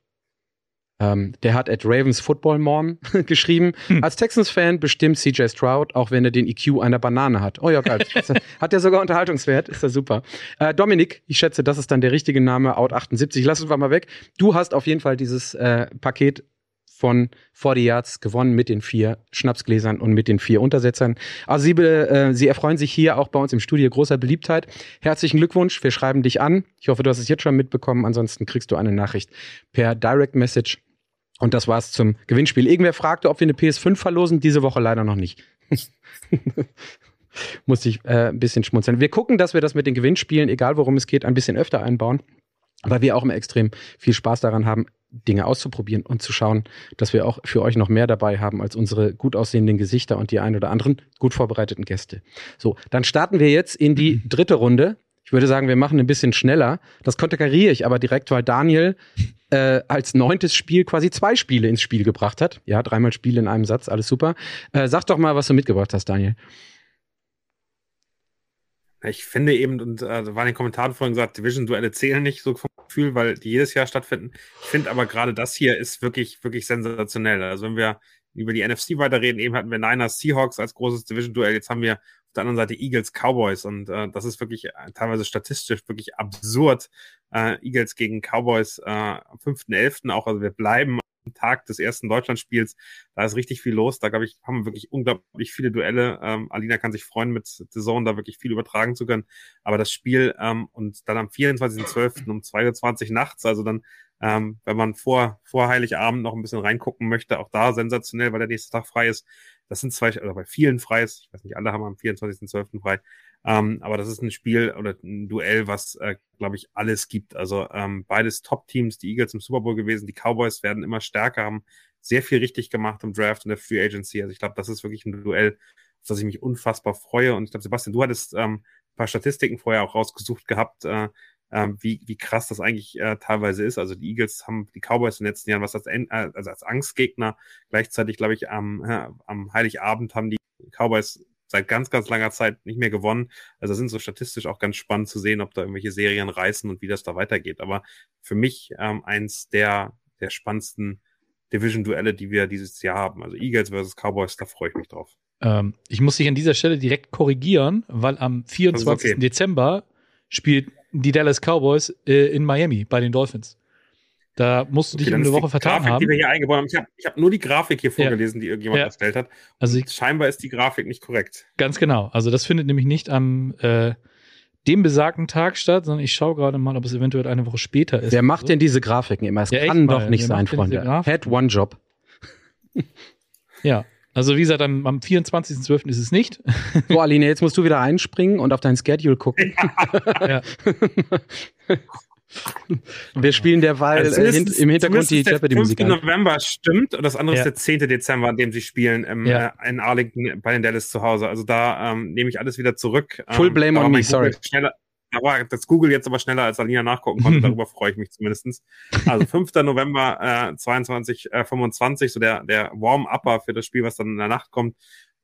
Ähm, der hat at Ravens Football Mom geschrieben. Hm. Als Texans-Fan bestimmt CJ Stroud, auch wenn er den EQ einer Banane hat. Oh ja, geil. hat der sogar Unterhaltungswert? Ist das super. Äh, Dominik, ich schätze, das ist dann der richtige Name, Out 78. Lass uns mal weg. Du hast auf jeden Fall dieses äh, Paket von 40 Yards gewonnen mit den vier Schnapsgläsern und mit den vier Untersetzern. Also sie, äh, sie erfreuen sich hier auch bei uns im Studio großer Beliebtheit. Herzlichen Glückwunsch, wir schreiben dich an. Ich hoffe, du hast es jetzt schon mitbekommen. Ansonsten kriegst du eine Nachricht per Direct Message und das war's zum Gewinnspiel. Irgendwer fragte, ob wir eine PS5 verlosen. Diese Woche leider noch nicht. Musste ich äh, ein bisschen schmunzeln. Wir gucken, dass wir das mit den Gewinnspielen, egal worum es geht, ein bisschen öfter einbauen. Weil wir auch immer extrem viel Spaß daran haben, Dinge auszuprobieren und zu schauen, dass wir auch für euch noch mehr dabei haben als unsere gut aussehenden Gesichter und die ein oder anderen gut vorbereiteten Gäste. So, dann starten wir jetzt in die dritte Runde. Ich würde sagen, wir machen ein bisschen schneller. Das konterkariere ich aber direkt, weil Daniel äh, als neuntes Spiel quasi zwei Spiele ins Spiel gebracht hat. Ja, dreimal Spiele in einem Satz, alles super. Äh, sag doch mal, was du mitgebracht hast, Daniel. Ich finde eben, und äh, war in den Kommentaren vorhin gesagt, Division-Duelle zählen nicht so vom Gefühl, weil die jedes Jahr stattfinden. Ich finde aber gerade das hier ist wirklich, wirklich sensationell. Also wenn wir über die NFC weiterreden, eben hatten wir Niners Seahawks als großes Division-Duell, jetzt haben wir auf der anderen Seite Eagles Cowboys und äh, das ist wirklich äh, teilweise statistisch wirklich absurd. Äh, Eagles gegen Cowboys äh, am 5.11. auch, also wir bleiben am Tag des ersten Deutschlandspiels. Da ist richtig viel los. Da, glaube ich, haben wir wirklich unglaublich viele Duelle. Ähm, Alina kann sich freuen, mit The Zone da wirklich viel übertragen zu können. Aber das Spiel ähm, und dann am 24.12. um 2.20 Uhr nachts, also dann ähm, wenn man vor, vor Heiligabend noch ein bisschen reingucken möchte, auch da sensationell, weil der nächste Tag frei ist. Das sind zwei, oder bei vielen frei ist. Ich weiß nicht, alle haben am 24.12. frei. Ähm, aber das ist ein Spiel oder ein Duell, was, äh, glaube ich, alles gibt. Also ähm, beides Top-Teams, die Eagles im Super Bowl gewesen, die Cowboys werden immer stärker, haben sehr viel richtig gemacht im Draft und der Free Agency. Also ich glaube, das ist wirklich ein Duell, auf das ich mich unfassbar freue. Und ich glaube, Sebastian, du hattest ähm, ein paar Statistiken vorher auch rausgesucht gehabt, äh, äh, wie, wie krass das eigentlich äh, teilweise ist. Also die Eagles haben die Cowboys in den letzten Jahren was als, äh, also als Angstgegner. Gleichzeitig, glaube ich, am, äh, am Heiligabend haben die Cowboys seit ganz, ganz langer Zeit nicht mehr gewonnen. Also sind so statistisch auch ganz spannend zu sehen, ob da irgendwelche Serien reißen und wie das da weitergeht. Aber für mich ähm, eins der, der spannendsten Division-Duelle, die wir dieses Jahr haben. Also Eagles versus Cowboys, da freue ich mich drauf. Ähm, ich muss dich an dieser Stelle direkt korrigieren, weil am 24. Okay. Dezember spielt die Dallas Cowboys äh, in Miami bei den Dolphins. Da musst du okay, dich um eine Woche vertan Grafik, haben. Die wir hier eingebaut haben. Ich habe hab nur die Grafik hier vorgelesen, ja. die irgendjemand ja. erstellt hat. Also ich, scheinbar ist die Grafik nicht korrekt. Ganz genau. Also das findet nämlich nicht am äh, dem besagten Tag statt, sondern ich schaue gerade mal, ob es eventuell eine Woche später ist. Wer macht so. denn diese Grafiken immer? Es ja, kann doch nicht sein, Freunde. Head one job. ja. Also wie gesagt, am, am 24.12. ist es nicht. So, Aline, jetzt musst du wieder einspringen und auf dein Schedule gucken. Ja. Wir spielen derweil also äh, im Hintergrund die Jeopardy-Musik. Der 5. November stimmt und das andere ja. ist der 10. Dezember, an dem sie spielen im, ja. äh, in Arlington bei den Dallas zu Hause. Also da ähm, nehme ich alles wieder zurück. Full blame on me, sorry. Schneller, aber das Google jetzt aber schneller als Alina nachgucken konnte, darüber freue ich mich zumindestens. Also 5. November äh, 22, äh, 25, so der, der Warm-Upper für das Spiel, was dann in der Nacht kommt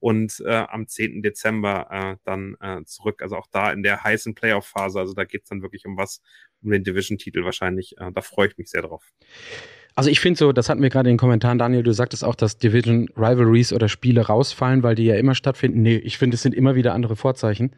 und äh, am 10. Dezember äh, dann äh, zurück. Also auch da in der heißen Playoff-Phase. Also da geht's dann wirklich um was, um den Division-Titel wahrscheinlich. Äh, da freue ich mich sehr drauf. Also ich finde so, das hatten wir gerade in den Kommentaren, Daniel, du sagtest auch, dass Division Rivalries oder Spiele rausfallen, weil die ja immer stattfinden. Nee, ich finde, es sind immer wieder andere Vorzeichen.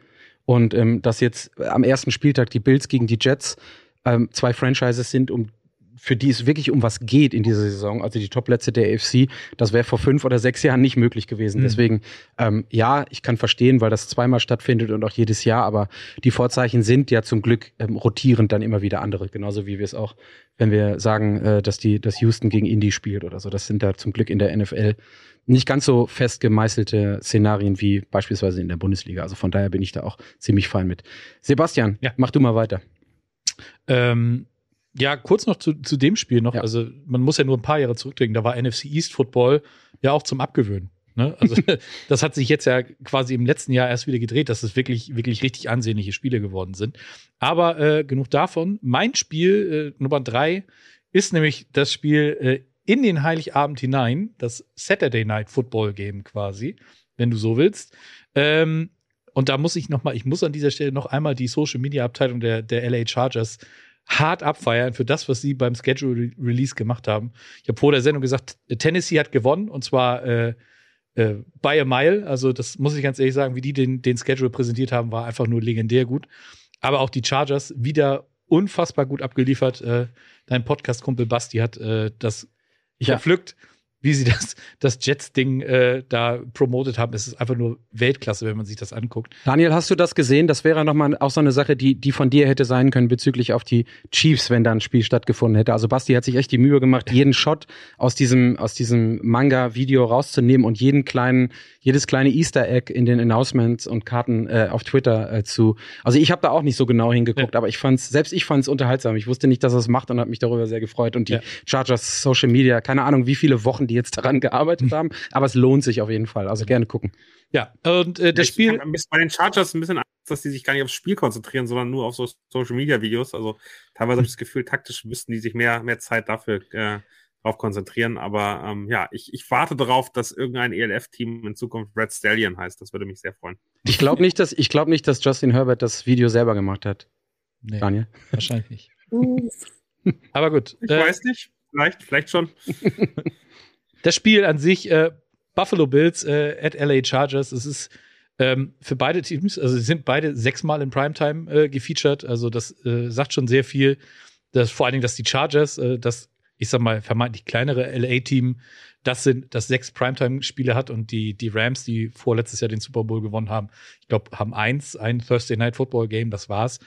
Und ähm, dass jetzt am ersten Spieltag die Bills gegen die Jets ähm, zwei Franchises sind, um für die es wirklich um was geht in dieser Saison, also die Top-Plätze der AFC, das wäre vor fünf oder sechs Jahren nicht möglich gewesen. Mhm. Deswegen, ähm, ja, ich kann verstehen, weil das zweimal stattfindet und auch jedes Jahr, aber die Vorzeichen sind ja zum Glück ähm, rotierend dann immer wieder andere, genauso wie wir es auch, wenn wir sagen, äh, dass die, dass Houston gegen Indy spielt oder so. Das sind da zum Glück in der NFL nicht ganz so fest gemeißelte Szenarien wie beispielsweise in der Bundesliga. Also von daher bin ich da auch ziemlich fein mit. Sebastian, ja. mach du mal weiter. Ähm, ja, kurz noch zu, zu dem Spiel noch. Ja. Also man muss ja nur ein paar Jahre zurückdenken. Da war NFC East Football ja auch zum Abgewöhnen. Ne? Also das hat sich jetzt ja quasi im letzten Jahr erst wieder gedreht, dass es wirklich, wirklich richtig ansehnliche Spiele geworden sind. Aber äh, genug davon. Mein Spiel äh, Nummer drei ist nämlich das Spiel äh, in den Heiligabend hinein, das Saturday Night Football Game quasi, wenn du so willst. Ähm, und da muss ich noch mal, ich muss an dieser Stelle noch einmal die Social Media Abteilung der, der LA Chargers hart abfeiern für das, was sie beim Schedule Release gemacht haben. Ich habe vor der Sendung gesagt, Tennessee hat gewonnen und zwar äh, äh, by a mile. Also das muss ich ganz ehrlich sagen, wie die den, den Schedule präsentiert haben, war einfach nur legendär gut. Aber auch die Chargers wieder unfassbar gut abgeliefert. Äh, dein Podcast-Kumpel Basti hat äh, das ja. verpflückt wie sie das, das Jets-Ding äh, da promotet haben. Es ist einfach nur Weltklasse, wenn man sich das anguckt. Daniel, hast du das gesehen? Das wäre nochmal auch so eine Sache, die, die von dir hätte sein können bezüglich auf die Chiefs, wenn da ein Spiel stattgefunden hätte. Also Basti hat sich echt die Mühe gemacht, jeden Shot aus diesem, aus diesem Manga-Video rauszunehmen und jeden kleinen, jedes kleine Easter Egg in den Announcements und Karten äh, auf Twitter äh, zu. Also ich habe da auch nicht so genau hingeguckt, ja. aber ich fand's, selbst ich fand's unterhaltsam. Ich wusste nicht, dass er es macht und habe mich darüber sehr gefreut. Und die ja. Chargers Social Media, keine Ahnung, wie viele Wochen die jetzt daran gearbeitet haben. Aber es lohnt sich auf jeden Fall. Also gerne gucken. Ja, und äh, das Spiel. Bei den Chargers ein bisschen Angst, dass die sich gar nicht aufs Spiel konzentrieren, sondern nur auf so Social Media Videos. Also teilweise habe ich das Gefühl, taktisch müssten die sich mehr, mehr Zeit dafür äh, drauf konzentrieren. Aber ähm, ja, ich, ich warte darauf, dass irgendein ELF-Team in Zukunft Red Stallion heißt. Das würde mich sehr freuen. Ich glaube nicht, dass ich glaube nicht, dass Justin Herbert das Video selber gemacht hat. Nee, Daniel. Wahrscheinlich nicht. Aber gut. Ich äh, weiß nicht. Vielleicht, vielleicht schon. das Spiel an sich, äh, Buffalo Bills äh, at LA Chargers, es ist ähm, für beide Teams, also sie sind beide sechsmal in Primetime äh, gefeatured, also das äh, sagt schon sehr viel. Dass, vor allen Dingen, dass die Chargers, äh, das, ich sag mal, vermeintlich kleinere LA-Team, das sind, das sechs Primetime-Spiele hat und die, die Rams, die vorletztes Jahr den Super Bowl gewonnen haben, ich glaube, haben eins, ein Thursday Night Football Game, das war's.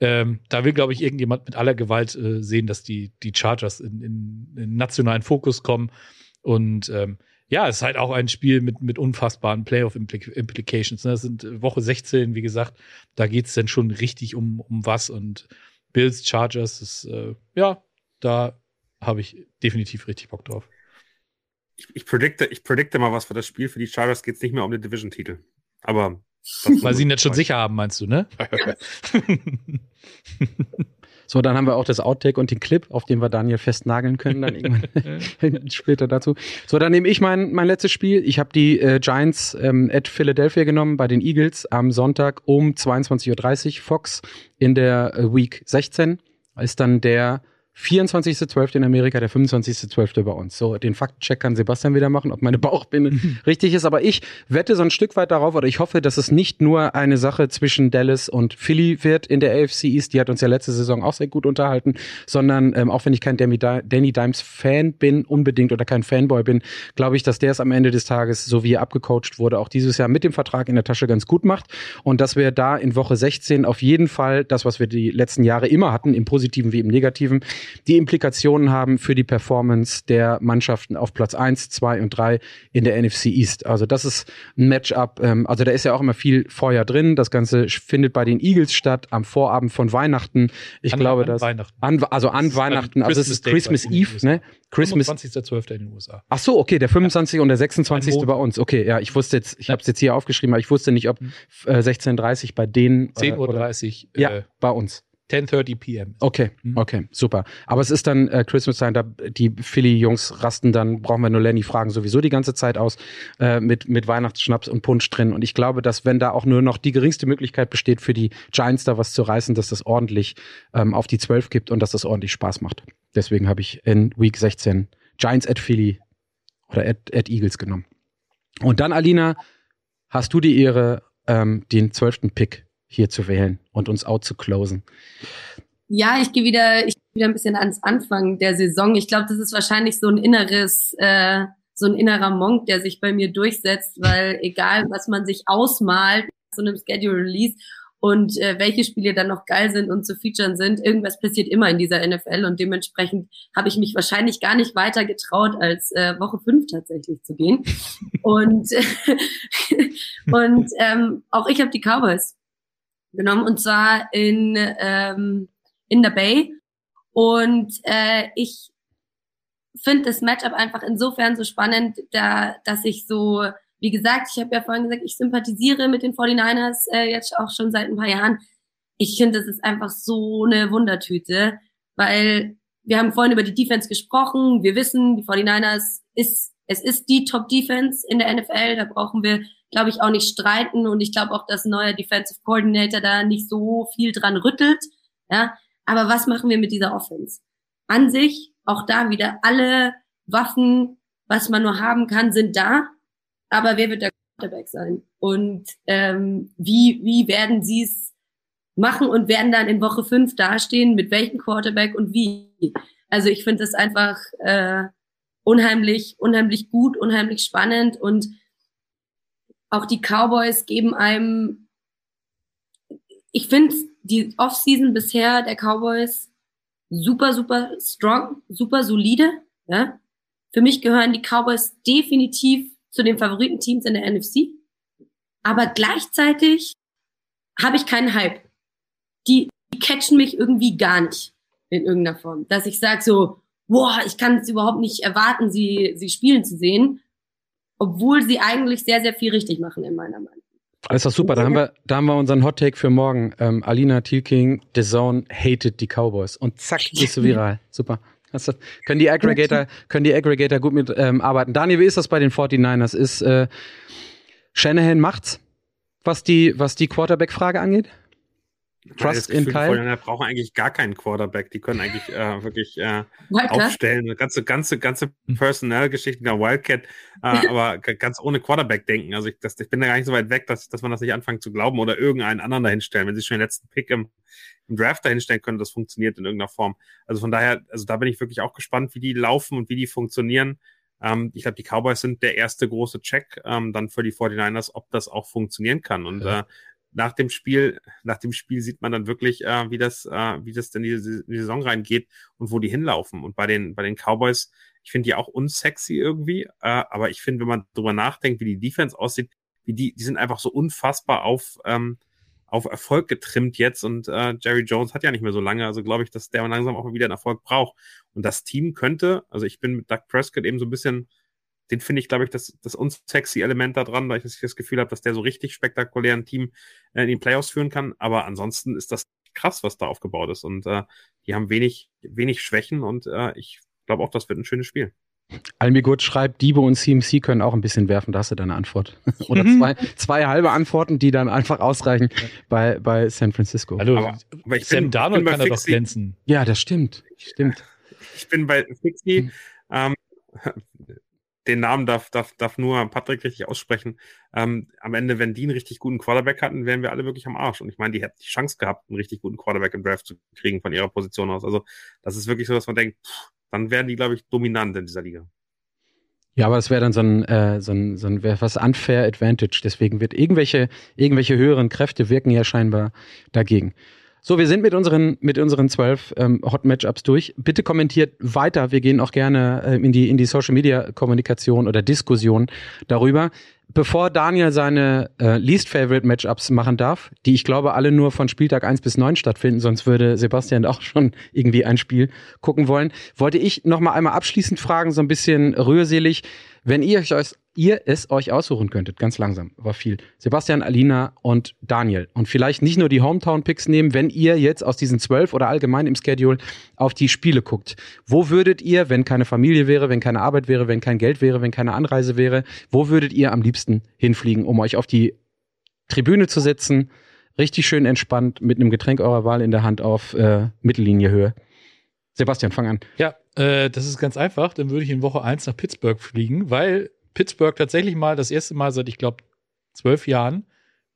Ähm, da will, glaube ich, irgendjemand mit aller Gewalt äh, sehen, dass die, die Chargers in, in, in nationalen Fokus kommen. Und ähm, ja, es ist halt auch ein Spiel mit, mit unfassbaren Playoff-Implications. Ne? Das sind äh, Woche 16, wie gesagt, da geht es dann schon richtig um, um was. Und Bills, Chargers, ist, äh, ja, da habe ich definitiv richtig Bock drauf. Ich, ich, predikte, ich predikte mal was für das Spiel. Für die Chargers geht es nicht mehr um den Division-Titel. Aber. Weil sie ihn jetzt schon sicher haben, meinst du, ne? So, dann haben wir auch das Outtake und den Clip, auf den wir Daniel festnageln können, dann irgendwann später dazu. So, dann nehme ich mein, mein letztes Spiel. Ich habe die äh, Giants ähm, at Philadelphia genommen bei den Eagles am Sonntag um 22.30 Uhr Fox in der äh, Week 16. Ist dann der 24.12. in Amerika, der 25.12. bei uns. So, den Faktencheck kann Sebastian wieder machen, ob meine Bauchbinde richtig ist. Aber ich wette so ein Stück weit darauf, oder ich hoffe, dass es nicht nur eine Sache zwischen Dallas und Philly wird in der AFC East. Die hat uns ja letzte Saison auch sehr gut unterhalten. Sondern, ähm, auch wenn ich kein Danny, Danny Dimes Fan bin, unbedingt, oder kein Fanboy bin, glaube ich, dass der es am Ende des Tages, so wie er abgecoacht wurde, auch dieses Jahr mit dem Vertrag in der Tasche ganz gut macht. Und dass wir da in Woche 16 auf jeden Fall das, was wir die letzten Jahre immer hatten, im Positiven wie im Negativen, die Implikationen haben für die Performance der Mannschaften auf Platz 1, 2 und 3 in der NFC East. Also das ist ein Matchup, ähm, also da ist ja auch immer viel Feuer drin. Das Ganze findet bei den Eagles statt am Vorabend von Weihnachten. Ich An- glaube, an dass Weihnachten. An, also an Das Weihnachten, also es ist Christmas Eve, ne? Christmas 25.12. in den USA. Ach so, okay, der 25. und der 26. Ein bei uns. Okay, ja, ich wusste jetzt, ich habe es jetzt hier aufgeschrieben, aber ich wusste nicht, ob äh, 16:30 bei denen äh, 10.30 oder- Uhr, Ja, äh, bei uns. 10.30 p.m. Okay, Mhm. okay, super. Aber es ist dann äh, Christmas Time, da die Philly-Jungs rasten dann, brauchen wir nur Lenny fragen, sowieso die ganze Zeit aus äh, mit, mit Weihnachtsschnaps und Punsch drin. Und ich glaube, dass wenn da auch nur noch die geringste Möglichkeit besteht, für die Giants da was zu reißen, dass das ordentlich ähm, auf die 12 gibt und dass das ordentlich Spaß macht. Deswegen habe ich in Week 16 Giants at Philly oder at, at Eagles genommen. Und dann, Alina, hast du die Ehre, ähm, den zwölften Pick hier zu wählen und uns out zu closen. Ja, ich gehe wieder, ich gehe wieder ein bisschen ans Anfang der Saison. Ich glaube, das ist wahrscheinlich so ein inneres, äh, so ein innerer Monk, der sich bei mir durchsetzt, weil egal, was man sich ausmalt, so einem Schedule Release und äh, welche Spiele dann noch geil sind und zu featuren sind, irgendwas passiert immer in dieser NFL und dementsprechend habe ich mich wahrscheinlich gar nicht weiter getraut, als äh, Woche fünf tatsächlich zu gehen. und und ähm, auch ich habe die Cowboys genommen und zwar in ähm, in der Bay und äh, ich finde das Matchup einfach insofern so spannend, da dass ich so wie gesagt, ich habe ja vorhin gesagt, ich sympathisiere mit den 49ers äh, jetzt auch schon seit ein paar Jahren. Ich finde, das ist einfach so eine Wundertüte, weil wir haben vorhin über die Defense gesprochen. Wir wissen, die 49ers ist, es ist die Top-Defense in der NFL. Da brauchen wir, glaube ich, auch nicht streiten. Und ich glaube auch, dass ein neuer Defensive Coordinator da nicht so viel dran rüttelt. Ja, aber was machen wir mit dieser Offense? An sich, auch da wieder alle Waffen, was man nur haben kann, sind da. Aber wer wird der Quarterback sein? Und ähm, wie, wie werden sie es machen und werden dann in Woche fünf dastehen, mit welchem Quarterback und wie? Also ich finde das einfach äh, unheimlich, unheimlich gut, unheimlich spannend und auch die Cowboys geben einem, ich finde die Offseason bisher der Cowboys super, super strong, super solide. Ja? Für mich gehören die Cowboys definitiv zu den Favoritenteams in der NFC. Aber gleichzeitig habe ich keinen Hype. Die, die catchen mich irgendwie gar nicht in irgendeiner Form. Dass ich sage so, boah, ich kann es überhaupt nicht erwarten, sie, sie spielen zu sehen. Obwohl sie eigentlich sehr, sehr viel richtig machen, in meiner Meinung. Das ist doch super. Da haben wir, da haben wir unseren Hot Take für morgen. Ähm, Alina Thielking, The Zone hated die Cowboys. Und zack, bist du viral. Super. Das, können die Aggregator, können die Aggregator gut mit ähm, arbeiten. Daniel, wie ist das bei den 49ers? Ist äh, Shanahan macht's, was die, was die Quarterback-Frage angeht? Trust in Kyle? Die brauchen eigentlich gar keinen Quarterback. Die können eigentlich äh, wirklich äh, aufstellen. Ganze, ganze, ganze Hm. Personalgeschichten der Wildcat, äh, aber ganz ohne Quarterback denken. Also ich, das, ich bin da gar nicht so weit weg, dass, dass man das nicht anfangen zu glauben oder irgendeinen anderen dahinstellen. Wenn sie schon den letzten Pick im, im Draft dahinstellen können, das funktioniert in irgendeiner Form. Also von daher, also da bin ich wirklich auch gespannt, wie die laufen und wie die funktionieren. Ähm, ich glaube, die Cowboys sind der erste große Check ähm, dann für die 49ers, ob das auch funktionieren kann. Und Ja. äh, nach dem Spiel, nach dem Spiel sieht man dann wirklich, äh, wie das, äh, wie das denn in die, Saison reingeht und wo die hinlaufen. Und bei den, bei den Cowboys, ich finde die auch unsexy irgendwie, äh, aber ich finde, wenn man drüber nachdenkt, wie die Defense aussieht, wie die, die sind einfach so unfassbar auf, ähm, auf Erfolg getrimmt jetzt und äh, Jerry Jones hat ja nicht mehr so lange, also glaube ich, dass der langsam auch mal wieder einen Erfolg braucht. Und das Team könnte, also ich bin mit Doug Prescott eben so ein bisschen den finde ich, glaube ich, das, das unsexy Element da dran, weil ich das Gefühl habe, dass der so richtig spektakulär ein Team äh, in die Playoffs führen kann. Aber ansonsten ist das krass, was da aufgebaut ist. Und äh, die haben wenig, wenig Schwächen und äh, ich glaube auch, das wird ein schönes Spiel. Almigut schreibt, Diebe und CMC können auch ein bisschen werfen, da hast du deine Antwort. Oder zwei, zwei halbe Antworten, die dann einfach ausreichen bei, bei San Francisco. Also, aber, aber ich Sam bin, Darnold kann er doch glänzen. Ja, das stimmt. Stimmt. Ich bin bei Fixie. Hm. Ähm, den Namen darf, darf, darf nur Patrick richtig aussprechen. Ähm, am Ende, wenn die einen richtig guten Quarterback hatten, wären wir alle wirklich am Arsch. Und ich meine, die hätten die Chance gehabt, einen richtig guten Quarterback im Draft zu kriegen von ihrer Position aus. Also, das ist wirklich so, dass man denkt, pff, dann wären die, glaube ich, dominant in dieser Liga. Ja, aber das wäre dann so ein, äh, so ein, so ein was unfair Advantage. Deswegen wird irgendwelche, irgendwelche höheren Kräfte wirken ja scheinbar dagegen. So, wir sind mit unseren, mit unseren zwölf ähm, Hot Matchups durch. Bitte kommentiert weiter. Wir gehen auch gerne äh, in die, in die Social Media Kommunikation oder Diskussion darüber. Bevor Daniel seine äh, Least Favorite Matchups machen darf, die ich glaube alle nur von Spieltag 1 bis 9 stattfinden, sonst würde Sebastian auch schon irgendwie ein Spiel gucken wollen, wollte ich noch mal einmal abschließend fragen, so ein bisschen rührselig, wenn ihr euch ihr es euch aussuchen könntet, ganz langsam, war viel. Sebastian, Alina und Daniel. Und vielleicht nicht nur die Hometown-Picks nehmen, wenn ihr jetzt aus diesen zwölf oder allgemein im Schedule auf die Spiele guckt. Wo würdet ihr, wenn keine Familie wäre, wenn keine Arbeit wäre, wenn kein Geld wäre, wenn keine Anreise wäre, wo würdet ihr am liebsten hinfliegen, um euch auf die Tribüne zu setzen, richtig schön entspannt mit einem Getränk eurer Wahl in der Hand auf äh, Mittelliniehöhe? Sebastian, fang an. Ja, äh, das ist ganz einfach. Dann würde ich in Woche 1 nach Pittsburgh fliegen, weil Pittsburgh tatsächlich mal das erste Mal seit, ich glaube, zwölf Jahren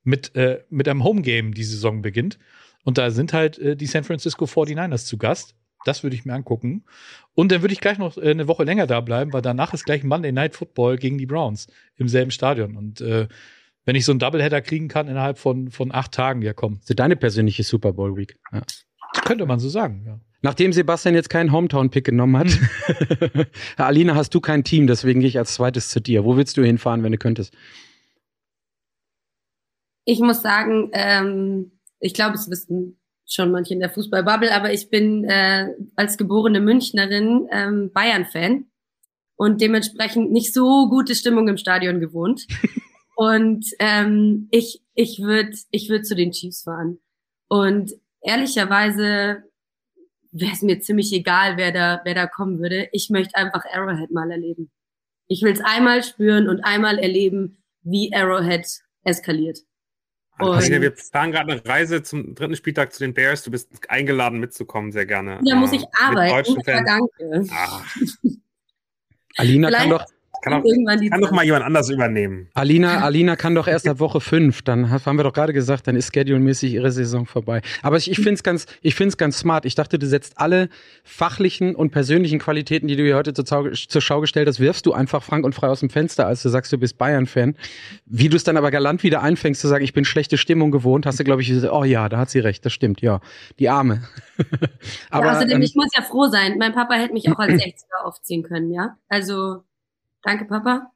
mit, äh, mit einem Homegame die Saison beginnt. Und da sind halt äh, die San Francisco 49ers zu Gast. Das würde ich mir angucken. Und dann würde ich gleich noch äh, eine Woche länger da bleiben, weil danach ist gleich Monday Night Football gegen die Browns im selben Stadion. Und äh, wenn ich so einen Doubleheader kriegen kann innerhalb von, von acht Tagen, ja komm. Das ist deine persönliche Super Bowl Week. Ja. Könnte man so sagen, ja. Nachdem Sebastian jetzt keinen Hometown-Pick genommen hat, hm. Alina, hast du kein Team, deswegen gehe ich als zweites zu dir. Wo willst du hinfahren, wenn du könntest? Ich muss sagen, ähm, ich glaube, es wissen schon manche in der Fußballbubble, aber ich bin äh, als geborene Münchnerin ähm, Bayern-Fan und dementsprechend nicht so gute Stimmung im Stadion gewohnt. und ähm, ich, ich würde ich würd zu den Chiefs fahren. Und ehrlicherweise wäre es mir ziemlich egal, wer da, wer da kommen würde. Ich möchte einfach Arrowhead mal erleben. Ich will es einmal spüren und einmal erleben, wie Arrowhead eskaliert. Und wir planen gerade eine Reise zum dritten Spieltag zu den Bears. Du bist eingeladen mitzukommen, sehr gerne. Da muss ich arbeiten. Danke. Ah. Alina kann doch, kann, auch, kann doch mal jemand anders übernehmen. Alina, Alina kann doch erst ab Woche 5. Dann haben wir doch gerade gesagt, dann ist schedule-mäßig ihre Saison vorbei. Aber ich, ich finde es ganz, ich find's ganz smart. Ich dachte, du setzt alle fachlichen und persönlichen Qualitäten, die du hier heute zur, zur Schau gestellt hast, wirfst du einfach frank und frei aus dem Fenster, als du sagst, du bist Bayern-Fan. Wie du es dann aber galant wieder einfängst, zu sagen, ich bin schlechte Stimmung gewohnt, hast du, glaube ich, gesagt, oh ja, da hat sie recht, das stimmt, ja. Die Arme. aber, ja, außerdem, ähm, ich muss ja froh sein. Mein Papa hätte mich auch als 60er aufziehen können, ja. Also, Danke, Papa.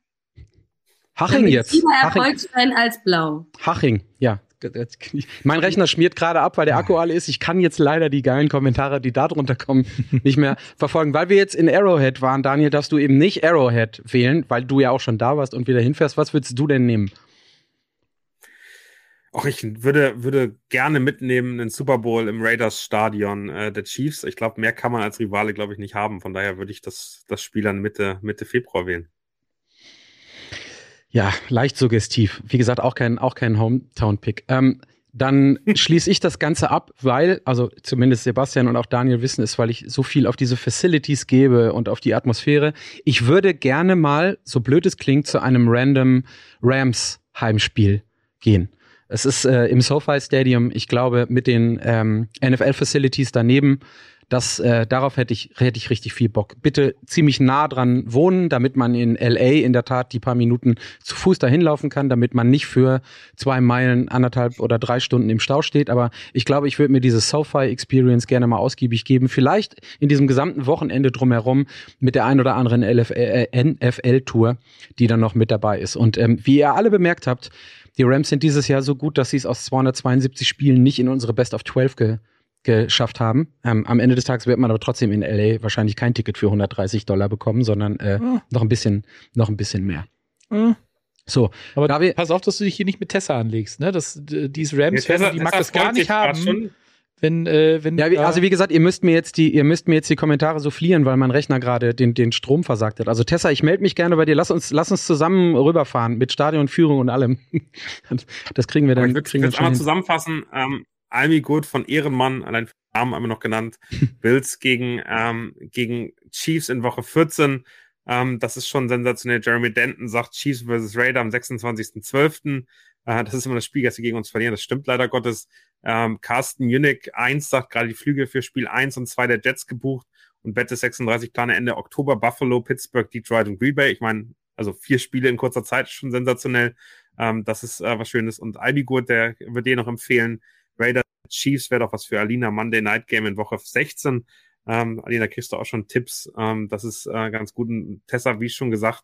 Haching jetzt. Lieber als blau. Haching, ja. Mein Rechner schmiert gerade ab, weil der Akku alle ist. Ich kann jetzt leider die geilen Kommentare, die da drunter kommen, nicht mehr verfolgen. Weil wir jetzt in Arrowhead waren, Daniel, darfst du eben nicht Arrowhead wählen, weil du ja auch schon da warst und wieder hinfährst. Was würdest du denn nehmen? Ach, ich würde, würde gerne mitnehmen einen Super Bowl im Raiders Stadion äh, der Chiefs. Ich glaube, mehr kann man als Rivale, glaube ich, nicht haben. Von daher würde ich das, das Spiel dann Mitte, Mitte Februar wählen. Ja, leicht suggestiv. Wie gesagt, auch kein, auch kein Hometown-Pick. Ähm, dann schließe ich das Ganze ab, weil, also zumindest Sebastian und auch Daniel wissen es, weil ich so viel auf diese Facilities gebe und auf die Atmosphäre. Ich würde gerne mal, so blöd es klingt, zu einem random Rams Heimspiel gehen. Es ist äh, im SoFi Stadium, ich glaube, mit den ähm, NFL-Facilities daneben. Das, äh, darauf hätte ich, hätte ich richtig viel Bock. Bitte ziemlich nah dran wohnen, damit man in LA in der Tat die paar Minuten zu Fuß dahin laufen kann, damit man nicht für zwei Meilen, anderthalb oder drei Stunden im Stau steht. Aber ich glaube, ich würde mir diese SoFi Experience gerne mal ausgiebig geben. Vielleicht in diesem gesamten Wochenende drumherum mit der ein oder anderen NFL-Tour, äh, die dann noch mit dabei ist. Und ähm, wie ihr alle bemerkt habt, die Rams sind dieses Jahr so gut, dass sie es aus 272 Spielen nicht in unsere Best of 12 ge geschafft haben. Ähm, am Ende des Tages wird man aber trotzdem in LA wahrscheinlich kein Ticket für 130 Dollar bekommen, sondern äh, Ah. noch ein bisschen, noch ein bisschen mehr. Hm. So, Aber Da wir- pass auf, dass du dich hier nicht mit Tessa anlegst, ne? Das, dieses Rams, Tessa- die mag Tessa das gar nicht haben, wenn, äh, wenn ja, also wie gesagt, ihr müsst mir jetzt die, ihr müsst mir jetzt die Kommentare soufflieren, weil mein Rechner gerade den, den Strom versagt hat. Also Tessa, ich melde mich gerne bei dir. Lass uns, lass uns zusammen rüberfahren mit Stadionführung und allem. Das kriegen wir Aber dann. ich würde zusammenfassen. Ähm, Almi Good von Ehrenmann, allein für den Namen einmal noch genannt. Bills gegen, ähm, gegen Chiefs in Woche 14. Ähm, das ist schon sensationell. Jeremy Denton sagt Chiefs versus Raider am 26.12. Äh, das ist immer das Spiel, das sie gegen uns verlieren. Das stimmt leider Gottes. Ähm, Carsten Jünick 1 sagt gerade die Flüge für Spiel 1 und 2 der Jets gebucht und Bette 36 Plane Ende Oktober Buffalo, Pittsburgh, Detroit und Green Bay. Ich meine, also vier Spiele in kurzer Zeit ist schon sensationell. Ähm, das ist äh, was Schönes. Und Albigut, der würde dir noch empfehlen. Raiders Chiefs wäre doch was für Alina Monday Night Game in Woche 16. Ähm, Alina, kriegst du auch schon Tipps. Ähm, das ist äh, ganz gut. Und Tessa, wie schon gesagt,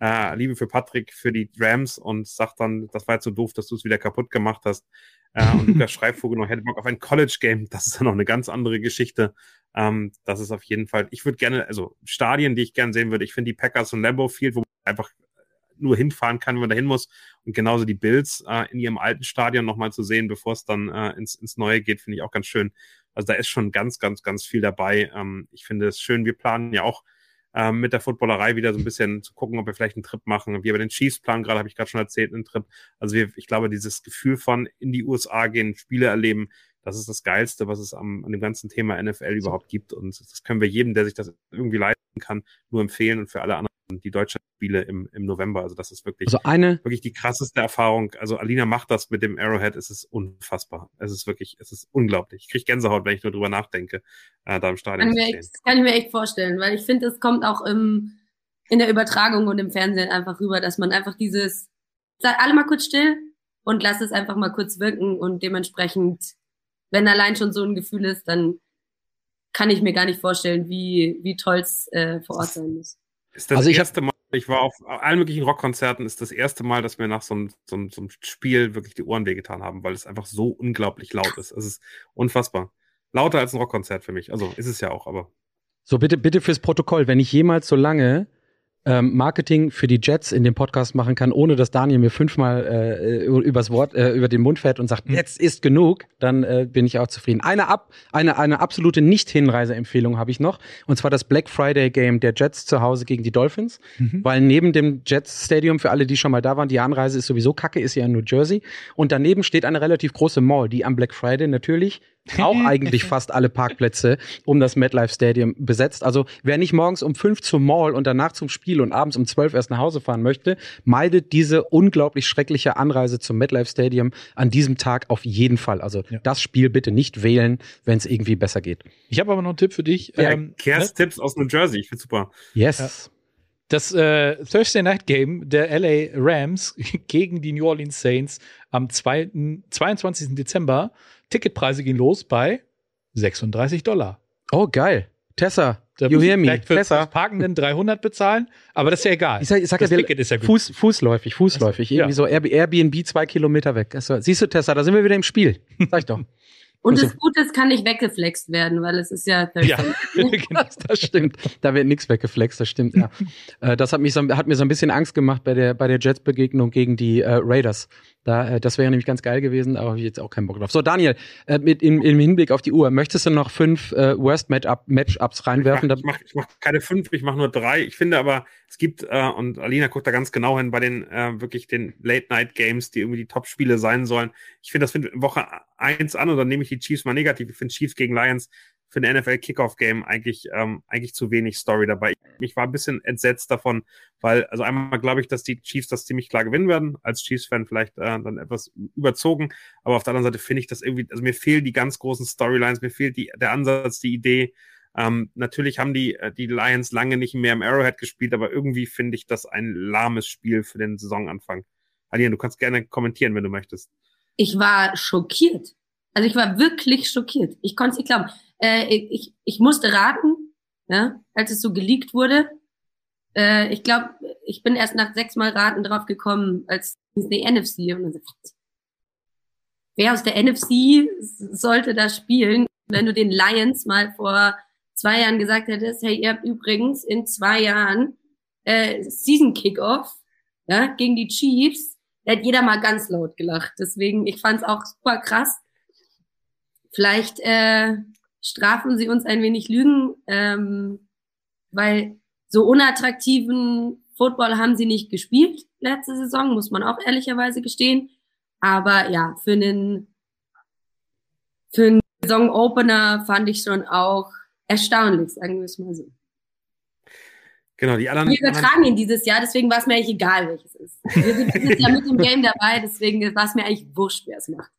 äh, Liebe für Patrick, für die Rams und sagt dann, das war jetzt so doof, dass du es wieder kaputt gemacht hast. Äh, und Lukas Schreibvogel noch hätte Bock auf ein College-Game. Das ist dann noch eine ganz andere Geschichte. Ähm, das ist auf jeden Fall, ich würde gerne, also Stadien, die ich gerne sehen würde, ich finde die Packers und Lambeau Field, wo man einfach nur hinfahren kann, wenn man dahin muss. Und genauso die Bills äh, in ihrem alten Stadion nochmal zu sehen, bevor es dann äh, ins, ins Neue geht, finde ich auch ganz schön. Also da ist schon ganz, ganz, ganz viel dabei. Ähm, ich finde es schön. Wir planen ja auch ähm, mit der Footballerei wieder so ein bisschen zu gucken, ob wir vielleicht einen Trip machen. Wir bei den Chiefs planen gerade, habe ich gerade schon erzählt, einen Trip. Also wir, ich glaube, dieses Gefühl von in die USA gehen, Spiele erleben, das ist das Geilste, was es am, an dem ganzen Thema NFL überhaupt gibt. Und das können wir jedem, der sich das irgendwie leisten kann, nur empfehlen und für alle anderen die deutschen Spiele im, im November. Also das ist wirklich, Also eine, wirklich die krasseste Erfahrung. Also Alina macht das mit dem Arrowhead. Es ist unfassbar. Es ist wirklich, es ist unglaublich. Ich kriege Gänsehaut, wenn ich nur drüber nachdenke, äh, da im Stadion Kann, zu stehen. echt, das kann ich mir echt vorstellen, weil ich finde, es kommt auch im, in der Übertragung und im Fernsehen einfach rüber, dass man einfach dieses, seid alle mal kurz still und lasst es einfach mal kurz wirken und dementsprechend, wenn allein schon so ein Gefühl ist, dann kann ich mir gar nicht vorstellen, wie, wie toll es äh, vor Ort sein muss. Ist das Also ich erste Mal, ich war auf allen möglichen Rockkonzerten, ist das erste Mal, dass mir nach so einem, so, einem, so einem Spiel wirklich die Ohren wehgetan haben, weil es einfach so unglaublich laut ist. Es ist unfassbar. Lauter als ein Rockkonzert für mich. Also ist es ja auch, aber so bitte, bitte fürs Protokoll, wenn ich jemals so lange ähm, Marketing für die Jets in dem Podcast machen kann, ohne dass Daniel mir fünfmal äh, übers Wort, äh, über den Mund fährt und sagt, Mhm. jetzt ist genug, dann äh, bin ich auch zufrieden. Eine ab, eine, eine absolute Nicht-Hinreise-Empfehlung habe ich noch, und zwar das Black Friday Game der Jets zu Hause gegen die Dolphins, Mhm. weil neben dem Jets Stadium, für alle, die schon mal da waren, die Anreise ist sowieso kacke, ist ja in New Jersey, und daneben steht eine relativ große Mall, die am Black Friday natürlich auch eigentlich fast alle Parkplätze um das MetLife Stadium besetzt. Also wer nicht morgens um fünf zum Mall und danach zum Spiel und abends um zwölf erst nach Hause fahren möchte, meidet diese unglaublich schreckliche Anreise zum MetLife Stadium an diesem Tag auf jeden Fall. Also Ja. das Spiel bitte nicht wählen, wenn es irgendwie besser geht. Ich habe aber noch einen Tipp für dich. ja, ähm, Kers Tipps aus New Jersey, ich finde super. Yes. Das äh, Thursday Night Game der LA Rams gegen die New Orleans Saints am 2., 22. Dezember. Ticketpreise gehen los bei 36 Dollar. Oh, geil. Tessa, Da you hear me. vielleicht für Tessa. das Parkenden 300 bezahlen, aber das ist ja egal. Ich sag, ich sag das ja, Ticket ist ja gut. Fuß, fußläufig, fußläufig. Ja. Irgendwie so Air- Airbnb zwei Kilometer weg. Also, siehst du, Tessa, da sind wir wieder im Spiel. Sag ich doch. Und Also- das Gute ist, kann nicht weggeflext werden, weil es ist ja Ja, genau. Das, das stimmt. Da wird nichts weggeflext, das stimmt, ja. äh, das hat, mich so, hat mir so ein bisschen Angst gemacht bei der, bei der Jets-Begegnung gegen die äh, Raiders. Da, äh, das wäre nämlich ganz geil gewesen, aber habe ich jetzt auch keinen Bock drauf. So, Daniel, äh, mit, im, im Hinblick auf die Uhr, möchtest du noch fünf äh, Worst-Matchups reinwerfen? Ich mache ich mach keine fünf, ich mache nur drei. Ich finde aber, es gibt, äh, und Alina guckt da ganz genau hin, bei den äh, wirklich den Late-Night-Games, die irgendwie die Top-Spiele sein sollen. Ich finde, das fängt Woche eins an und dann nehme ich die Chiefs mal negativ. Ich finde Chiefs gegen Lions für ein NFL-Kickoff-Game eigentlich, ähm, eigentlich zu wenig Story dabei. Ich war ein bisschen entsetzt davon, weil, also einmal glaube ich, dass die Chiefs das ziemlich klar gewinnen werden. Als Chiefs-Fan vielleicht äh, dann etwas überzogen. Aber auf der anderen Seite finde ich das irgendwie, also mir fehlen die ganz großen Storylines, mir fehlt die, der Ansatz, die Idee. Ähm, natürlich haben die, äh, die Lions lange nicht mehr im Arrowhead gespielt, aber irgendwie finde ich das ein lahmes Spiel für den Saisonanfang. Alina, du kannst gerne kommentieren, wenn du möchtest. Ich war schockiert. Also ich war wirklich schockiert. Ich konnte es nicht glauben. Äh, ich, ich musste raten, ja, als es so geleakt wurde. Äh, ich glaube, ich bin erst nach sechs Mal Raten drauf gekommen, als die NFC und dann so, wer aus der NFC sollte da spielen? wenn du den Lions mal vor zwei Jahren gesagt hättest, hey, ihr habt übrigens in zwei Jahren äh, Season Kickoff ja, gegen die Chiefs, da hat jeder mal ganz laut gelacht. Deswegen, ich fand's auch super krass. Vielleicht äh, strafen sie uns ein wenig Lügen, ähm, weil so unattraktiven Football haben sie nicht gespielt letzte Saison, muss man auch ehrlicherweise gestehen. Aber ja, für einen, für einen Saison-Opener fand ich schon auch erstaunlich, sagen wir es mal so. Genau, die anderen. Wir übertragen ihn dieses Jahr, deswegen war es mir eigentlich egal, welches ist. Wir sind dieses Jahr mit im Game dabei, deswegen war es mir eigentlich wurscht, wer es macht.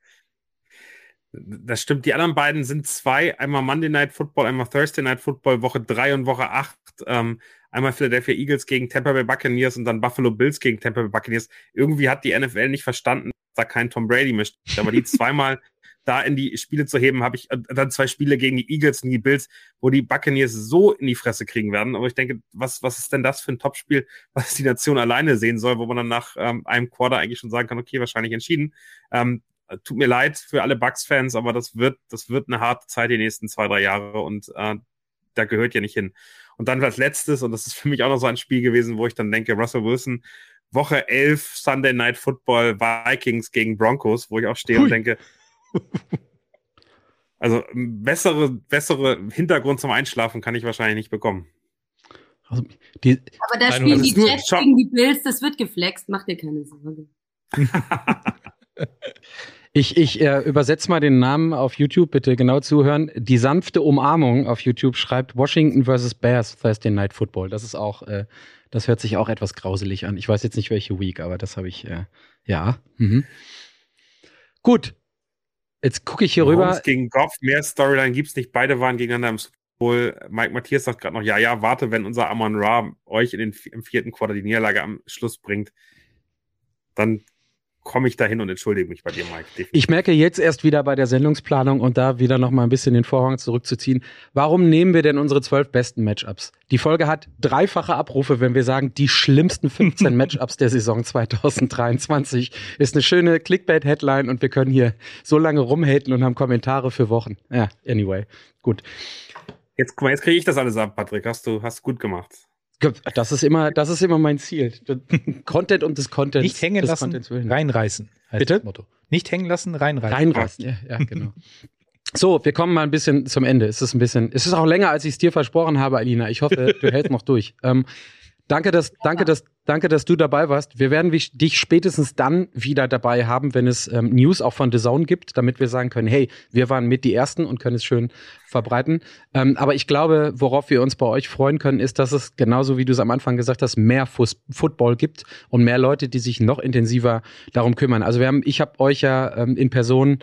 Das stimmt. Die anderen beiden sind zwei. Einmal Monday Night Football, einmal Thursday Night Football, Woche drei und Woche acht. Ähm, einmal Philadelphia Eagles gegen Tampa Bay Buccaneers und dann Buffalo Bills gegen Tampa Bay Buccaneers. Irgendwie hat die NFL nicht verstanden, dass da kein Tom Brady mischt. Aber die zweimal da in die Spiele zu heben, habe ich äh, dann zwei Spiele gegen die Eagles und die Bills, wo die Buccaneers so in die Fresse kriegen werden. Aber ich denke, was, was ist denn das für ein Topspiel, was die Nation alleine sehen soll, wo man dann nach ähm, einem Quarter eigentlich schon sagen kann, okay, wahrscheinlich entschieden. Ähm, tut mir leid für alle Bucks-Fans, aber das wird, das wird eine harte Zeit die nächsten zwei, drei Jahre und äh, da gehört ja nicht hin. Und dann als letztes, und das ist für mich auch noch so ein Spiel gewesen, wo ich dann denke, Russell Wilson, Woche 11, Sunday Night Football, Vikings gegen Broncos, wo ich auch stehe Hui. und denke, also bessere, bessere Hintergrund zum Einschlafen kann ich wahrscheinlich nicht bekommen. Also, die, Aber da spielen die Jets gegen die Bills, das wird geflext, mach dir keine Sorge. Ich, ich äh, übersetze mal den Namen auf YouTube, bitte genau zuhören. Die sanfte Umarmung auf YouTube schreibt Washington vs. Bears Thursday Night Football. Das ist auch, äh, das hört sich auch etwas grauselig an. Ich weiß jetzt nicht welche Week, aber das habe ich, äh, ja. Mhm. Gut, Jetzt gucke ich hier Mahomes rüber. gegen Goff, mehr Storyline gibt es nicht. Beide waren gegeneinander im Super Bowl. Mike Matthias sagt gerade noch, ja, ja, warte, wenn unser Amon Ra euch in den, im vierten Quarter die Niederlage am Schluss bringt, dann komme ich dahin und entschuldige mich bei dir, Mike. Definitiv. Ich merke jetzt erst wieder bei der Sendungsplanung und da wieder noch mal ein bisschen den Vorhang zurückzuziehen. Warum nehmen wir denn unsere zwölf besten Matchups? Die Folge hat dreifache Abrufe, wenn wir sagen, die schlimmsten 15 Matchups der Saison 2023 ist eine schöne Clickbait-Headline und wir können hier so lange rumhaten und haben Kommentare für Wochen. Ja, anyway, gut. Jetzt, guck mal, jetzt kriege ich das alles ab, Patrick. Hast du hast gut gemacht. Das ist immer, das ist immer mein Ziel. Content und das Content. Nicht hängen lassen, reinreißen. Bitte? Das Motto. Nicht hängen lassen, reinreißen. Reinreißen, ja, ja genau. So, wir kommen mal ein bisschen zum Ende. Es ist ein bisschen, es ist auch länger, als ich es dir versprochen habe, Alina. Ich hoffe, du hältst noch durch. Ähm, danke, dass, danke, dass, danke, dass du dabei warst. Wir werden dich spätestens dann wieder dabei haben, wenn es ähm, News auch von The Zone gibt, damit wir sagen können, hey, wir waren mit die Ersten und können es schön verbreiten. Ähm, aber ich glaube, worauf wir uns bei euch freuen können, ist, dass es genauso wie du es am Anfang gesagt hast, mehr Fuß Football gibt und mehr Leute, die sich noch intensiver darum kümmern. Also wir haben, ich habe euch ja ähm, in Person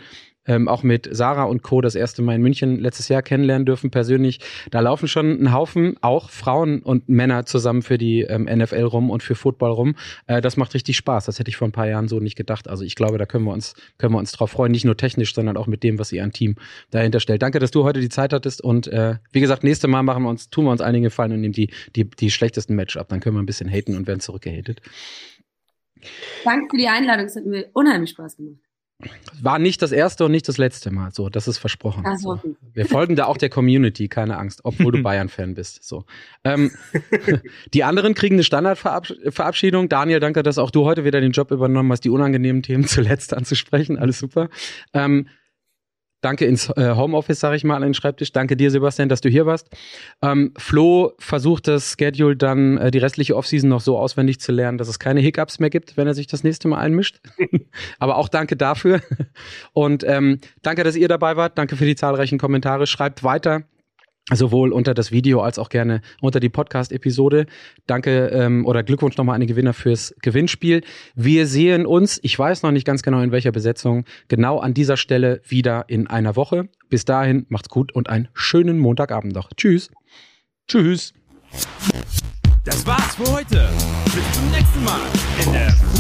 ähm, auch mit Sarah und Co. das erste Mal in München letztes Jahr kennenlernen dürfen persönlich. Da laufen schon ein Haufen auch Frauen und Männer zusammen für die ähm, NFL rum und für Football rum. Äh, das macht richtig Spaß. Das hätte ich vor ein paar Jahren so nicht gedacht. Also ich glaube, da können wir uns können wir uns drauf freuen, nicht nur technisch, sondern auch mit dem, was ihr an Team dahinter stellt. Danke, dass du heute die Zeit hattest und äh, wie gesagt, nächste Mal machen wir uns tun wir uns einige Gefallen und nehmen die die die schlechtesten Match ab. Dann können wir ein bisschen haten und werden zurückgehatet. Danke für die Einladung. Es hat mir unheimlich Spaß gemacht. War nicht das erste und nicht das letzte Mal. So, das ist versprochen. Ach so. Wir folgen da auch der Community, keine Angst, obwohl du Bayern-Fan bist. So. Ähm, die anderen kriegen eine Standardverabschiedung. Daniel, danke, dass auch du heute wieder den Job übernommen hast, die unangenehmen Themen zuletzt anzusprechen. Alles super. Ähm, Danke ins äh, Homeoffice, sage ich mal, an den Schreibtisch. Danke dir, Sebastian, dass du hier warst. Ähm, Flo versucht das Schedule dann äh, die restliche Offseason noch so auswendig zu lernen, dass es keine Hiccups mehr gibt, wenn er sich das nächste Mal einmischt. Aber auch danke dafür. Und ähm, danke, dass ihr dabei wart. Danke für die zahlreichen Kommentare. Schreibt weiter sowohl unter das Video als auch gerne unter die Podcast-Episode. Danke ähm, oder Glückwunsch nochmal an den Gewinner fürs Gewinnspiel. Wir sehen uns, ich weiß noch nicht ganz genau in welcher Besetzung, genau an dieser Stelle wieder in einer Woche. Bis dahin, macht's gut und einen schönen Montagabend noch. Tschüss. Tschüss. Das war's für heute. Bis zum nächsten Mal in der